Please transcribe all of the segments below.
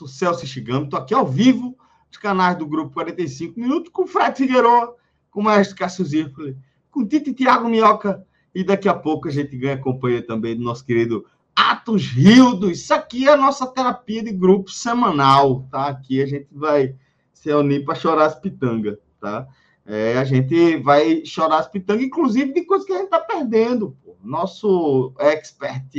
Sou Celso Shigami, estou aqui ao vivo dos canais do Grupo 45 Minutos com o Fred Figueiredo, com o Maestro Cássio Zirpoli, com o Tito Tiago Minhoca e daqui a pouco a gente ganha companhia também do nosso querido Atos Rildo. Isso aqui é a nossa terapia de grupo semanal, tá? Aqui a gente vai se unir para chorar as pitangas, tá? É, a gente vai chorar as pitangas, inclusive de coisas que a gente está perdendo. Pô. Nosso expert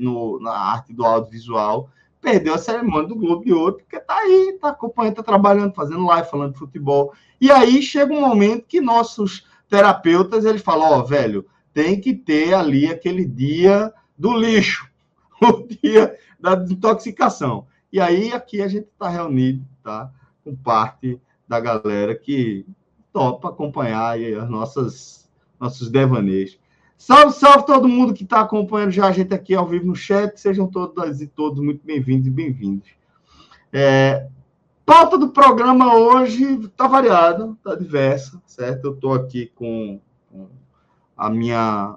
no, na arte do audiovisual perdeu a cerimônia do Globo de Ouro, porque tá aí, tá acompanhando, tá trabalhando, fazendo live, falando de futebol. E aí chega um momento que nossos terapeutas, eles falam, ó, oh, velho, tem que ter ali aquele dia do lixo, o dia da desintoxicação. E aí aqui a gente está reunido, tá? Com parte da galera que topa acompanhar as nossas nossos devaneios. Salve, salve todo mundo que está acompanhando já a gente aqui ao vivo no chat. Sejam todas e todos muito bem-vindos e bem-vindos. É, pauta do programa hoje está variada, está diversa, certo? Eu estou aqui com, a minha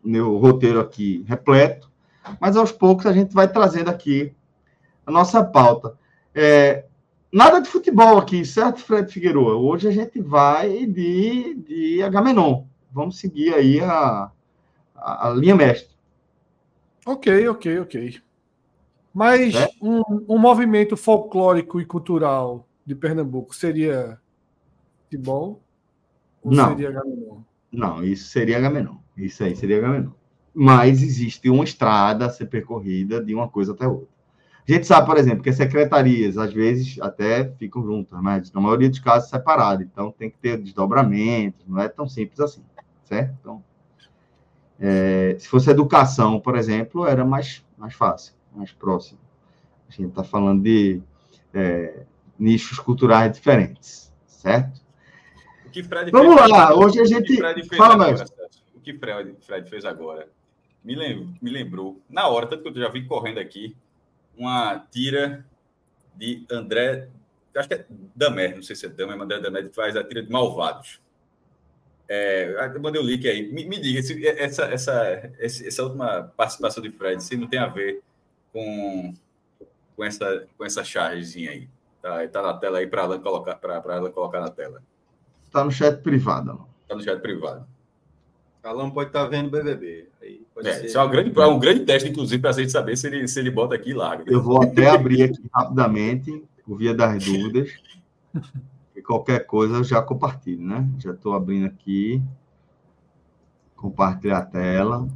meu roteiro aqui repleto, mas aos poucos a gente vai trazendo aqui a nossa pauta. É, nada de futebol aqui, certo, Fred Figueiredo? Hoje a gente vai de, de Agamenon vamos seguir aí a, a, a linha mestre. Ok, ok, ok. Mas é? um, um movimento folclórico e cultural de Pernambuco seria futebol? Ou não. seria Não, isso seria Agamenon. Isso aí seria Agamenon. Mas existe uma estrada a ser percorrida de uma coisa até outra. A gente sabe, por exemplo, que as secretarias, às vezes, até ficam juntas, mas na maioria dos casos separadas. Então, tem que ter desdobramentos, não é tão simples assim certo? Então, é, se fosse educação, por exemplo, era mais, mais fácil, mais próximo. A gente está falando de é, nichos culturais diferentes, certo? Vamos lá, hoje a gente. Fala mais. O que Fred, Fred fez agora me, lem, me lembrou, na hora, tanto que eu já vim correndo aqui, uma tira de André, acho que é Damer, não sei se é Damer, mas André Damer, faz a tira de Malvados. É, eu mandei o link aí. Me, me diga, se, essa, essa, essa última participação de Fred, se não tem a ver com, com, essa, com essa chargezinha aí. Tá, tá na tela aí para ela colocar, para ela colocar na tela. Tá no chat privado. Tá no chat privado. Alan pode estar tá vendo BBB. Aí é, ser... Isso é um grande, é um grande teste, inclusive, para a gente saber se ele, se ele bota aqui e larga. Eu vou até abrir aqui rapidamente, por via das dúvidas. Qualquer coisa eu já compartilho, né? Já estou abrindo aqui. Compartilhar a tela.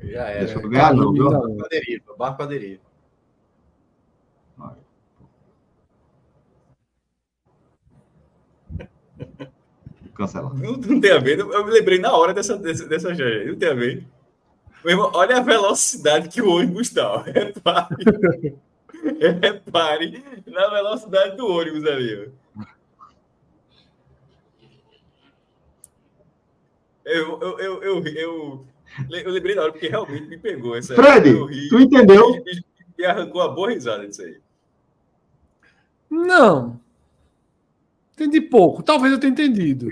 Já era. Deixa eu ganhar, não, viu? Barco a deriva, barco deriva. Cancelar. Não, não, tem a ver. Eu me lembrei na hora dessa, dessa, dessa Não tem a ver. Irmão, olha a velocidade que o ônibus está. Repare. Repare na velocidade do ônibus ali. Ó. Eu, eu, eu, eu, eu, eu lembrei na hora, porque realmente me pegou essa. Fred, tu entendeu? E, e arrancou a boa risada disso aí. Não. Entendi pouco. Talvez eu tenha entendido.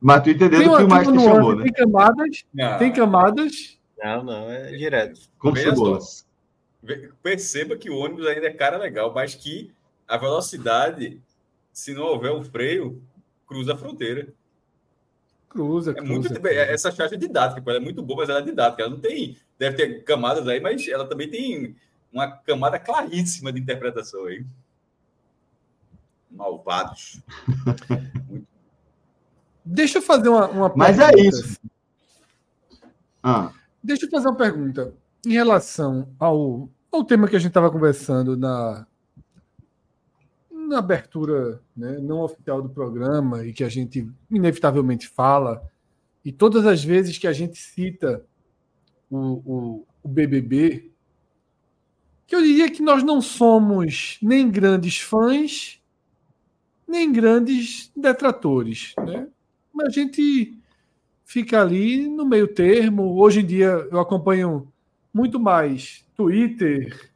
Mas tu entendeu o que o mais te chamou, né? Tem camadas. Não. Tem camadas. Não, não, é direto. Como cebolas. Perceba que o ônibus ainda é cara legal, mas que a velocidade, se não houver o freio, cruza a fronteira. Cruza, é muito, cruza. Essa charge é didática, ela é muito boa, mas ela é didática. Ela não tem. Deve ter camadas aí, mas ela também tem uma camada claríssima de interpretação aí. Malvados. Deixa eu fazer uma, uma Mas é isso. Ah. Deixa eu fazer uma pergunta em relação ao, ao tema que a gente estava conversando na, na abertura né, não oficial do programa e que a gente inevitavelmente fala, e todas as vezes que a gente cita o, o, o BBB, que eu diria que nós não somos nem grandes fãs, nem grandes detratores. Né? Mas a gente fica ali no meio termo. Hoje em dia eu acompanho muito mais Twitter,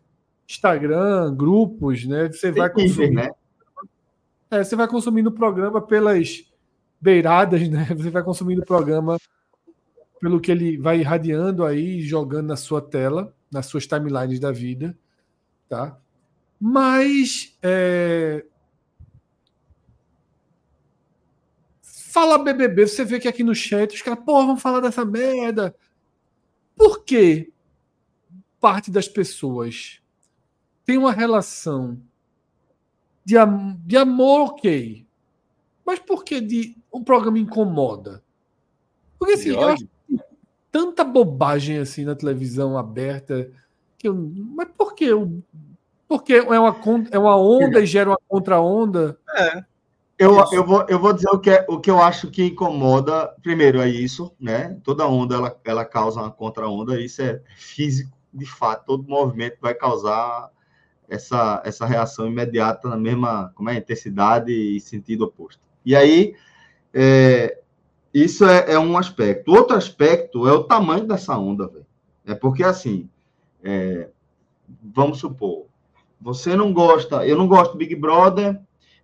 Instagram, grupos, né? Você vai consumir. Né? É, você vai consumindo o programa pelas beiradas, né? Você vai consumindo o programa pelo que ele vai irradiando aí, jogando na sua tela, nas suas timelines da vida, tá? Mas é... fala BBB, você vê que aqui no chat os caras, pô, vamos falar dessa merda. Por que parte das pessoas tem uma relação de, am de amor, ok. Mas por que de um programa incomoda? Porque assim, eu acho tanta bobagem assim na televisão aberta que eu, mas por que porque é uma, é uma onda e gera uma contra-onda? É. Eu, eu, vou, eu vou dizer o que, é, o que eu acho que incomoda. Primeiro, é isso, né? Toda onda ela, ela causa uma contra-onda, isso é físico, de fato. Todo movimento vai causar essa, essa reação imediata na mesma como é, intensidade e sentido oposto. E aí, é, isso é, é, um aspecto. Outro aspecto é o tamanho dessa onda. É porque, assim, é, vamos supor, você não gosta, eu não gosto do Big Brother,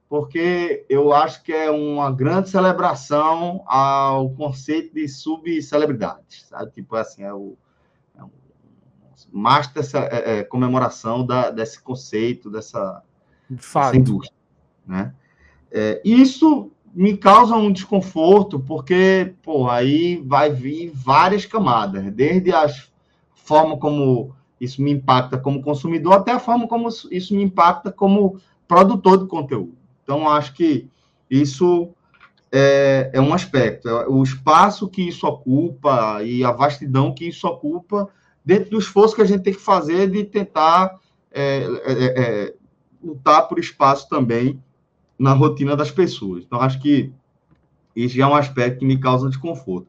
porque eu acho que é uma grande celebração ao conceito de subcelebridade, sabe? Tipo assim, é o mais dessa é, é, comemoração da, desse conceito, dessa, dessa indústria. Né? É, isso me causa um desconforto, porque pô, aí vai vir várias camadas, desde a forma como isso me impacta como consumidor, até a forma como isso me impacta como produtor de conteúdo. Então, acho que isso é, é um aspecto, o espaço que isso ocupa e a vastidão que isso ocupa dentro do esforço que a gente tem que fazer de tentar é, é, é, lutar por espaço também na rotina das pessoas. Então, acho que isso é um aspecto que me causa desconforto.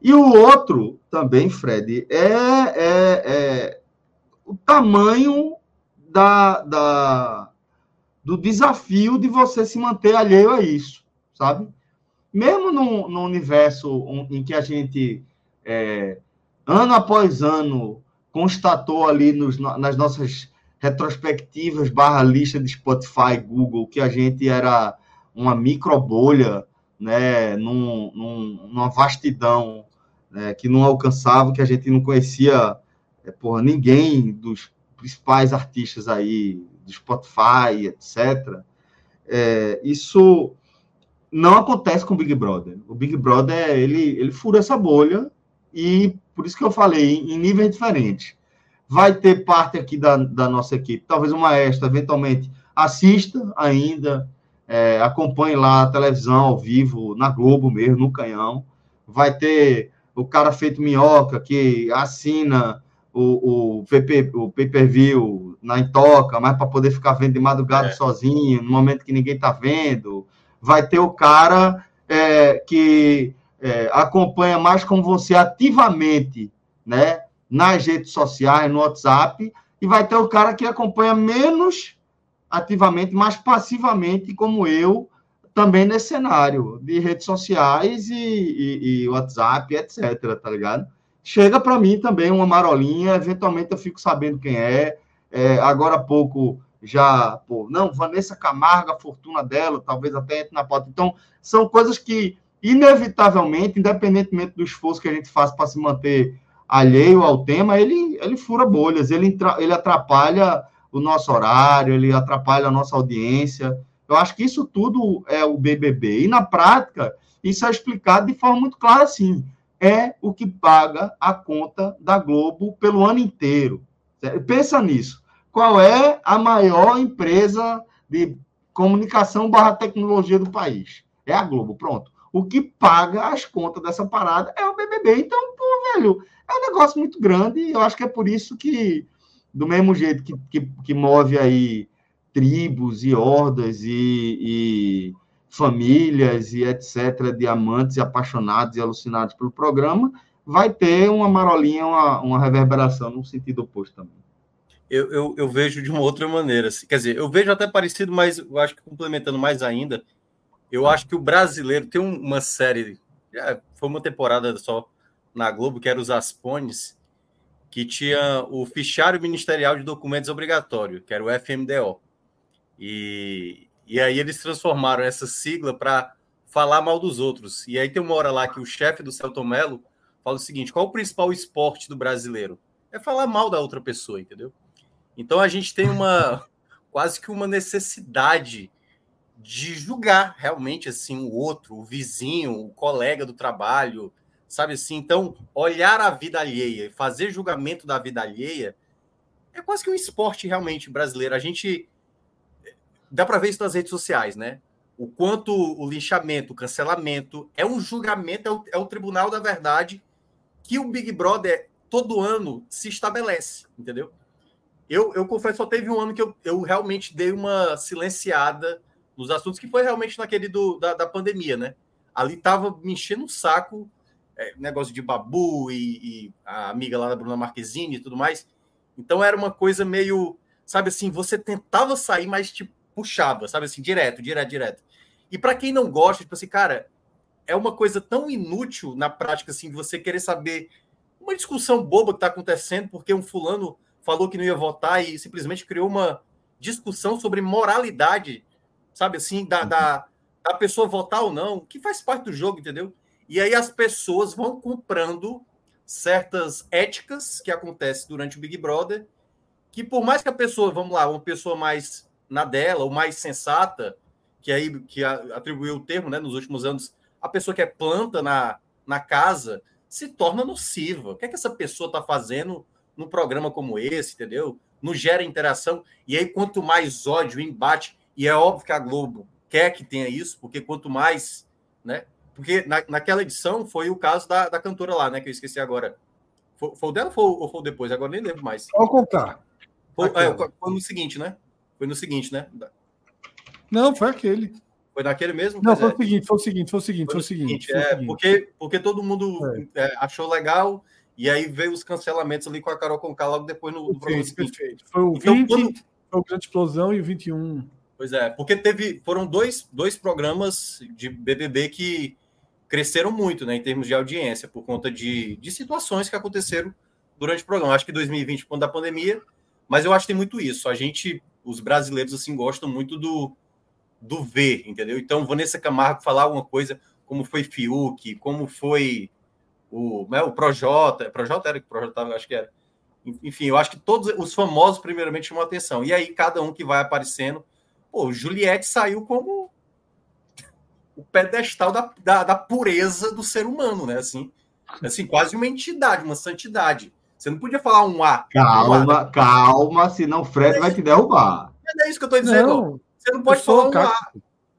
E o outro também, Fred, é, é, é o tamanho da, da, do desafio de você se manter alheio a isso, sabe? Mesmo no, no universo em que a gente é, ano após ano, constatou ali nos, nas nossas retrospectivas barra lista de Spotify, Google, que a gente era uma micro bolha, né, num, num, numa vastidão né, que não alcançava, que a gente não conhecia é, porra, ninguém dos principais artistas aí, do Spotify, etc. É, isso não acontece com o Big Brother. O Big Brother, ele, ele fura essa bolha e por isso que eu falei, em níveis diferentes. Vai ter parte aqui da, da nossa equipe, talvez o maestro, eventualmente, assista ainda, é, acompanhe lá a televisão ao vivo, na Globo mesmo, no Canhão. Vai ter o cara feito minhoca, que assina o, o, PP, o pay-per-view na Intoca, mas para poder ficar vendo de madrugada é. sozinho, no momento que ninguém está vendo. Vai ter o cara é, que é, acompanha mais como você ativamente, né, nas redes sociais, no WhatsApp, e vai ter o cara que acompanha menos ativamente, mais passivamente, como eu, também nesse cenário de redes sociais e, e, e WhatsApp, etc, tá ligado? Chega para mim também uma marolinha, eventualmente eu fico sabendo quem é, é agora há pouco já, pô, não, Vanessa Camargo, a fortuna dela, talvez até entre na pauta. Então, são coisas que inevitavelmente, independentemente do esforço que a gente faz para se manter alheio ao tema, ele, ele fura bolhas, ele, ele atrapalha o nosso horário, ele atrapalha a nossa audiência. Eu acho que isso tudo é o BBB. E na prática, isso é explicado de forma muito clara assim. É o que paga a conta da Globo pelo ano inteiro. Pensa nisso. Qual é a maior empresa de comunicação barra tecnologia do país? É a Globo, pronto. O que paga as contas dessa parada é o BBB. Então, pô, velho, é um negócio muito grande e eu acho que é por isso que, do mesmo jeito que, que, que move aí tribos e hordas e, e famílias e etc., de amantes e apaixonados e alucinados pelo programa, vai ter uma marolinha, uma, uma reverberação no sentido oposto também. Eu, eu, eu, vejo de uma outra maneira. Assim. Quer dizer, eu vejo até parecido, mas eu acho que complementando mais ainda, eu acho que o brasileiro tem uma série, foi uma temporada só na Globo, que era os Aspones, que tinha o fichário ministerial de documentos obrigatório, que era o FMDO. E, e aí eles transformaram essa sigla para falar mal dos outros. E aí tem uma hora lá que o chefe do Celton Mello fala o seguinte: qual o principal esporte do brasileiro? É falar mal da outra pessoa, entendeu? Então a gente tem uma quase que uma necessidade de julgar realmente assim o outro, o vizinho, o colega do trabalho, sabe assim? Então, olhar a vida alheia, fazer julgamento da vida alheia é quase que um esporte realmente brasileiro. A gente dá para ver isso nas redes sociais, né? O quanto o linchamento, o cancelamento é um julgamento, é o, é o tribunal da verdade que o Big Brother todo ano se estabelece, entendeu? Eu, eu confesso, só teve um ano que eu, eu realmente dei uma silenciada nos assuntos, que foi realmente naquele do, da, da pandemia, né? Ali tava me enchendo o saco, é, negócio de babu e, e, a amiga lá da Bruna Marquezine e tudo mais. Então era uma coisa meio, sabe assim, você tentava sair, mas te puxava, sabe assim, direto, direto, direto. E para quem não gosta, tipo assim, cara, é uma coisa tão inútil na prática, assim, você querer saber uma discussão boba que está acontecendo porque um fulano falou que não ia votar e simplesmente criou uma discussão sobre moralidade sabe assim, da, da, da pessoa votar ou não, que faz parte do jogo, entendeu? E aí as pessoas vão comprando certas éticas que acontecem durante o Big Brother, que por mais que a pessoa, vamos lá, uma pessoa mais na dela, ou mais sensata, que aí que atribuiu o termo, né, nos últimos anos, a pessoa que é planta na, na casa se torna nociva. O que é que essa pessoa está fazendo num programa como esse, entendeu? Não gera interação. E aí, quanto mais ódio, embate, e é óbvio que a Globo quer que tenha isso, porque quanto mais, né? Porque na, naquela edição foi o caso da, da cantora lá, né? Que eu esqueci agora. Foi, foi o dela ou foi, ou foi depois? Agora nem lembro mais. Vou contar. Foi, é, foi, no seguinte, né? Foi no seguinte, né? Não, foi aquele. Foi naquele mesmo? Não, foi é. o seguinte, foi o seguinte, foi o seguinte, foi, o seguinte. Foi o seguinte. É, porque, porque todo mundo é. É, achou legal e aí veio os cancelamentos ali com a Carol Conká logo depois no, no programa Perfeito. Foi o então, 20, quando... foi o Grande Explosão e o 21. Pois é, porque teve, foram dois, dois programas de BBB que cresceram muito, né, em termos de audiência, por conta de, de situações que aconteceram durante o programa. Acho que 2020, quando da pandemia, mas eu acho que tem muito isso. A gente, os brasileiros, assim, gostam muito do, do ver, entendeu? Então, Vanessa Camargo falar alguma coisa, como foi Fiuk, como foi o, né, o Projota, Projota era que Projota, acho que era. Enfim, eu acho que todos os famosos, primeiramente, chamam atenção. E aí, cada um que vai aparecendo Pô, Juliette saiu como o pedestal da, da, da, pureza do ser humano, né? Assim, assim, quase uma entidade, uma santidade. Você não podia falar um A. Calma, um A. calma, senão o Fred é vai te derrubar. É isso que eu tô dizendo. Não, você não pode falar um A.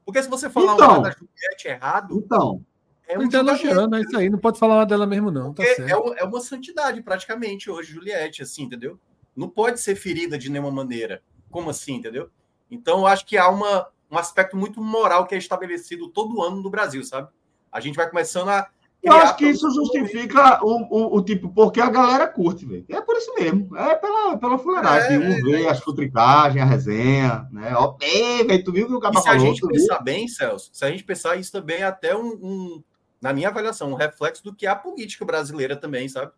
Porque se você falar então, um A da Juliette errado. Então. É um então, elogiando, é isso aí. Não pode falar uma dela mesmo, não. Tá é, é uma santidade, praticamente, hoje, Juliette, assim, entendeu? Não pode ser ferida de nenhuma maneira. Como assim, entendeu? Então, eu acho que há uma, um aspecto muito moral que é estabelecido todo ano no Brasil, sabe? A gente vai começando a. Eu acho que isso justifica o, o, o, tipo, porque a galera curte, velho. É por isso mesmo. É pela, pela fuleiragem. É, um é, vê é. as futricagens, a resenha, né? Ó, velho, tu viu que o cara falou? Se a gente pensar viu? bem, Celso, se a gente pensar, isso também é até um, um, na minha avaliação, um reflexo do que é a política brasileira também, sabe?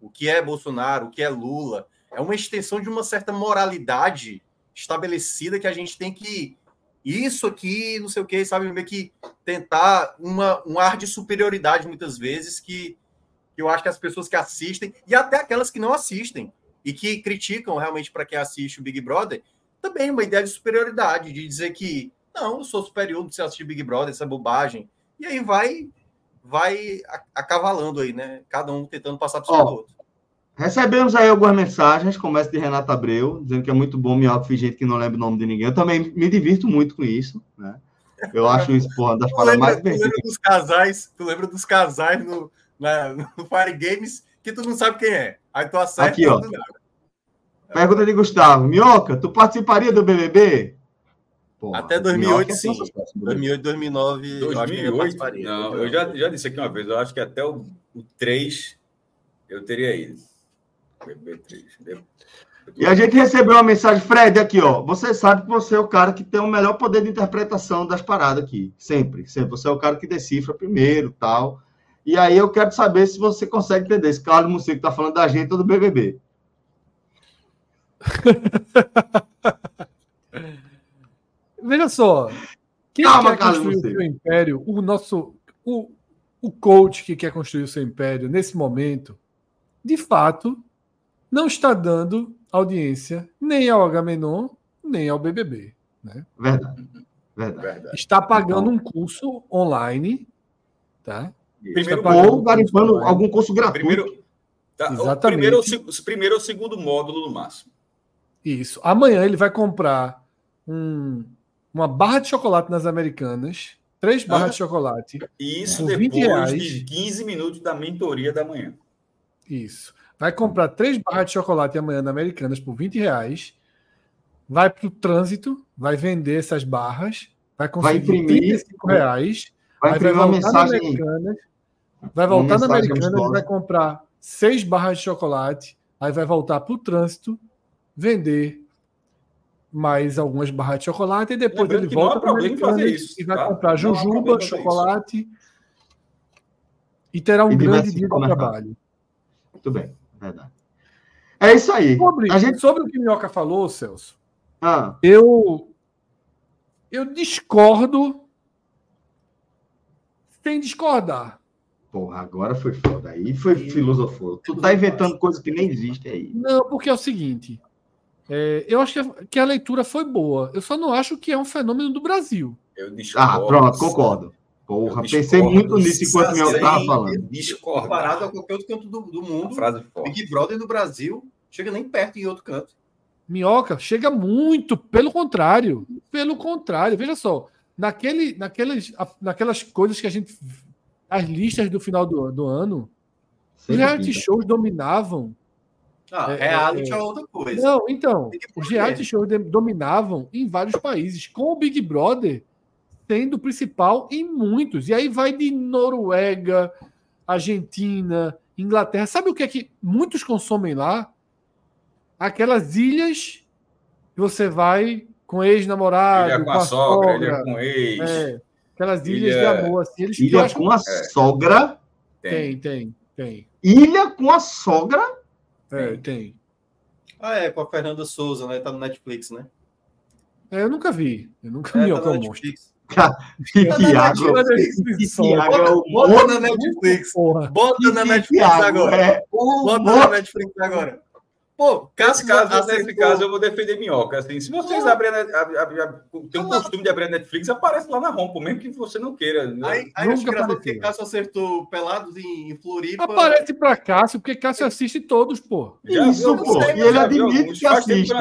O que é Bolsonaro, o que é Lula. É uma extensão de uma certa moralidade estabelecida que a gente tem que isso aqui, não sei o que, sabe, meio que tentar uma, um ar de superioridade muitas vezes que, que eu acho que as pessoas que assistem e até aquelas que não assistem e que criticam realmente para quem assiste o Big Brother, também uma ideia de superioridade, de dizer que não, eu sou superior, não precisa assistir Big Brother, essa bobagem, E aí vai vai acavalando aí, né? Cada um tentando passar por cima do outro. Recebemos aí algumas mensagens, começa de Renato Abreu, dizendo que é muito bom Minhoca fingir que não lembra o nome de ninguém. Eu também me divirto muito com isso, né? Eu acho isso, porra, das paradas mais Tu lembra dos casais, tu lembra dos casais no, na, no Fire Games que tu não sabe quem é. Aí tu acerta. Aqui, ó. Pergunta de Gustavo. Minhoca, tu participaria do BBB? Porra, Até 2008, é sim. 2008, 2009, 2008, eu Não, eu já, já disse aqui uma vez, eu acho que até o, o 3 eu teria ido. BBB3. E a gente recebeu uma mensagem, Fred, aqui, ó. Você sabe que você é o cara que tem o melhor poder de interpretação das paradas aqui. Sempre. sempre. Você é o cara que decifra primeiro tal. E aí eu quero saber se você consegue entender. Esse Carlos Musseco tá falando da gente ou do BBB. Veja só. Quem Calma, quer construir o seu império, o nosso. O, o coach que quer construir o seu império nesse momento, de fato, não está dando audiência nem ao Agamenon, nem ao BBB. Né? Verdade. Verdade. Está pagando um curso online, tá? Primeiro, ou garimpando algum curso gratuito. Primeiro, tá, Exatamente. Primeiro, primeiro ou segundo módulo no máximo. Isso. Amanhã ele vai comprar um, uma barra de chocolate nas Americanas, três barras ah, de chocolate. Isso depois de 15 minutos da mentoria da manhã. Isso. Vai comprar três barras de chocolate amanhã na Americanas por 20 reais. Vai para o trânsito, vai vender essas barras, vai conseguir vai imprimir, 35 reais. Vai, vai voltar na Americanas, vai voltar na Americanas e vai comprar seis barras de chocolate. Aí vai voltar para o trânsito, vender mais algumas barras de chocolate e depois Lembrando ele volta para Americanas e vai tá? comprar jujuba, chocolate e terá um e grande dia de trabalho. Muito bem. Verdade. É isso aí. Sobre, a gente... sobre o que Minhoca falou, Celso, ah. eu, eu discordo sem discordar. Porra, agora foi foda. Aí foi filosofou. Tu tá inventando coisa que nem existe aí. Não, porque é o seguinte. É, eu acho que a, que a, leitura foi boa. Eu só não acho que é um fenômeno do Brasil. Eu discordo. Ah, pronto, concordo. Porra, pensei muito nisso enquanto meu estava falando. Discordo. Comparado a qualquer outro canto do, do mundo, frase Big Brother no Brasil chega nem perto em outro canto. Minhoca chega muito, pelo contrário. Pelo contrário, veja só. Naquele, naquelas, naquelas coisas que a gente. As listas do final do, do ano, os reality shows dominavam. Ah, é, reality é, é outra coisa. Não, então, os reality shows dominavam em vários países. Com o Big Brother, sendo principal em muitos. E aí vai de Noruega, Argentina, Inglaterra. Sabe o que é que muitos consomem lá? Aquelas ilhas que você vai com ex-namorado. Ilha com, a, sogra, sogra, ilha com ex. É, aquelas ilhas ilha... de amor. Assim, eles ilha com a é. sogra? Tem, tem, tem. Ilha com a sogra? É, tem. Ah, é, com a Fernanda Souza, né? Tá no Netflix, né? É, eu nunca vi. Eu nunca é, vi tá o Netflix. Tiago. Bota na Netflix. Bota na Netflix agora. É Bota na Netflix agora. Pô, caso, caso, nesse caso, eu vou defender minhoca. Assim, se vocês abrirem tem um costume de abrir a Netflix, aparece lá na rompa, mesmo que você não queira. Né? Aí, aí Nunca engraçado porque Cássio acertou Pelados em Floripa. Aparece pra Cássio, porque Cássio assiste todos, pô. Já Isso, pô. E ele admite que assiste.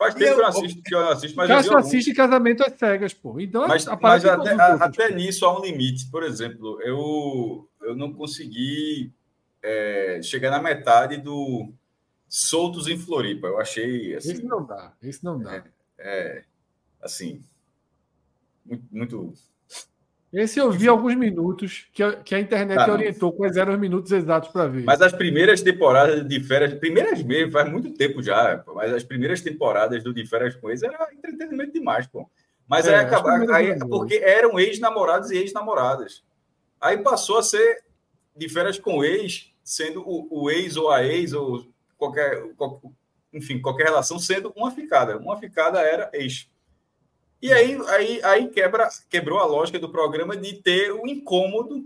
Faz tempo que eu, assisto, que eu assisto, mas. Cássio assiste Casamento às Cegas, pô. Então, mas, mas até, até nisso há um limite. Por exemplo, eu, eu não consegui é, chegar na metade do Soltos em Floripa. Eu achei. Assim, esse não dá, esse não dá. É, é assim. Muito, muito esse eu vi alguns minutos que a, que a internet tá, orientou quais eram os minutos exatos para ver. Mas as primeiras temporadas de férias, primeiras mesmo, faz muito tempo já, mas as primeiras temporadas do de férias com eles era entretenimento demais, pô. Mas é, aí, acaba, aí porque eram ex-namorados e ex-namoradas. Aí passou a ser de férias com ex, sendo o, o ex ou a ex, ou qualquer, qualquer, enfim, qualquer relação sendo uma ficada. Uma ficada era ex. E aí, aí, aí quebra, quebrou a lógica do programa de ter o incômodo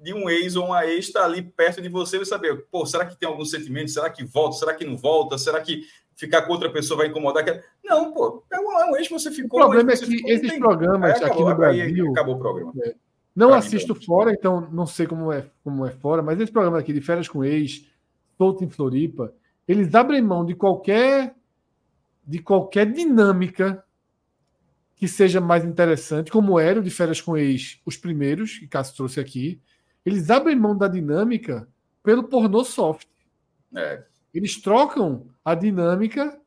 de um ex ou uma ex estar ali perto de você e saber, pô, será que tem algum sentimento? Será que volta? Será que não volta? Será que ficar com outra pessoa vai incomodar? Não, pô, é um, é um ex que você ficou. O problema é que ficou, esses tem... programas acabou, aqui no Brasil. acabou o programa. É, Não assisto fora, então não sei como é, como é fora, mas esse programa aqui de Férias com Ex, Solto em Floripa, eles abrem mão de qualquer de qualquer dinâmica que seja mais interessante, como era o de Férias com Ex, os primeiros, que Cássio trouxe aqui. Eles abrem mão da dinâmica pelo pornô soft. É. Eles trocam a dinâmica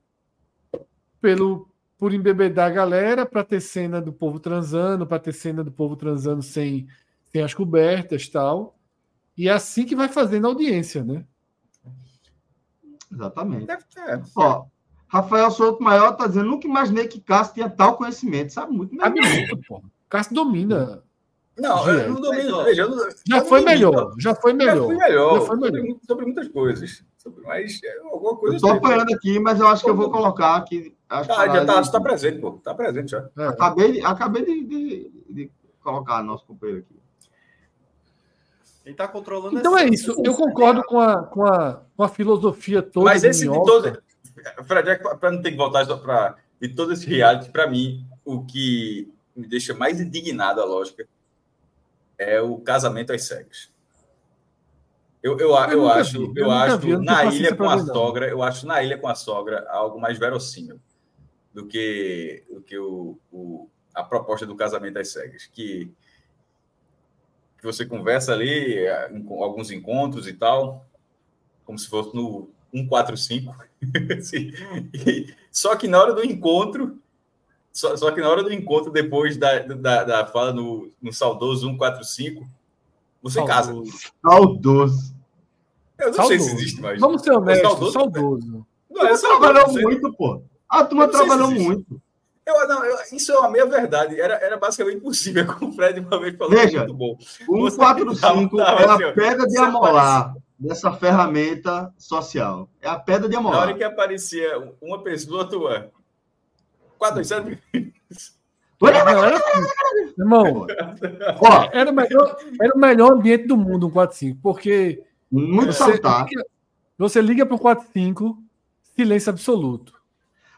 pelo por embebedar a galera para ter cena do povo transando, para ter cena do povo transando sem, sem as cobertas tal. E é assim que vai fazendo a audiência, né? Exatamente. Ó, Rafael Souto Maior está dizendo, nunca imaginei que Cássio tinha tal conhecimento. Sabe muito Sabe muito, pô. Cássio domina. Não, eu não domino. Veja, não, já, foi melhor, já foi melhor. Já foi melhor. Já foi melhor. Sobre, sobre muitas coisas. Sobre, mas é alguma coisa. Estou apanhando aqui, mas eu acho que eu vou colocar aqui Acho tá, já está tá presente, pô. Está presente já. É. Acabei, de, acabei de, de, de colocar nosso companheiro aqui. Ele está controlando Então é isso. Eu concordo com a, com, a, com a filosofia toda. Mas esse de todo. Fred, é para não ter que voltar para. De todo esse reality, para mim, o que me deixa mais indignado a lógica é o casamento às cegas. Eu, eu, eu, eu acho, vi, eu, eu acho vi, na ilha com a sogra, eu acho na ilha com a sogra algo mais verossímil do que, do que o, o, a proposta do casamento às cegas, que, que você conversa ali, eh, em alguns encontros e tal, como se fosse no 145. só que na hora do encontro, só, só, que na hora do encontro, depois da, da, da fala no, no saudoso 145, você saudoso. casa. Saudoso. Eu não saudoso. sei se existe mais. Vamos ser honestos, saudoso. saudoso. Não, é trabalhou muito, pô. A turma trabalhou muito. Eu, não, eu, isso é uma meia verdade. Era, era basicamente impossível, como o Fred uma vez falou. Veja, muito bom. 145 é a assim, pedra de amolar dessa ferramenta social. É a pedra de amolar. Na hora que aparecia uma pessoa, tua. 427 Irmão, ó, era, o melhor, era o melhor ambiente do mundo, um 45, porque. Muito você saltar. Liga, você liga para o 45, silêncio absoluto.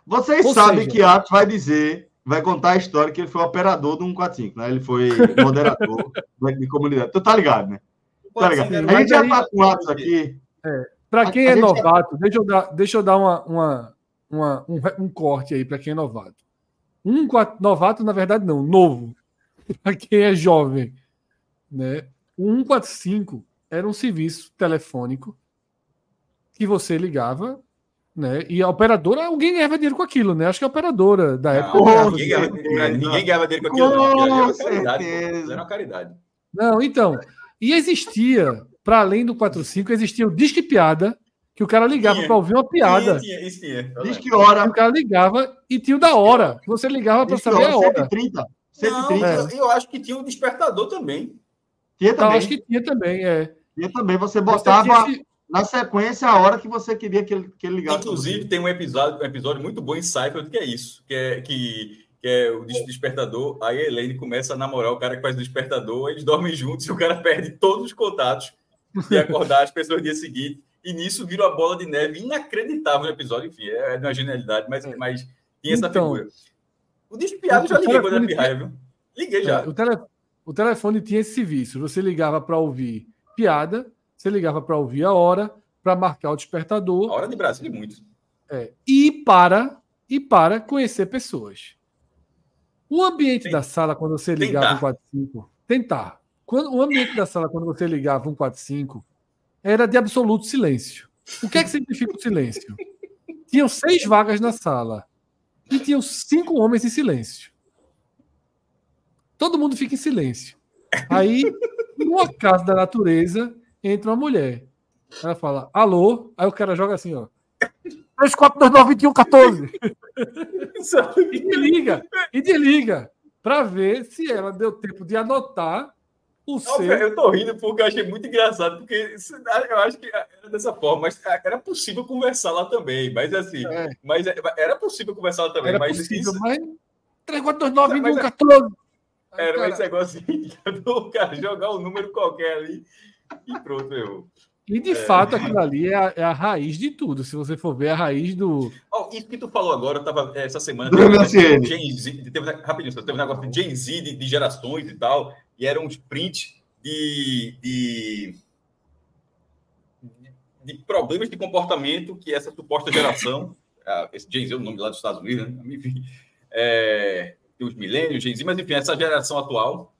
Vocês Ou sabem seja, que Atos vai dizer, vai contar a história que ele foi operador do 145, né? Ele foi moderador de comunidade. Tu tá ligado, né? Tá ligado? A gente já tá com Atos aqui. É, para quem a, é a novato, já... deixa eu dar, deixa eu dar uma, uma, uma um, um, corte aí para quem é novato. Um novato, na verdade, não, novo. para quem é jovem. Né? O 145 era um serviço telefônico que você ligava né? E a operadora, alguém ganhava dinheiro com aquilo, né? Acho que a operadora da época. Não, ninguém, ganhava, ninguém ganhava dinheiro com aquilo, com não. Era caridade, era uma caridade. Não, então. E existia, para além do 45, existia o Disque Piada, que o cara ligava para ouvir uma piada. Tinha, tinha, isso tinha. Disque Hora. O cara ligava e tinha o da hora. Você ligava para saber a hora. 130. 130. Não, eu, eu, acho que tinha um despertador também. Tinha também. Eu acho que tinha também, é. Tinha também. Você botava. Você na sequência a hora que você queria que ele, que ele ligasse. Inclusive, tem um episódio, um episódio muito bom em Seinfeld que é isso, que é, que, que é o despertador, aí a Elaine começa a namorar o cara que faz o despertador, eles dormem juntos e o cara perde todos os contatos e acordar as pessoas no dia seguinte. E nisso vira uma bola de neve inacreditável no episódio. Enfim, é, de uma genialidade, mas, é. mas tinha essa então, figura. O despiado já liguei quando era pirraia, viu? Liguei já. É, o, tele, o telefone tinha esse serviço. Você ligava para ouvir piada, você ligava para ouvir a hora, para marcar o despertador. A hora de Brasília, muito. É, e para e para conhecer pessoas. O ambiente Tem, da sala, quando você ligava tentar. 145, tentar. Quando, o ambiente da sala, quando você ligava 145, era de absoluto silêncio. O que é que significa o silêncio? Tinham seis vagas na sala e tinham cinco homens em silêncio. Todo mundo fica em silêncio. Aí, no acaso da natureza, entra uma mulher. Ela fala, alô, aí o cara joga assim, ó. 34292114. e desliga, e desliga, para ver se ela deu tempo de anotar o não, seu. Eu tô rindo porque eu achei muito engraçado, porque eu acho que era dessa forma, mas era possível conversar lá também, mas assim, é. mas é, era possível conversar lá também, era mas possível, isso... mas 34292114. Era, mas esse negócio assim, cara jogar um número qualquer ali e pronto, errou. E de é. fato aquilo ali é a, é a, raiz de tudo. Se você for ver a raiz do. Oh, isso que tu falou agora, eu tava é, essa semana. Teve, Gen Z, teve, rapidinho, teve um negócio de Gen Z de, de gerações e tal, e eram uns prints de, de, de problemas de comportamento que essa suposta geração, esse Gen Z é o nome lá dos Estados Unidos, né? enfim, é, os milênios, Gen Z, mas enfim, essa geração atual,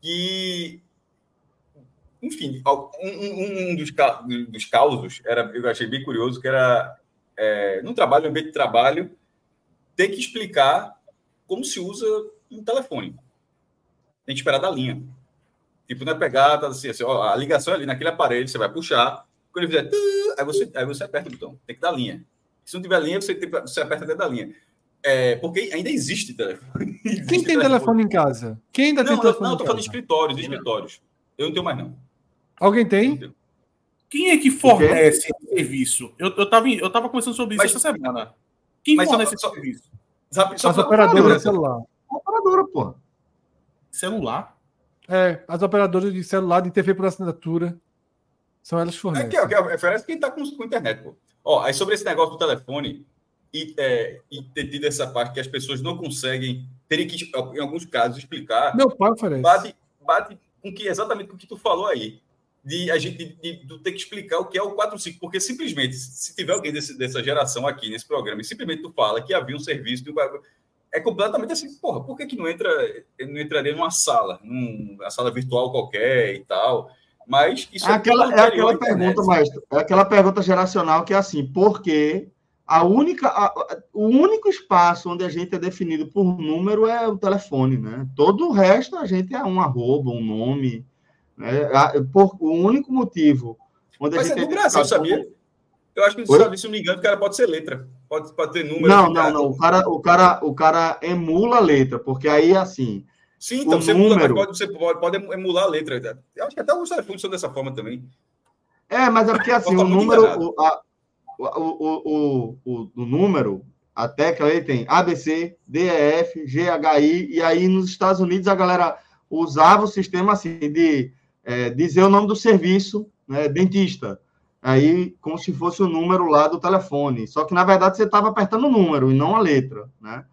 que enfim, um, um dos, dos causos era, eu achei bem curioso, que era é, no trabalho, no ambiente de trabalho, ter que explicar como se usa um telefone. Tem que esperar da linha. Tipo, não é pegar, tá assim, assim ó, a ligação é ali naquele aparelho, você vai puxar, quando ele fizer, aí você, aí você aperta o botão, tem que dar linha. Se não tiver linha, você, tem, você aperta dentro da linha. É, porque ainda existe telefone. Existe Quem tem telefone. telefone em casa? Quem ainda não, tem telefone? Não, estou falando de escritórios, de escritórios. Eu não tenho mais, não. Alguém tem? Quem é que fornece esse serviço? Eu, eu, tava, eu tava conversando sobre isso mas, essa semana. Quem mas fornece só, esse serviço? Só as operadoras de celular. Operadora, pô. Celular? É, as operadoras de celular, de TV por assinatura. São elas que fornecem. É, que, é, oferece quem tá com, com internet, pô. Ó, aí sobre esse negócio do telefone e, é, e ter tido essa parte que as pessoas não conseguem, terem que, em alguns casos, explicar. Meu pai oferece. Bate, bate com que exatamente com o que tu falou aí de a gente de, de, ter que explicar o que é o 4.5, porque simplesmente, se tiver alguém desse, dessa geração aqui nesse programa e simplesmente tu fala que havia um serviço, de, é completamente assim, porra, por que, que não entra, não entraria numa sala, numa sala virtual qualquer e tal? Mas isso é aquela, é aquela pergunta, maestro, é aquela pergunta geracional que é assim, porque a única, a, o único espaço onde a gente é definido por número é o telefone, né? Todo o resto a gente é um arroba, um nome, é, por, o único motivo. Onde Mas a gente é do Brasil, sabia? Eu acho que sabe, se não me engano, o cara pode ser letra. Pode, pode ter número. Não, não, não. O cara, o, cara, o cara emula a letra, porque aí, assim. Sim, então você, número... pode, você pode, pode emular a letra. Eu acho que até alguns telefones são dessa forma também. É, mas é porque assim, o número. O, a, o, o, o, o, o número, a tecla aí tem ABC, DEF, GHI, e aí nos Estados Unidos a galera usava o sistema assim de é, dizer o nome do serviço, né, dentista. Aí, como se fosse o número lá do telefone. Só que, na verdade, você estava apertando o número e não a letra, né?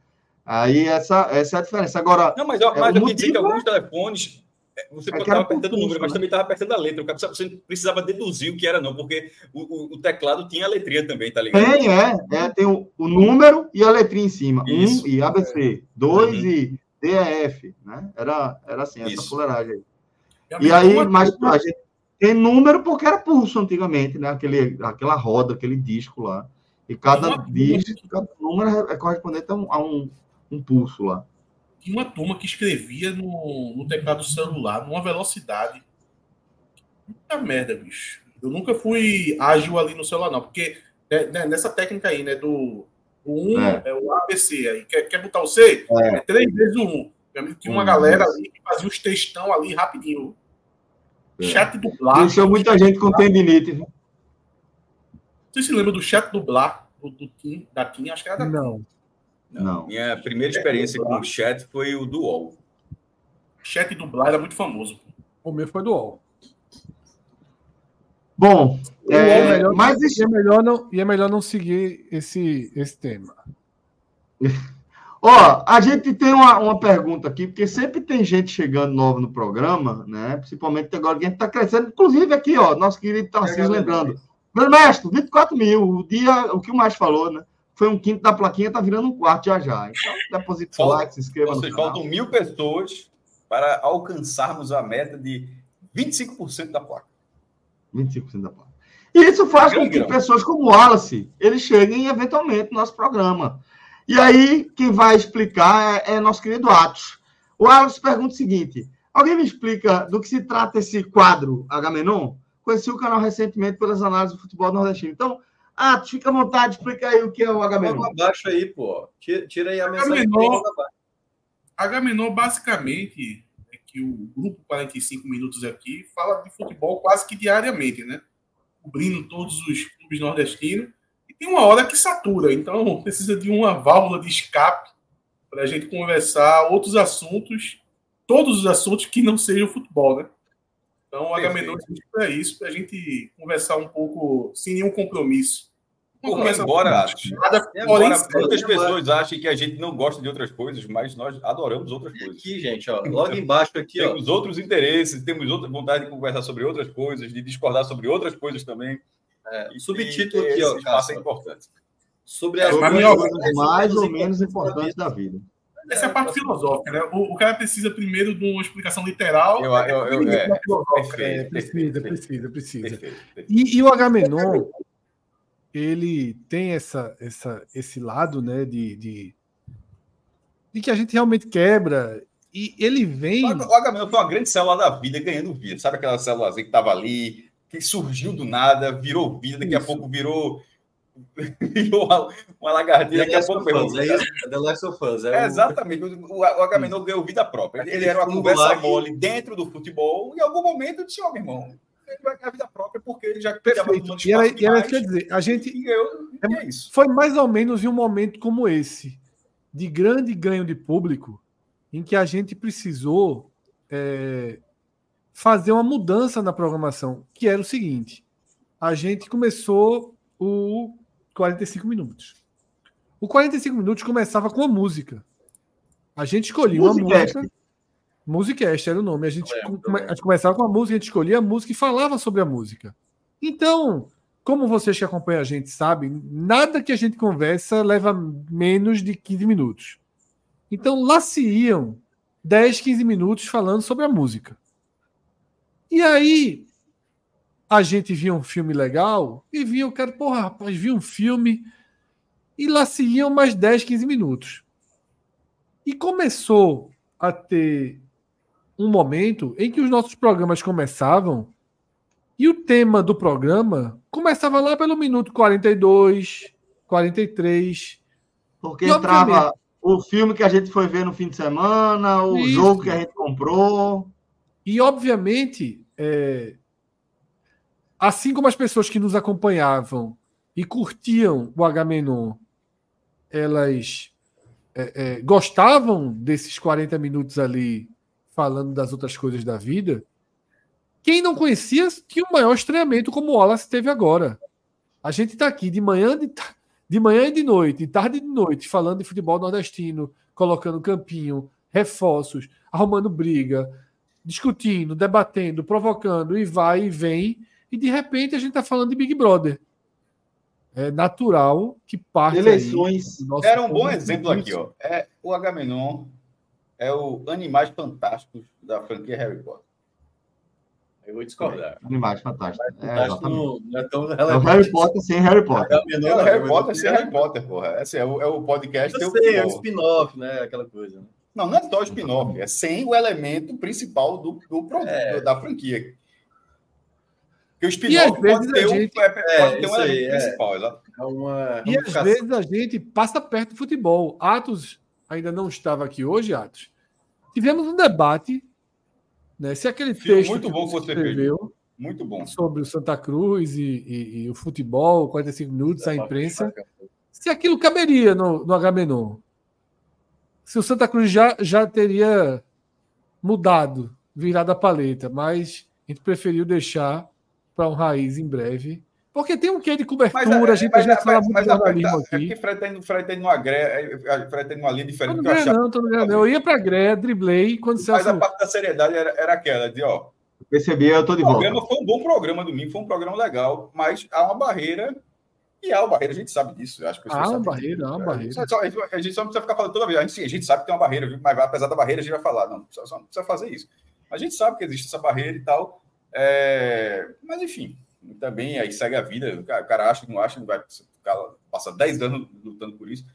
Aí, essa, essa é a diferença. Agora... Não, mas, mas é, eu dizer que alguns telefones é, você estava é apertando o número, mas né? também estava apertando a letra. Você precisava deduzir o que era, não, porque o, o, o, teclado tinha a letrinha também, tá ligado? Tem, é. é tem o, o número e a letrinha em cima. Isso. Um e ABC. Dois uhum. e DEF, né? Era, era assim, essa Isso. fuleiragem aí. E aí, mas a gente tem número porque era pulso antigamente, né? Aquele, aquela roda, aquele disco lá. E cada disco, cada número é correspondente a um, a um, um pulso lá. Tinha uma turma que escrevia no, no teclado celular numa velocidade. Puta merda, bicho. Eu nunca fui ágil ali no celular, não, porque né, né nessa técnica aí, né, do o 1 é. é o ABC aí. Quer, quer botar o C? É, é três vezes o 1. Tinha uma hum, galera ali que fazia os textão ali rapidinho. É. Chat dublar. Deixou muita gente com tendinite. Viu? Você se lembra do chat dublar do, do Tim, da Tim? Acho que era da Não. Não. Não. Minha primeira experiência com o chat foi o do UOL. Chat dublar era muito famoso. O meu foi do UOL. Bom, é, é melhor, mas isso... é melhor não, e é melhor não seguir esse, esse tema. Ó, a gente tem uma, uma pergunta aqui, porque sempre tem gente chegando nova no programa, né? Principalmente agora que a gente está crescendo. Inclusive aqui, ó, nosso querido Tarcísio é, lembrando. Meu mestre, 24 mil, o dia, o que o mais falou, né? Foi um quinto da plaquinha, tá virando um quarto já já. Então, deposite o like, se inscreva no canal. Faltam mil pessoas para alcançarmos a meta de 25% da placa. 25% da placa. E isso faz com que pessoas como o Wallace, eles cheguem eventualmente no nosso programa. E aí, quem vai explicar é, é nosso querido Atos. O Alex pergunta o seguinte: alguém me explica do que se trata esse quadro Agamenon? Conheci o canal recentemente pelas análises do futebol nordestino. Então, Atos, fica à vontade, explica aí o que é o Agamenon. Abaixo aí, pô. Tira, tira aí a mensagem. Agamenon, basicamente, é que o grupo 45 Minutos aqui fala de futebol quase que diariamente, né? Cobrindo todos os clubes nordestinos tem uma hora que satura, então precisa de uma válvula de escape para a gente conversar outros assuntos, todos os assuntos que não sejam futebol, né? Então, o Agamenon é isso, para a gente conversar um pouco sem nenhum compromisso. Porque embora, nada, embora muitas pessoas achem que a gente não gosta de outras coisas, mas nós adoramos outras coisas. Aqui, gente, ó, logo embaixo aqui, temos ó. outros interesses, temos outra vontade de conversar sobre outras coisas, de discordar sobre outras coisas também. É, subtítulo aqui, ó, espaço é importante. Sobre as coisas mais ou menos importantes da vida. Essa é a parte filosófica, né? O, o, cara precisa primeiro de uma explicação literal. Eu, eu, eu, é, é, precisa, precisa, precisa. E, e o Agamenon, ele tem essa, essa, esse lado, né, de, de, de que a gente realmente quebra e ele vem. O Agamenon foi uma grande célula da vida ganhando vida. Sabe aquela célula que estava ali, que surgiu do nada, virou vida, daqui Isso. a pouco virou virou uma, uma lagartixa. Daqui a pouco fãs, é isso? The Last of Us. É, é exatamente. O, o Agamenon ganhou vida própria. Ele, ele era uma conversa mole dentro do futebol. E em algum momento eu disse, ó, oh, meu irmão, ele vai ganhar vida própria porque ele já pegava E era, e era quer dizer, a gente. Eu, é, é isso. Foi mais ou menos em um momento como esse, de grande ganho de público, em que a gente precisou é, fazer uma mudança na programação, que era o seguinte: a gente começou o 45 minutos. O 45 minutos começava com a música. A gente escolhia uma música. Musicast era o nome. A gente, come, a gente começava com a música, a gente escolhia a música e falava sobre a música. Então, como vocês que acompanham a gente sabem, nada que a gente conversa leva menos de 15 minutos. Então, lá se iam 10, 15 minutos falando sobre a música. E aí, a gente via um filme legal e via o cara, porra, rapaz, vi um filme e lá se iam mais 10, 15 minutos. E começou a ter um momento em que os nossos programas começavam e o tema do programa começava lá pelo minuto 42, 43. Porque e, entrava o filme que a gente foi ver no fim de semana, o isso. jogo que a gente comprou. E, obviamente, é, assim como as pessoas que nos acompanhavam e curtiam o Agamenon, elas é, é, gostavam desses 40 minutos ali falando das outras coisas da vida. Quem não conhecia tinha o maior estranhamento, como o Wallace teve agora. A gente está aqui de manhã, de, de manhã e de noite, de tarde e de noite, falando de futebol nordestino, colocando campinho, reforços, arrumando briga, discutindo, debatendo, provocando, e vai e vem e de repente a gente está falando de Big Brother. É natural que parte. Eleições. Era um bom exemplo aqui, ó. É, o Agamenon é o Animais Fantásticos da franquia Harry Potter. Eu vou discordar. É, animais Fantásticos. É, não, não é, tão é o Harry Potter sem Harry Potter. É o Harry Potter sem Harry Potter, porra. Esse é, o, é o podcast. Eu sei, é o spin-off, né? Aquela coisa. Né? Não, não é só o spin-off, é sem o elemento principal do, do produto, é. da franquia. Porque o spin-off pode, ter, gente, um, pode é, ter um elemento aí, é. principal, é uma E às vezes a gente passa perto do futebol. Atos ainda não estava aqui hoje, Atos. Tivemos um debate, né? Se aquele texto muito bom que você escreveu muito bom sobre o Santa Cruz e, e, e o futebol, 45 minutos, a imprensa, se aquilo caberia no, no Agamenon. Se o Santa Cruz já, já teria mudado, virado a paleta, mas a gente preferiu deixar para um raiz em breve. Porque tem um quê de cobertura, mas, é, a gente, mas, a gente fala muito de jornalismo aqui. É porque Fred tem, Fred tem uma gré, é, Fred tem uma linha diferente. Não, eu, não, tô não, eu ia para a gré, driblei. Quando mas a parte da seriedade era, era aquela de, ó. Percebi, eu tô de volta. O programa foi um bom programa domingo, foi um programa legal, mas há uma barreira e há uma barreira, a gente sabe disso. Acho que há uma barreira, há uma barreira. A gente só não precisa ficar falando toda vez. A gente, a gente sabe que tem uma barreira, mas apesar da barreira, a gente vai falar. Não, só não precisa fazer isso. A gente sabe que existe essa barreira e tal. É... Mas, enfim, também aí segue a vida. O cara, acha que não acha, não vai passar 10 anos lutando por isso.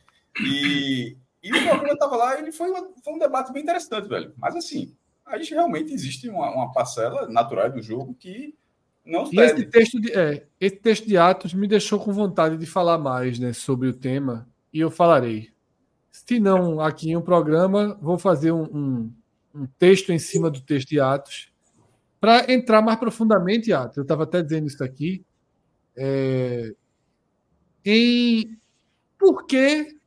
E, e o programa estava lá, ele foi, uma, foi um debate bem interessante, velho. Mas assim, a gente realmente existe uma, uma parcela natural do jogo que não e esse texto de é, esse texto de Atos me deixou com vontade de falar mais, né, sobre o tema e eu falarei. Se não aqui em um programa, vou fazer um, um, um texto em cima do texto de Atos para entrar mais profundamente, Atos, eu estava até dizendo isso aqui, é, em por que,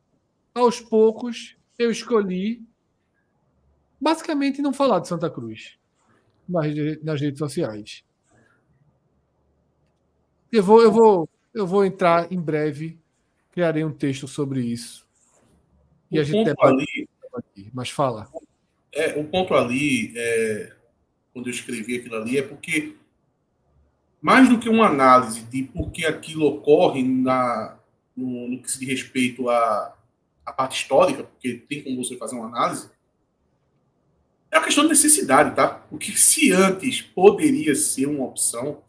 aos poucos, eu escolhi basicamente não falar de Santa Cruz. nas, nas redes sociais. Eu vou, eu vou, eu vou entrar em breve, criarei um texto sobre isso. E o a gente ponto ali, aqui, mas fala. É, o ponto ali, é, quando eu escrevi aquilo ali, é porque mais do que uma análise de por que aquilo ocorre na, no, no que se diz respeito à, à parte histórica, porque tem como você fazer uma análise, é uma questão de necessidade, tá? Porque se antes poderia ser uma opção,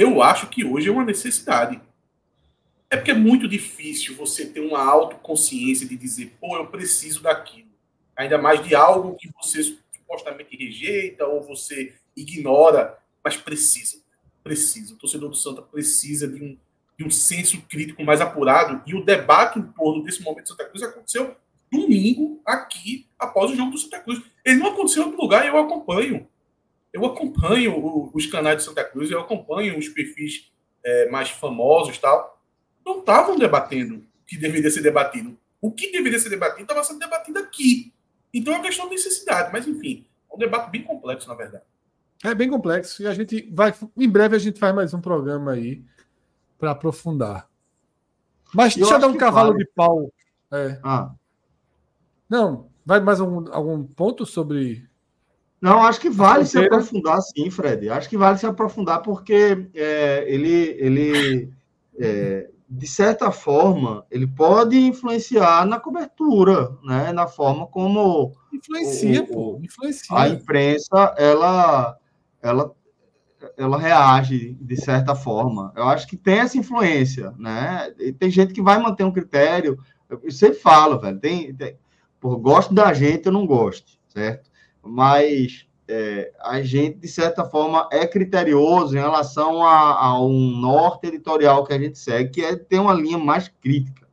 eu acho que hoje é uma necessidade. É porque é muito difícil você ter uma autoconsciência de dizer, pô, eu preciso daquilo. Ainda mais de algo que você supostamente rejeita ou você ignora, mas precisa. Precisa. O torcedor do Santa precisa de um, de um senso crítico mais apurado. E o debate em torno desse momento de Santa Cruz aconteceu domingo aqui, após o jogo do Santa Cruz. Ele não aconteceu em outro lugar e eu acompanho. Eu acompanho os canais de Santa Cruz, eu acompanho os perfis é, mais famosos tal. Não estavam debatendo o que deveria ser debatido. O que deveria ser debatido estava sendo debatido aqui. Então é uma questão de necessidade, mas enfim, é um debate bem complexo, na verdade. É bem complexo e a gente vai. Em breve a gente faz mais um programa aí para aprofundar. Mas eu deixa eu dar um cavalo vale. de pau. É. Ah. Não, vai mais um, algum ponto sobre. Não, acho que vale se aprofundar, sim, Fred. Acho que vale se aprofundar porque é, ele, ele é, de certa forma, ele pode influenciar na cobertura, né? Na forma como influencia, o, pô, influencia. A imprensa, ela, ela, ela reage de certa forma. Eu acho que tem essa influência, né? E tem gente que vai manter um critério. Eu sempre falo, velho. Tem, tem por gosto da gente, eu não gosto, certo? Mas é, a gente, de certa forma, é criterioso em relação a, a, um norte editorial que a gente segue, que é ter uma linha mais crítica.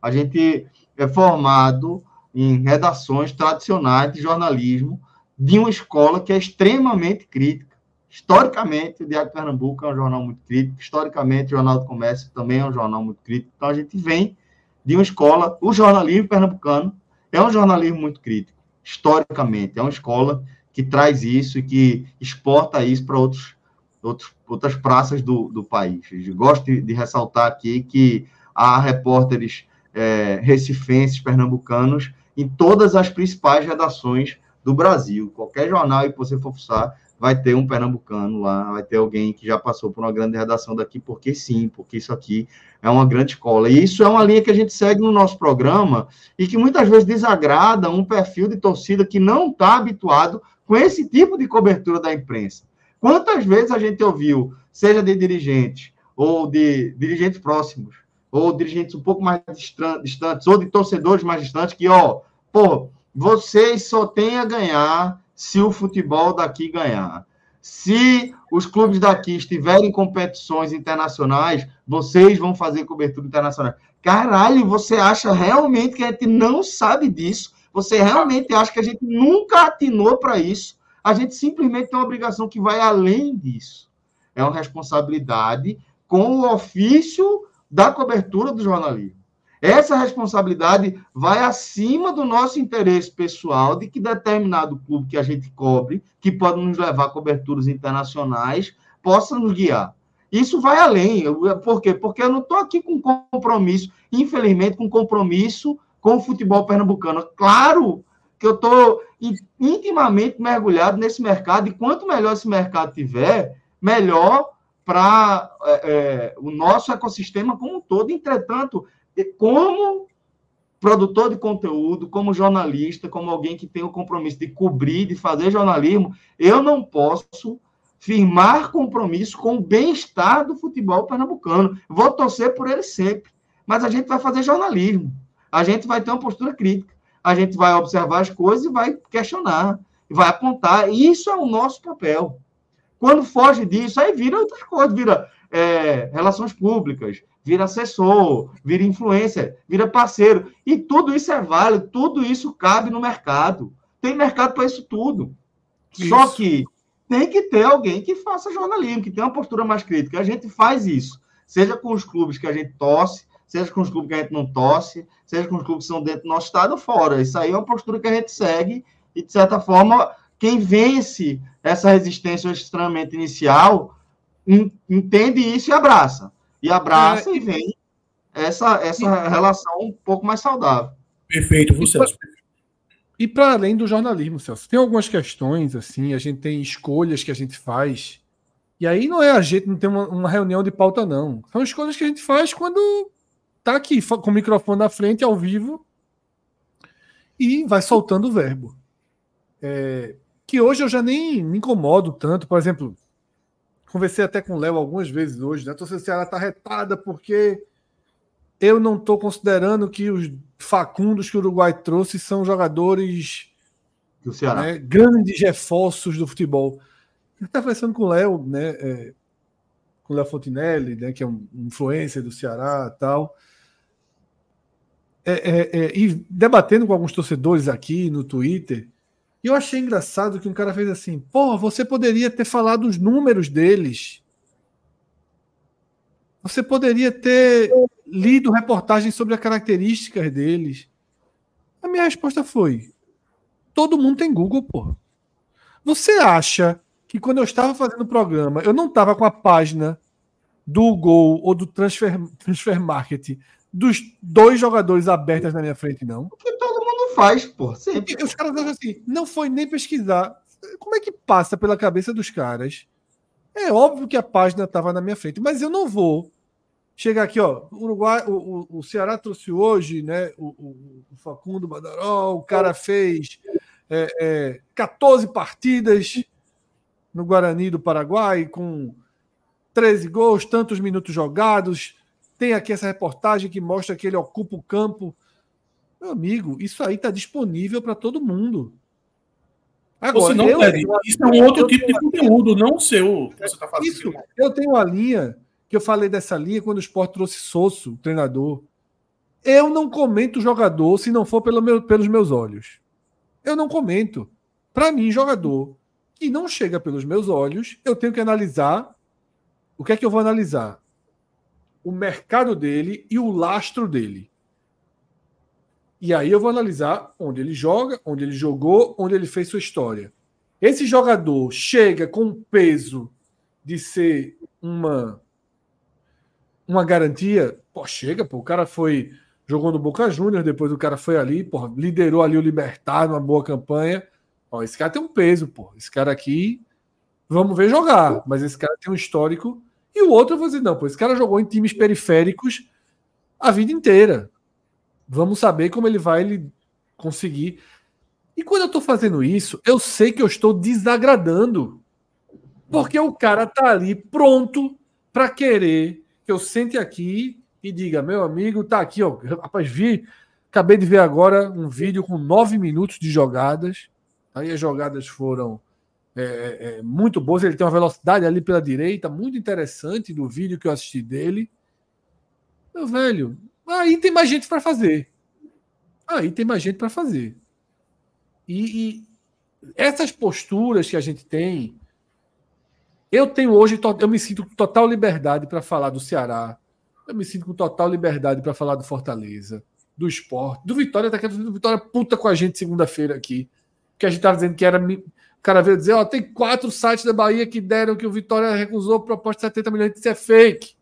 A gente é formado em redações tradicionais de jornalismo de uma escola que é extremamente crítica. Historicamente, o Diário de Pernambuco é um jornal muito crítico, historicamente, o Jornal do Comércio também é um jornal muito crítico. Então, a gente vem de uma escola, o jornalismo pernambucano, é um jornalismo muito crítico, historicamente. É uma escola que traz isso e que exporta isso para outros, outros, outras praças do, do país. Eu gosto de, de ressaltar aqui que há repórteres é, recifenses, pernambucanos, em todas as principais redações do Brasil. Qualquer jornal que você for fuçar, vai ter um pernambucano lá, vai ter alguém que já passou por uma grande redação daqui, porque sim, porque isso aqui é uma grande escola. E isso é uma linha que a gente segue no nosso programa e que muitas vezes desagrada um perfil de torcida que não está habituado com esse tipo de cobertura da imprensa. Quantas vezes a gente ouviu, seja de dirigentes ou de dirigentes próximos, ou dirigentes um pouco mais distantes, ou de torcedores mais distantes, que, ó, pô, vocês só têm a ganhar se o futebol daqui ganhar. Se os clubes daqui estiverem em competições internacionais, vocês vão fazer cobertura internacional. Caralho, você acha realmente que a gente não sabe disso? Você realmente acha que a gente nunca atinou para isso? A gente simplesmente tem uma obrigação que vai além disso. É uma responsabilidade com o ofício da cobertura do jornalismo. Essa responsabilidade vai acima do nosso interesse pessoal de que determinado clube que a gente cobre, que pode nos levar a coberturas internacionais, possa nos guiar. Isso vai além. Por quê? Porque eu não estou aqui com compromisso, infelizmente, com compromisso com o futebol pernambucano. Claro que eu estou intimamente mergulhado nesse mercado, e quanto melhor esse mercado tiver, melhor para é, é, o nosso ecossistema como um todo. Entretanto, como produtor de conteúdo, como jornalista, como alguém que tem o compromisso de cobrir, de fazer jornalismo, eu não posso firmar compromisso com o bem-estar do futebol pernambucano. Vou torcer por ele sempre, mas a gente vai fazer jornalismo. A gente vai ter uma postura crítica. A gente vai observar as coisas e vai questionar, vai apontar. Isso é o nosso papel. Quando foge disso, aí vira outras coisas, vira é, relações públicas, vira assessor, vira influencer, vira parceiro. E tudo isso é válido, tudo isso cabe no mercado. Tem mercado para isso tudo. Isso. Só que tem que ter alguém que faça jornalismo, que tenha uma postura mais crítica. A gente faz isso, seja com os clubes que a gente torce, seja com os clubes que a gente não torce, seja com os clubes que são dentro do nosso estado ou fora. Isso aí é uma postura que a gente segue e, de certa forma, quem vence essa resistência ao estranhamento inicial entende isso e abraça. E abraça é, e vem essa, essa relação um pouco mais saudável. Perfeito, você. E para além do jornalismo, Celso, tem algumas questões, assim, a gente tem escolhas que a gente faz, e aí não é a gente, não tem uma, uma reunião de pauta, não. São escolhas que a gente faz quando tá aqui com o microfone na frente, ao vivo, e vai soltando o verbo. É, que hoje eu já nem me incomodo tanto, por exemplo, conversei até com o Léo algumas vezes hoje, né? A torcida do Ceará tá retada porque eu não estou considerando que os facundos que o Uruguai trouxe são jogadores do Ceará. Né, grandes reforços do futebol. Eu estava conversando com o Léo, né, é, com o Léo Fontinelli, né, que é um influencer do Ceará tal. É, é, é, e debatendo com alguns torcedores aqui no Twitter, e eu achei engraçado que um cara fez assim: pô, você poderia ter falado os números deles. Você poderia ter lido reportagens sobre as características deles. A minha resposta foi: todo mundo tem Google, pô. Você acha que quando eu estava fazendo o programa, eu não estava com a página do Gol ou do Transfer, transfer Market dos dois jogadores abertas na minha frente, não? Faz, pô. Sempre. Os caras acham assim, não foi nem pesquisar. Como é que passa pela cabeça dos caras? É óbvio que a página estava na minha frente, mas eu não vou chegar aqui, ó. O Uruguai, o, o, o Ceará trouxe hoje, né? O, o, o Facundo Badaró, o cara fez é, é, 14 partidas no Guarani do Paraguai, com 13 gols, tantos minutos jogados. Tem aqui essa reportagem que mostra que ele ocupa o campo. Meu amigo, isso aí está disponível para todo mundo. Agora, não, eu, isso é um outro tipo de conteúdo, não o seu você está fazendo. Isso, eu tenho a linha que eu falei dessa linha quando o Sport trouxe Sosso, treinador. Eu não comento jogador se não for pelo meu, pelos meus olhos. Eu não comento. Para mim, jogador que não chega pelos meus olhos, eu tenho que analisar. O que é que eu vou analisar? O mercado dele e o lastro dele. E aí eu vou analisar onde ele joga, onde ele jogou, onde ele fez sua história. Esse jogador chega com peso de ser uma uma garantia, pô, chega, pô, o cara foi jogou no Boca Juniors, depois o cara foi ali, pô, liderou ali o Libertar numa boa campanha. Ó, esse cara tem um peso, pô. Esse cara aqui, vamos ver jogar, mas esse cara tem um histórico. E o outro eu vou dizer, não, pô, esse cara jogou em times periféricos a vida inteira. Vamos saber como ele vai conseguir. E quando eu tô fazendo isso, eu sei que eu estou desagradando. Porque o cara tá ali pronto para querer que eu sente aqui e diga, meu amigo, tá aqui, ó. Rapaz, vi, acabei de ver agora um vídeo com nove minutos de jogadas. Aí as jogadas foram é, é, é, muito boas. Ele tem uma velocidade ali pela direita, muito interessante do vídeo que eu assisti dele. Meu velho, aí tem mais gente para fazer. Aí tem mais gente para fazer. E, e essas posturas que a gente tem eu tenho hoje, eu me sinto com total liberdade para falar do Ceará. Eu me sinto com total liberdade para falar do Fortaleza, do esporte, do Vitória. Tá querendo Vitória puta com a gente segunda-feira aqui. Que a gente estava dizendo que era. O cara veio dizer: ó, tem quatro sites da Bahia que deram que o Vitória recusou a proposta de 70 milhões. Isso é fake.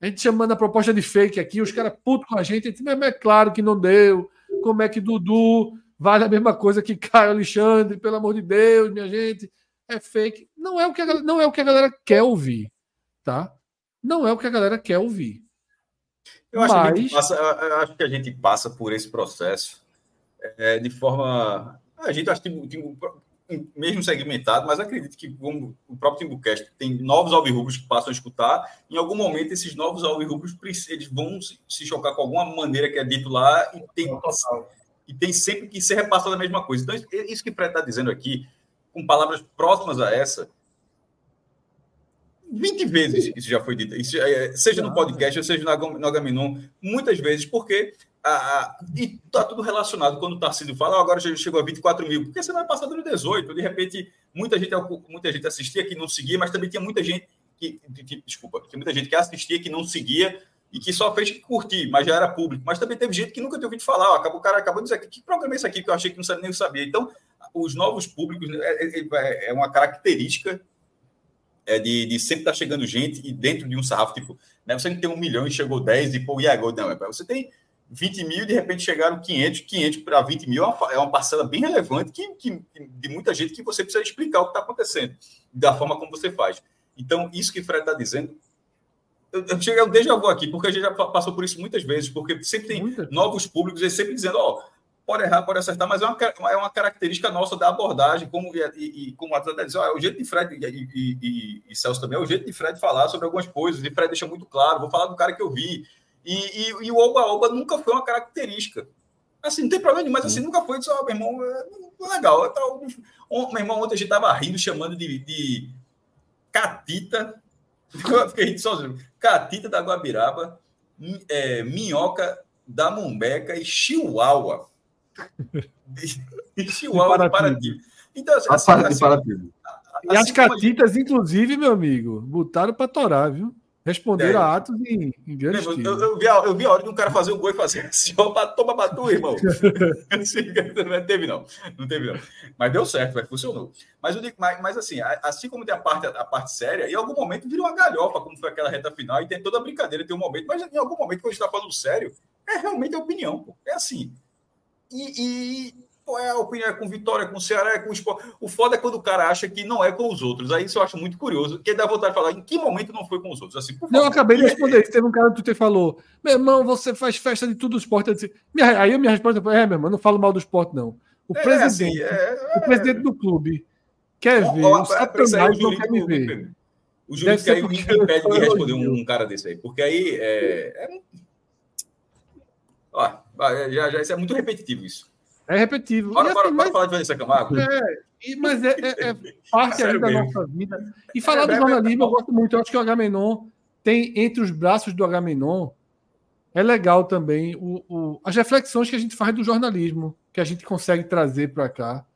A gente chamando a proposta de fake aqui, os caras putos com a gente. A gente mas é claro que não deu. Como é que Dudu vale a mesma coisa que Caio Alexandre? Pelo amor de Deus, minha gente é fake. Não é o que a, não é o que a galera quer ouvir, tá? Não é o que a galera quer ouvir. Eu acho, Mas... que, passa, eu acho que a gente passa por esse processo é, de forma. A gente acho que mesmo segmentado, mas acredito que como o próprio Timbucast tem novos alvirrubros que passam a escutar, em algum momento esses novos alvirrubros eles vão se chocar com alguma maneira que é dito lá e tem, e tem sempre que ser repassado a mesma coisa. Então, isso que o Fred está dizendo aqui, com palavras próximas a essa, 20 vezes isso já foi dito, isso, é, seja no podcast, seja no Agaminon, muitas vezes, porque a, a, e está tudo relacionado. Quando o Tarcísio fala, oh, agora já chegou a 24 mil, porque você vai passar no 18, de repente, muita gente, muita gente assistia que não seguia, mas também tinha muita gente que, que desculpa, tinha muita gente que assistia que não seguia e que só fez curtir, mas já era público. Mas também teve gente que nunca tinha ouvido falar. Ó, acabou, o cara acabou de dizer que programa é esse aqui que eu achei que não sabia nem sabia. Então, os novos públicos né, é, é, é, é uma característica é de, de, sempre estar tá chegando gente e dentro de um sarrafo, tipo, né, você não tem um milhão e chegou 10 e pô, e agora? Não, é, você tem 20 mil e de repente chegaram 500, 500 para 20 mil é uma, é uma parcela bem relevante que, que, de muita gente que você precisa explicar o que está acontecendo, da forma como você faz. Então, isso que o Fred está dizendo, eu, eu cheguei um déjà vu aqui, porque a gente já passou por isso muitas vezes, porque sempre tem Muita. novos públicos, eles sempre dizendo, ó, oh, pode errar, pode acertar, mas é uma, é uma característica nossa da abordagem, como, e, e como o atleta diz, ó, é o jeito de Fred, e, e, e, e Celso também, é o jeito de Fred falar sobre algumas coisas, e Fred deixa muito claro, vou falar do cara que eu vi, e, e, e o Oba-Oba nunca foi uma característica. Assim, não tem problema nenhum, mas assim, nunca foi. Disse, oh, meu irmão, é legal. Tava, meu irmão, ontem a gente tava rindo, chamando de, de catita. Fiquei rindo sozinho. Catita da Guabiraba, é, minhoca da Mumbeca e chihuahua. chihuahua de Paraty. Então, assim, assim, assim, e as catitas, gente... inclusive, meu amigo, botaram para torar, viu? Responderam é. a atos em, em eu, eu, eu, vi a, eu vi a hora de um cara fazer um gol e fazer assim, ó, toma batu, irmão. assim, não teve, não. Não teve, não. Mas deu certo, mas funcionou. Mas, eu digo, mas, mas assim, assim como tem a parte, a parte séria, em algum momento vira uma galhofa, como foi aquela reta final, e tem toda a brincadeira, tem um momento, mas em algum momento, quando a gente está falando sério, é realmente a opinião, pô. É assim. E, e qual é a opinião? É com Vitória, com Ceará, é com o esporte. O foda é quando o cara acha que não é com os outros. Aí isso eu acho muito curioso, que dá vontade de falar em que momento não foi com os outros. Assim, não, eu acabei de responder. Teve um cara no Twitter falou: meu irmão, você faz festa de tudo o esporte. Disse, aí a minha resposta foi: é, meu irmão, não falo mal do esporte, não. O é, presidente, assim, é, o presidente do clube quer ver, o Satanás não quer me ver. O juiz que aí me impede de responder um, um, cara desse aí, porque aí é. é... Ó, já, já, isso é muito repetitivo isso. É repetitivo. Bora, bora, assim, bora falar de Vanessa Camargo. É, e, mas é, é, é parte é da nossa vida. E falar do jornalismo, eu gosto muito. Eu acho que o Agamenon tem entre os braços do Agamenon é legal também o, o, as reflexões que a gente faz do jornalismo, que a gente consegue trazer para cá.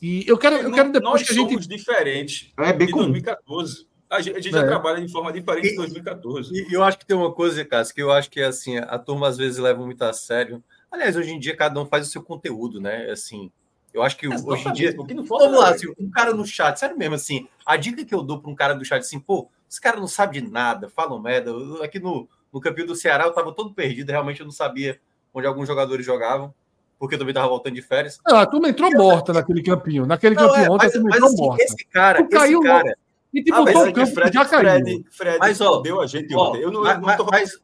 E eu quero, eu quero depois Nós que a gente. somos diferentes é bem de 2014. A gente, a gente é. já trabalha de forma diferente em 2014. E eu acho que tem uma coisa, Cássio, que eu acho que é assim, a turma às vezes leva muito a sério. Aliás, hoje em dia cada um faz o seu conteúdo, né? Assim, eu acho que é, hoje em dia. Não vamos lá, assim, um cara no chat, sério mesmo, assim, a dica que eu dou para um cara do chat, assim, pô, esse cara não sabe de nada, falam merda. Eu, aqui no, no campinho do Ceará eu tava todo perdido, realmente eu não sabia onde alguns jogadores jogavam, porque eu também tava voltando de férias. Não, a turma entrou morta naquele campinho. Naquele não, campinho é, ontem, mas, a turma entrou assim, morta. Esse cara, esse caiu, cara. E tipo, ah, todo o campo Fred, já caiu. Fred, Fred mas, ó, deu a gente ontem. Eu não, mas, eu não tô... mas,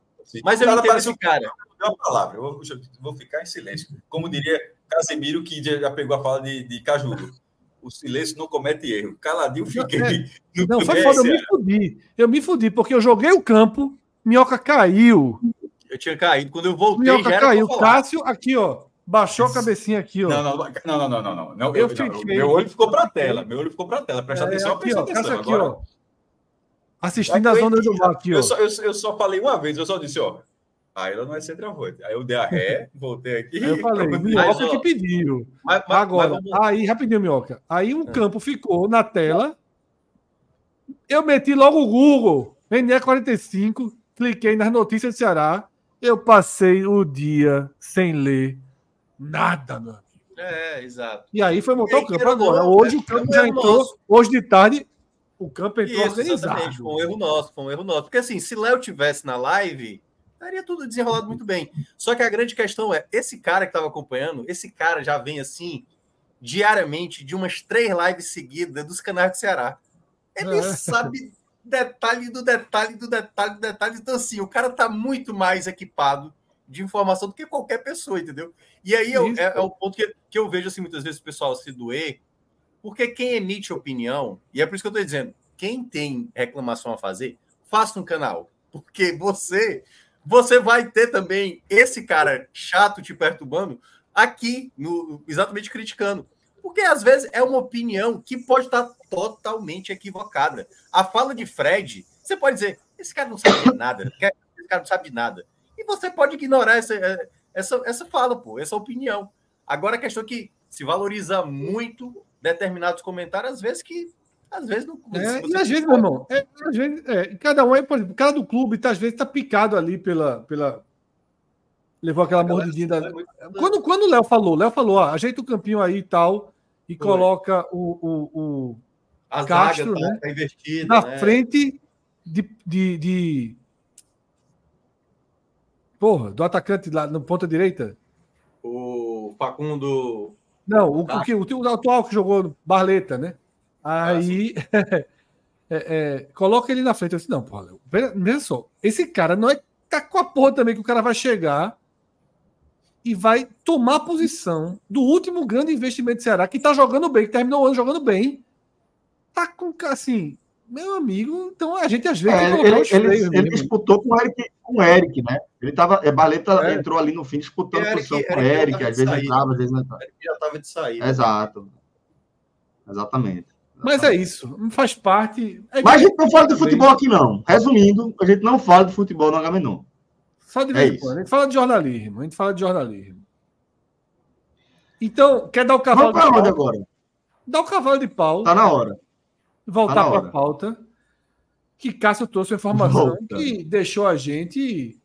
mas eu entendo esse cara uma palavra, eu vou, vou, ficar em silêncio. Como diria Casemiro, que já pegou a fala de, de Cajudo. O silêncio não comete erro. Caladinho fiquei. É. Não, foi foda, eu me fudi. Eu me fudi, porque eu joguei o campo, minhoca caiu. Eu tinha caído. Quando eu voltei, minhoca já caiu. Cássio, aqui, ó. Baixou a cabecinha aqui, ó. Não, não, não, não, não, não. não. Eu, eu fiquei, meu olho ficou para a tela. Meu olho ficou para a tela. Presta é, atenção, aqui, presta ó, atenção. Aqui, ó. Assistindo a zona do mar aqui, ó. Eu só, eu, eu só falei uma vez, eu só disse, ó. Aí ela não é centroavante. Aí eu dei a ré, voltei aqui. Aí eu falei, Minhoca que pediu. Mas, mas, Agora, mas aí, rapidinho, Minhoca. Aí um é. campo ficou na tela. Eu meti logo o Google, NE45, cliquei nas notícias do Ceará. Eu passei o dia sem ler nada, amigo. É, exato. E aí foi montar o campo agora. Hoje o campo já entrou, hoje de tarde, o campo entrou Isso, organizado. Foi um erro nosso, foi um erro nosso. Porque assim, se Léo tivesse na live, estaria tudo desenrolado muito bem. Só que a grande questão é, esse cara que estava acompanhando, esse cara já vem assim, diariamente, de umas três lives seguidas dos canais do Ceará. Ele é. sabe detalhe do detalhe do detalhe do detalhe. Então, assim, o cara tá muito mais equipado de informação do que qualquer pessoa, entendeu? E aí é, é, é o ponto que, que eu vejo, assim, muitas vezes o pessoal se doer, porque quem emite opinião, e é por isso que eu tô dizendo, quem tem reclamação a fazer, faça um canal. Porque você você vai ter também esse cara chato te perturbando aqui, no, exatamente criticando. Porque às vezes é uma opinião que pode estar totalmente equivocada. A fala de Fred, você pode dizer, esse cara não sabe de nada, esse cara não sabe de nada. E você pode ignorar essa, essa, essa fala, pô, essa opinião. Agora a questão é que se valoriza muito determinados comentários, às vezes que às vezes não. É, e às vezes, meu irmão, é, às vezes, é, cada um é, por exemplo, cada do clube, tá, às vezes, tá picado ali pela. pela... Levou aquela mordidinha da. Quando, quando o Léo falou, Léo falou, ó, ajeita o campinho aí e tal. e Foi. coloca o, o, o a Castro tá, né, tá na né? frente de, de, de, Porra, do atacante lá no ponta direita? O Facundo. Não, o, o, o, o atual que jogou Barleta, né? Aí. Ah, é, é, coloca ele na frente. Eu disse, não, porra, veja só, esse cara não é tá com a porra também que o cara vai chegar e vai tomar a posição do último grande investimento do Ceará, que tá jogando bem, que terminou o ano jogando bem. Tá com, assim, meu amigo, então a gente às vezes. É, ele, ele, ele disputou com o Eric, com o Eric, né? Ele tava. É, Baleta é. entrou ali no fim disputando a posição com o Eric, às vezes entrava, às vezes não entrava. Eric já estava de saída. Exato. Exatamente. Mas é isso, faz parte. É Mas a gente não fala de futebol aqui, não. Resumindo, a gente não fala de futebol no Agamenon. Só de é vez em quando. A gente fala de jornalismo. A gente fala de jornalismo. Então, quer dar o cavalo Vamos de pau? agora? Dá o cavalo de pau. Tá na hora. Voltar para a pauta. Que Cássio trouxe uma informação Volta. que deixou a gente.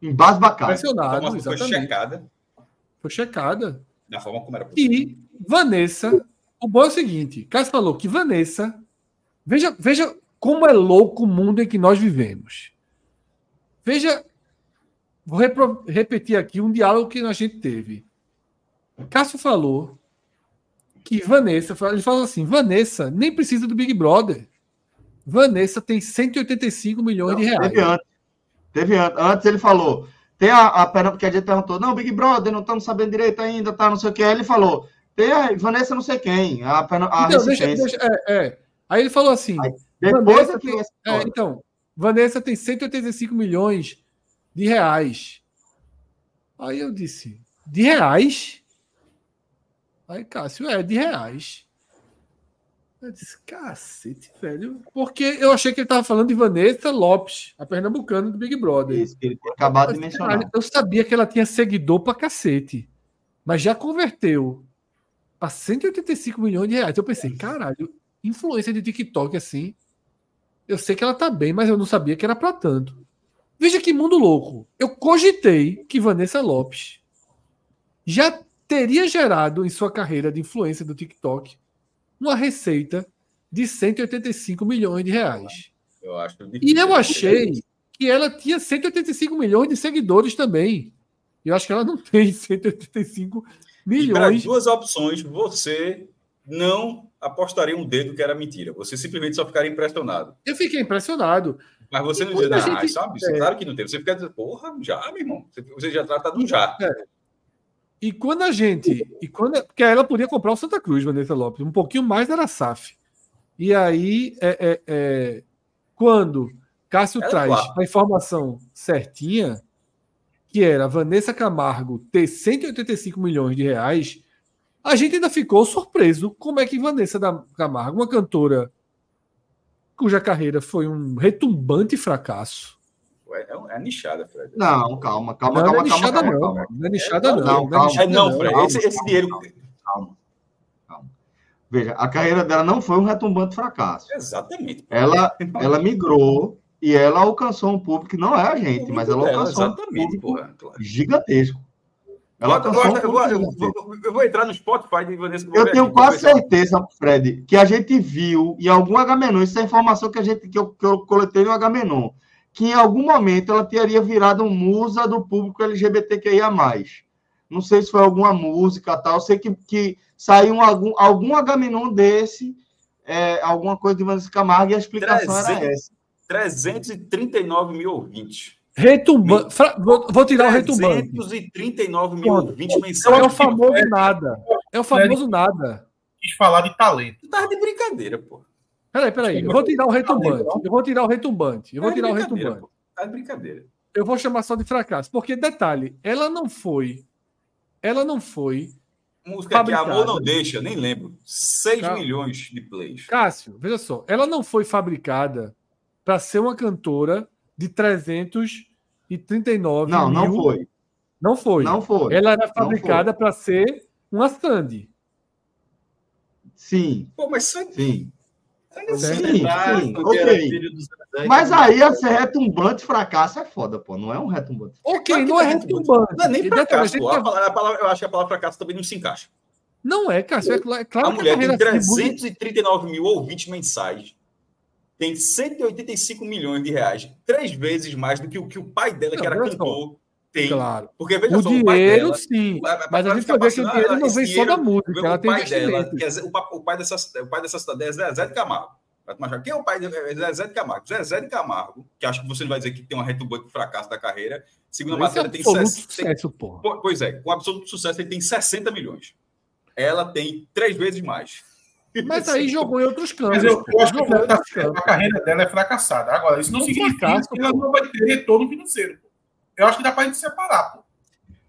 Embasbacado. Impressionado. Foi, checada. Foi checada. Da forma como era possível. E Vanessa o bom é o seguinte: Cássio falou que Vanessa. Veja, veja como é louco o mundo em que nós vivemos. Veja. Vou repro, repetir aqui um diálogo que a gente teve. Cássio falou que Vanessa. Ele falou assim: Vanessa nem precisa do Big Brother. Vanessa tem 185 milhões não, de reais. Teve antes. Teve antes. Antes ele falou. Tem a, a porque a gente perguntou, não, Big Brother, não estamos sabendo direito ainda, tá, não sei o que. Aí ele falou, tem a Vanessa não sei quem, a, a então, deixa, deixa, é, é. Aí ele falou assim: Aí, depois Vanessa tem, é, então, Vanessa tem 185 milhões de reais. Aí eu disse: de reais? Aí Cássio, é, de reais. Eu disse, cacete, velho. Porque eu achei que ele estava falando de Vanessa Lopes, a pernambucana do Big Brother. Isso, que ele tinha acabado de mencionar. Eu sabia que ela tinha seguidor pra cacete. Mas já converteu a 185 milhões de reais. Eu pensei, caralho, influência de TikTok assim. Eu sei que ela tá bem, mas eu não sabia que era para tanto. Veja que mundo louco. Eu cogitei que Vanessa Lopes já teria gerado em sua carreira de influência do TikTok uma receita de 185 milhões de reais. Eu acho e eu achei que ela tinha 185 milhões de seguidores também. Eu acho que ela não tem 185 Milhões. E duas opções, você não apostaria um dedo que era mentira. Você simplesmente só ficaria impressionado. Eu fiquei impressionado. Mas você e não diz, ah, gente... sabe? É. Claro que não tem. Você fica dizendo, porra, já, meu irmão. Você já trata do já. É. E quando a gente. E quando, porque ela podia comprar o Santa Cruz, Vanessa Lopes. Um pouquinho mais era SAF. E aí, é, é, é quando Cássio traz a informação certinha, que era Vanessa Camargo ter 185 milhões de reais, a gente ainda ficou surpreso como é que Vanessa Camargo, uma cantora cuja carreira foi um retumbante fracasso. É, é, é nichada, Fred. Não, calma, calma, não, calma, não é nichada, calma, não. calma. Não é nichada, não. Não, calma, é, não, Fred. Calma, esse, esse dinheiro. Calma, calma. Veja, a carreira dela não foi um retumbante fracasso. Exatamente. Ela, ela migrou e ela alcançou um público que não é a gente, mas ela alcançou um público porra, claro. gigantesco. Ela eu, um eu, vou, eu, vou, eu, vou, entrar no Spotify de Vanessa. Eu tenho quase certeza, Fred, que a gente viu em algum H-Menon, isso é informação que, a gente, que, eu, que eu coletei no H-Menon, que em algum momento ela teria virado um musa do público LGBTQIA+. Não sei se foi alguma música tal, sei que, que saiu um, algum, algum H-Menon desse, é, alguma coisa de Vanessa Camargo, e a explicação 300, era essa. 339 mil ouvintes. Retumbante. Vou, vou, tirar o retumbante. 339 mil ouvintes mensais. É o famoso nada. É o famoso nada. Quis falar de talento. Tava de brincadeira, pô. Peraí, peraí. Eu vou tirar o retumbante. Eu vou tirar o retumbante. Eu vou tirar o retumbante. Tá de brincadeira. Eu vou chamar só de fracasso. Porque, detalhe, ela não foi. Ela não foi. Música fabricada. que Amor Não Deixa, nem lembro. 6 milhões de plays. Cássio, veja só. Ela não foi fabricada para ser uma cantora de 339 Não, mil. não foi. Não foi. Não foi. Ela era fabricada para ser uma stand. Sim. Pô, mas sim. Sim, sim, ok. Mas aí a ser retumbante fracasso é foda, pô. Não é um retumbante. Ok, não é retumbante. Não é nem fracasso. A palavra, a palavra, eu acho que a palavra fracasso também não se encaixa. Não é, cara. É, claro a mulher a tem 339 mil ouvintes mensais. Tem 185 milhões de reais. Três vezes mais do que o que o pai dela, não, que era cantor, tem. Claro. Porque veja o só, dinheiro, o pai dela, sim. Mas a gente vai ver que o dinheiro não vem só da música. Ela o pai dela, que o, pai dessa, o pai dessa cidade é Zé de Camargo. Quem é o pai de é Zezé de Camargo? Zezé de Camargo, que acho que você não vai dizer que tem uma retumbante de fracasso da carreira. Segundo a matéria, tem, sucesso, tem, Pois é, com absoluto sucesso, ele tem 60 milhões. Ela tem três vezes mais. Mas aí jogou em outros campos. Mas eu, eu acho que a, carreira dela é fracassada. Agora, isso não, não significa fracasso, que ela não vai ter retorno financeiro. Eu acho que dá para a gente separar. Pô.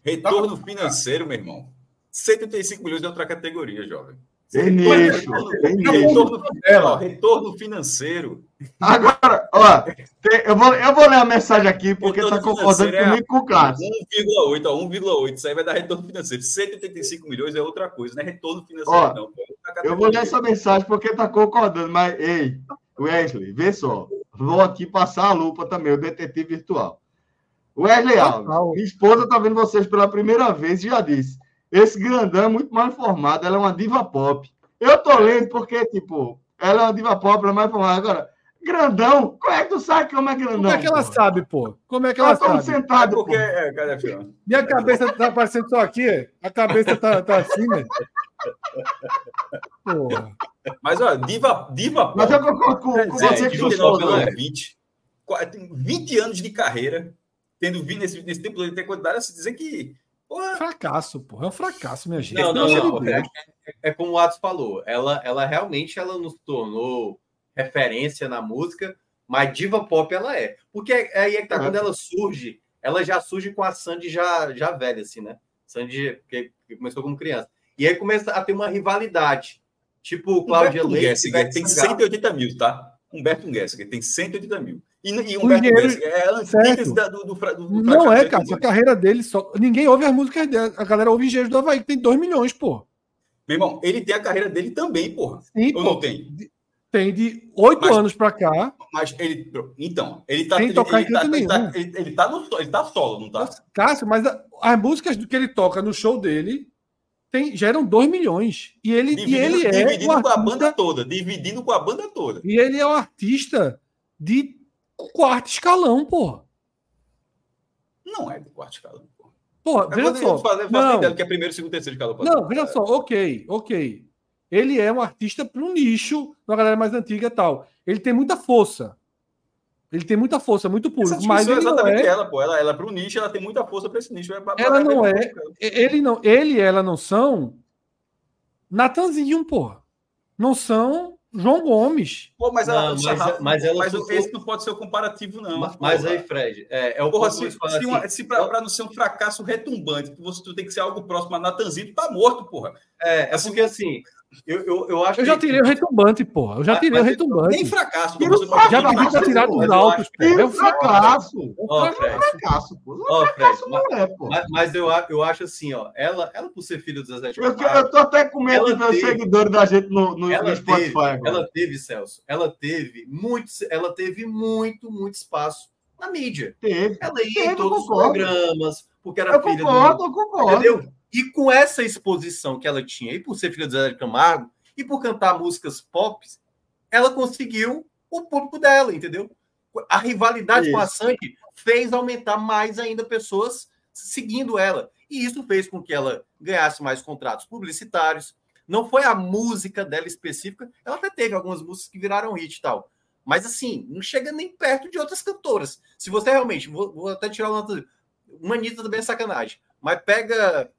Retorno financeiro, meu irmão. 135 milhões de outra categoria, jovem. Tem nicho, tem retorno, retorno, retorno financeiro. Agora, ó, tem, eu, vou, eu vou ler a mensagem aqui, porque está concordando é comigo com o Cássio. 1,8, 1,8. Isso aí vai dar retorno financeiro. 185 milhões é outra coisa, não é retorno financeiro, ó, não. Eu vou ler essa mensagem porque está concordando, mas, ei, Wesley, vê só. Vou aqui passar a lupa também, o detetive virtual. Wesley Alves, minha esposa está vendo vocês pela primeira vez e já disse. Esse grandão é muito mais informado, ela é uma diva pop. Eu tô lendo porque, tipo, ela é uma diva pop, ela é mais informada. Agora, grandão, como é que tu sabe como é grandão? Como é que ela pô? sabe, pô? Como é que ela, ela sabe? sentado, é porque, é, cadê a Minha cabeça tá aparecendo só aqui, a cabeça tá, tá assim, né? Porra. Mas, ó, diva, diva pop. Mas eu concordo com, com você que tu falou, né? 20, tem 20 anos de carreira, tendo vindo nesse, nesse tempo de ter quantidade, se dizer que Porra. Fracasso, porra. É um fracasso, minha gente. Não, não, não. não. É, é, como o Atos falou. Ela, ela realmente ela nos tornou referência na música, mas diva pop ela é. Porque aí é que tá, quando ela surge, ela já surge com a Sandy já, já velha, assim, né? Sandy, que, que começou como criança. E aí começa a ter uma rivalidade. Tipo, Cláudia Leite. Tem 180 mil, tá? Humberto Gessinger tem 180 mil. E, e Humberto Gessinger é antes da, do, do, do, Não é, cara. A carreira dele só. Ninguém ouve as músicas dele. A galera ouve Engenheiros do Havaí, que tem 2 milhões, pô. Meu irmão, ele tem a carreira dele também, porra. Sim, Ou pô. não tem? Tem de oito anos pra cá. Mas ele. Então, ele tá. Tocar ele, tá, ele, tá, ele, ele, tá no, ele tá solo, não tá? Cássio, mas as músicas que ele toca no show dele tem, geram 2 milhões. E ele, dividindo, e ele é. Dividindo artista, com a banda toda. Dividindo com a banda toda. E ele é um artista de quarto escalão, pô. Não é de quarto escalão, pô. Pô, veja só. Fazer, não. Ideia que é primeiro, segundo, terceiro escalão. Não, veja só, ok, ok. Ele é um artista para um nicho, uma galera mais antiga e tal. Ele tem muita força. Ele tem muita força, muito público. Mas ele é exatamente não é... ela, pô. Ela, ela é para o nicho, ela tem muita força para esse nicho. Pra, ela não é. Ele não, ele e ela não são Natanzinho, pô. Não são João Gomes. Pô, mas, ela, não, mas, mas, ela mas esse não pode ser o comparativo, não. Mas, mas aí, Fred, é, é o porra, se, se, assim, se para não ser um fracasso retumbante, você tu tem que ser algo próximo a Natanzinho, tu tá morto, porra. É, é assim, porque assim, eu, eu, eu, acho eu já tirei que... o retumbante, porra. Eu já tirei ah, o retumbante. Nem fracasso. já pedi pra tirar dos altos. É um fracasso. É um fracasso, pô. Não é fracasso, não é, pô. Mas, mas eu, eu acho assim, ó. Ela, ela por ser filha do Zezé de eu, eu tô até com medo de ver seguidores da gente no, no, ela no Spotify. Teve, ela teve, Celso. Ela teve muito, ela teve muito, muito espaço na mídia. Teve. Ela ia teve, em todos os programas, porque era eu filha concordo, do. Eu concordo. Entendeu? E com essa exposição que ela tinha, e por ser filha do Zé de Camargo, e por cantar músicas pop, ela conseguiu o público dela, entendeu? A rivalidade isso. com a Sandy fez aumentar mais ainda pessoas seguindo ela. E isso fez com que ela ganhasse mais contratos publicitários. Não foi a música dela específica, ela até teve algumas músicas que viraram hit e tal. Mas assim, não chega nem perto de outras cantoras. Se você realmente, vou, vou até tirar uma. Uma Anitta também é sacanagem. Mas pega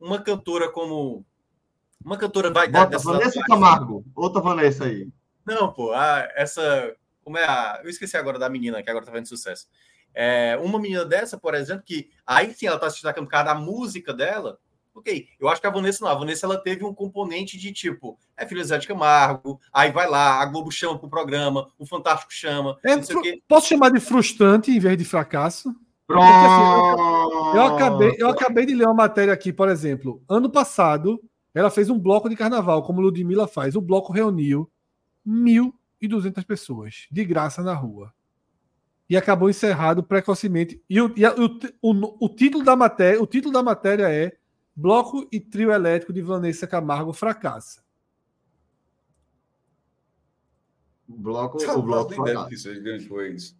uma cantora como. Uma cantora vai dar. Vanessa Camargo, outra Vanessa aí. Não, pô, a, essa. Como é a. Eu esqueci agora da menina que agora tá fazendo sucesso. É, uma menina dessa, por exemplo, que aí sim ela tá se destacando por causa da música dela. Ok, eu acho que a Vanessa não. A Vanessa ela teve um componente de tipo, é filha Zé de Camargo, aí vai lá, a Globo chama pro programa, o Fantástico chama. É, posso chamar de frustrante em vez de fracasso? Porque, assim, eu, acabei, eu acabei de ler uma matéria aqui, por exemplo. Ano passado, ela fez um bloco de carnaval, como Ludmilla faz. O bloco reuniu 1.200 pessoas, de graça na rua. E acabou encerrado precocemente. E, o, e o, o, o, título da matéria, o título da matéria é Bloco e trio elétrico de Vanessa Camargo fracassa. Bloco, o bloco fracassa.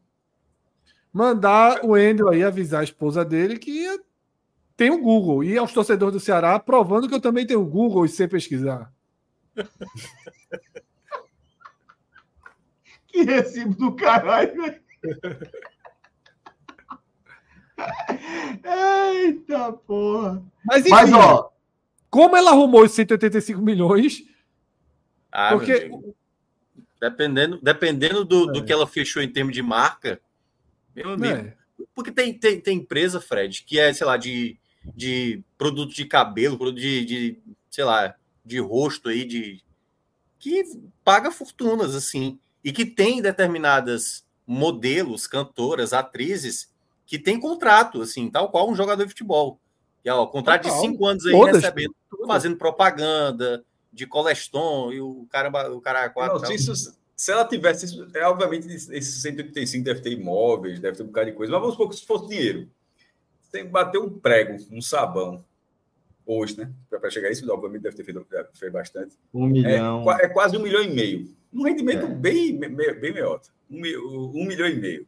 Mandar o Endel aí avisar a esposa dele que tem o Google. E aos torcedores do Ceará, provando que eu também tenho o Google e sei pesquisar. que recibo do caralho, velho. Eita porra. Mas, enfim, Mas, ó, como ela arrumou os 185 milhões? Ah, porque dependendo, dependendo do, é. do que ela fechou em termos de marca, meu amigo. É. Porque tem, tem, tem empresa, Fred, que é, sei lá, de, de produto de cabelo, produto de, de, sei lá, de rosto aí, de que paga fortunas, assim, e que tem determinadas modelos, cantoras, atrizes que tem contrato, assim, tal qual um jogador de futebol. Que, ó, contrato de cinco anos aí Todas, recebendo, fazendo propaganda de Coleston e o cara, o cara quatro. Não, se, isso, se ela tivesse isso, é, obviamente, esses 185 deve ter imóveis, deve ter um bocado de coisa, mas vamos supor que se fosse dinheiro. Tem que bater um prego, um sabão, hoje, né? Para chegar a isso, obviamente deve ter feito, feito bastante. Um milhão. É, é, quase um milhão e meio. Um rendimento é. bem, bem, bem maior. Um, um milhão e meio.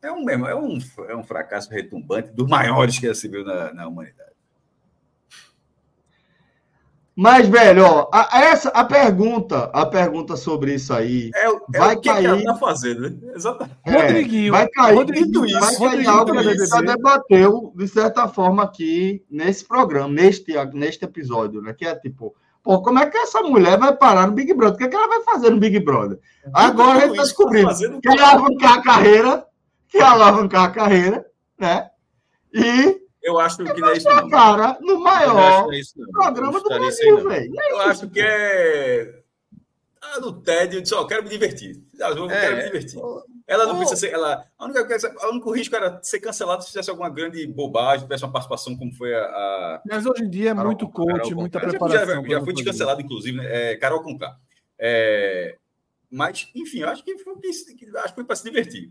É um, é, um, é um fracasso retumbante dos maiores que já se viu na, na humanidade. Mas, velho, ó, a, essa, a pergunta, a pergunta sobre isso aí. É, é vai o que, cair, que ela tá fazendo, né? Exatamente. É, Rodriguinho. Vai cair, Rodriguinho, isso, vai cair algo que a gente já debateu, de certa forma, aqui nesse programa, neste, neste episódio, né? Que é tipo, pô, como é que essa mulher vai parar no Big Brother? O que, é que ela vai fazer no Big Brother? Agora a gente tá descobrindo que ela alavancar a carreira que alavancar a carreira, né? E eu acho que não é isso. Não. cara no maior é isso, programa do Brasil, velho. É eu acho que é. Ah, no TED, eu disse, ó, oh, quero me divertir. Eu é, quero me divertir. Ela não oh. precisa ser. Ela, a única, o único risco era ser cancelado se fizesse alguma grande bobagem, tivesse uma participação como foi a. a Mas hoje em dia é muito coach, Carol muita preparação. Já, já, já foi descancelado, inclusive, né? É, Carol Conká. É, mas, enfim, acho que foi, acho que foi para se divertir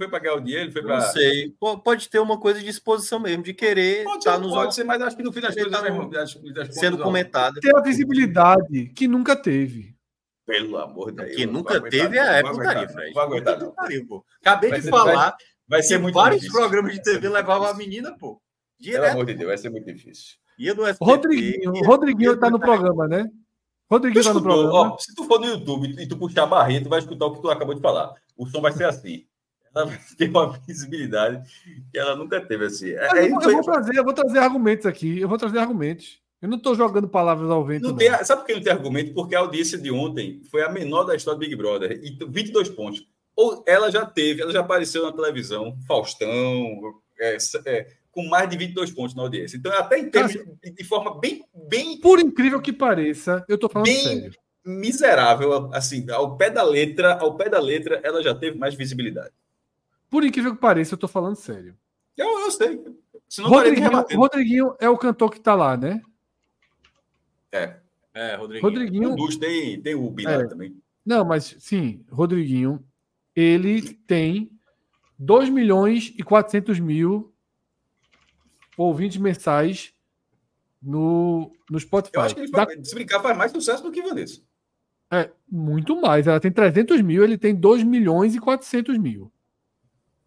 foi para ganhar o dinheiro? Foi pra... Não sei. Pode ter uma coisa de exposição mesmo, de querer pode estar nos olhos. Ser, mas acho que no fim das coisas, tá sendo comentada. Ter a visibilidade que nunca teve. Pelo amor de Deus. Que nunca teve é a putaria, Fred. Vai aguentar, não. Acabei vai de ser, falar. Vai, ser muito vários difícil. programas de TV levavam a menina, pô. Direto. Pelo amor de Deus, vai ser muito difícil. Ia do SBT, Rodriguinho, ia, Rodriguinho tá no programa, né? Rodriguinho tá no programa. Ó, se tu for no YouTube e tu puxar a barreira, tu vai escutar o que tu acabou de falar. O som vai ser assim ela vai ter uma visibilidade que ela nunca teve assim. É, eu, vou, eu, vou trazer, eu vou trazer argumentos aqui. Eu vou trazer argumentos. Eu não estou jogando palavras ao vento. Não, não. Tem, sabe por que não tem argumento? Porque a audiência de ontem foi a menor da história do Big Brother e 22 pontos. Ou ela já teve, ela já apareceu na televisão, Faustão, é, é, com mais de 22 pontos na audiência. Então, até em termos de, de forma bem, bem. Por incrível que pareça, eu estou falando bem sério. Miserável, assim, ao pé da letra, ao pé da letra, ela já teve mais visibilidade. Por incrível que pareça, eu tô falando sério. Eu, eu sei. Rodriguinho, Rodriguinho é o cantor que tá lá, né? É. É, Rodriguinho. Rodriguinho Luz, tem, tem o Binar é. também. Não, mas sim, Rodriguinho, ele tem 2 milhões e 400 mil ouvintes mensais no, no Spotify. Eu acho que ele, da... se brincar, faz mais sucesso do que Vanessa. É, muito mais. Ela tem 300 mil, ele tem 2 milhões e 400 mil.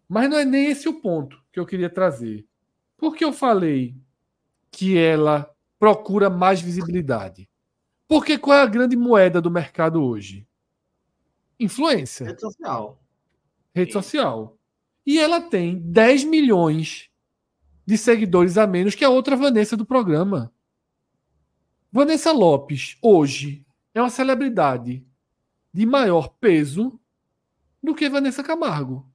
Mas não é nem esse o ponto que eu queria trazer. Por que eu falei que ela procura mais visibilidade? Porque qual é a grande moeda do mercado hoje? Influência. Rede social. Rede social. E ela tem 10 milhões de seguidores a menos que a outra Vanessa do programa. Vanessa Lopes, hoje, é uma celebridade de maior peso do que Vanessa Camargo.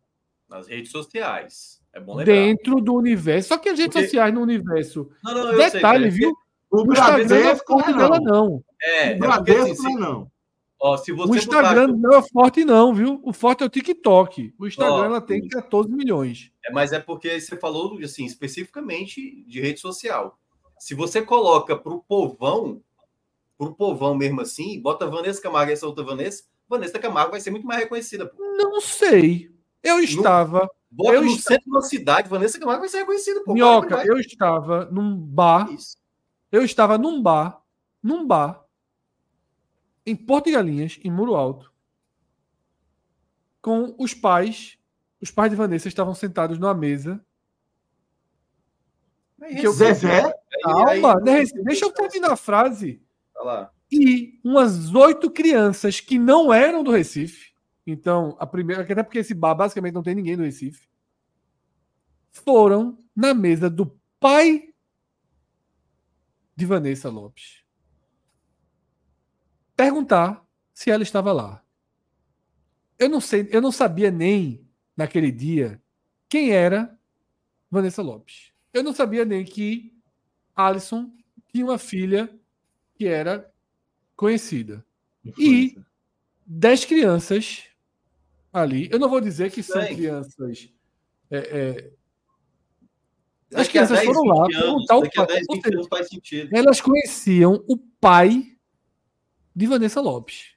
Nas redes sociais. É bom lembrar. Dentro do universo. Só que as redes Porque... sociais no universo. Não, não, Detalhe, sei, viu? O, Instagram não é forte dela, não. É, o Bradesco assim, não. Ó, se você o Instagram botar... não é forte, não, viu? O forte é o TikTok. O Instagram Ó, ela tem 14 milhões. É, mas é porque você falou assim, especificamente de rede social. Se você coloca para o povão, para o povão mesmo assim, bota Vanessa Camargo e essa outra Vanessa, Vanessa Camargo vai ser muito mais reconhecida. Pô. Não sei. Eu estava. No, eu no estava, centro da cidade, Vanessa Camargo vai ser reconhecida. Pô, Minhoca, eu estava num bar Isso. Eu estava num bar, num bar, em Porto de Galinhas, em Muro Alto, com os pais. Os pais de Vanessa estavam sentados numa mesa. Que eu... Zezé? Calma, deixa eu terminar a frase. Lá. E umas oito crianças que não eram do Recife. Então, a primeira, até porque esse bar basicamente não tem ninguém do Recife, foram na mesa do pai de Vanessa Lopes perguntar se ela estava lá. Eu não sei, eu não sabia nem naquele dia quem era Vanessa Lopes. Eu não sabia nem que Alison tinha uma filha que era conhecida. E dez crianças ali. Eu não vou dizer que são crianças. É, é, as crianças foram lá perguntar o pai. Elas conheciam o pai de Vanessa Lopes.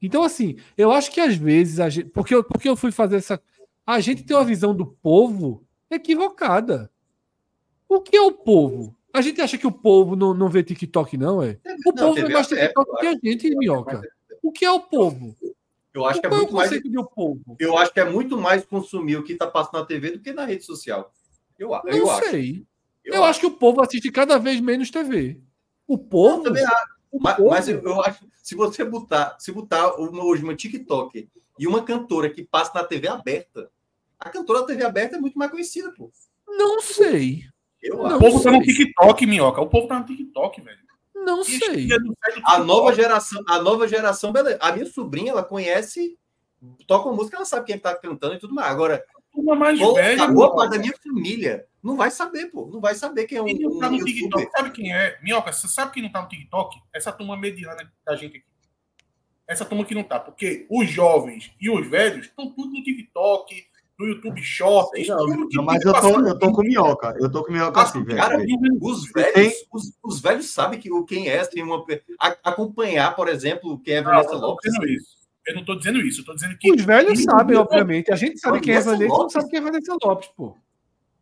Então, assim, eu acho que às vezes, a gente, porque, eu, porque eu fui fazer essa. A gente tem uma visão do povo equivocada. O que é o povo? A gente acha que o povo não, não vê TikTok, não, é? O não, povo vê mais TikTok do que a gente, Minhoca. O que é o povo? Eu acho que é, é muito mais. povo? Eu acho que é muito mais consumir o que está passando na TV do que na rede social. Eu, eu não acho. sei. Eu, eu acho. acho. que o povo assiste cada vez menos TV. O povo. Eu também acho. Mas, mas eu, eu, acho se você botar, se botar uma, hoje uma TikTok e uma cantora que passa na TV aberta, a cantora da TV aberta é muito mais conhecida, pô. Não sei. Eu não o povo sei. tá no TikTok, minhoca. O povo tá no TikTok, velho. Não e sei. A nova geração, a nova geração, beleza. A minha sobrinha, ela conhece, toca música, ela sabe quem tá cantando e tudo mais. Agora, uma mais velha. A boa parte da minha família não vai saber, pô. Não vai saber quem é um. Quem não tá no TikTok, sabe quem é? Minhoca, você sabe quem não tá no TikTok? Essa turma mediana da gente aqui. Essa turma que não tá. Porque os jovens e os velhos estão tudo no TikTok, no YouTube Shorts. Não, não, mas eu tô, eu tô com minhoca. Eu tô com minhoca assim, velho. Cara, os velhos, os, os, velhos sabem que, quem é, tem uma. acompanhar, por exemplo, quem é Vanessa Lopes. Isso. Eu não estou dizendo isso, eu estou dizendo que. Os velhos sabem, obviamente. A gente sabe quem é Vanessa, Lopes. não sabe quem é Vanessa Lopes, pô.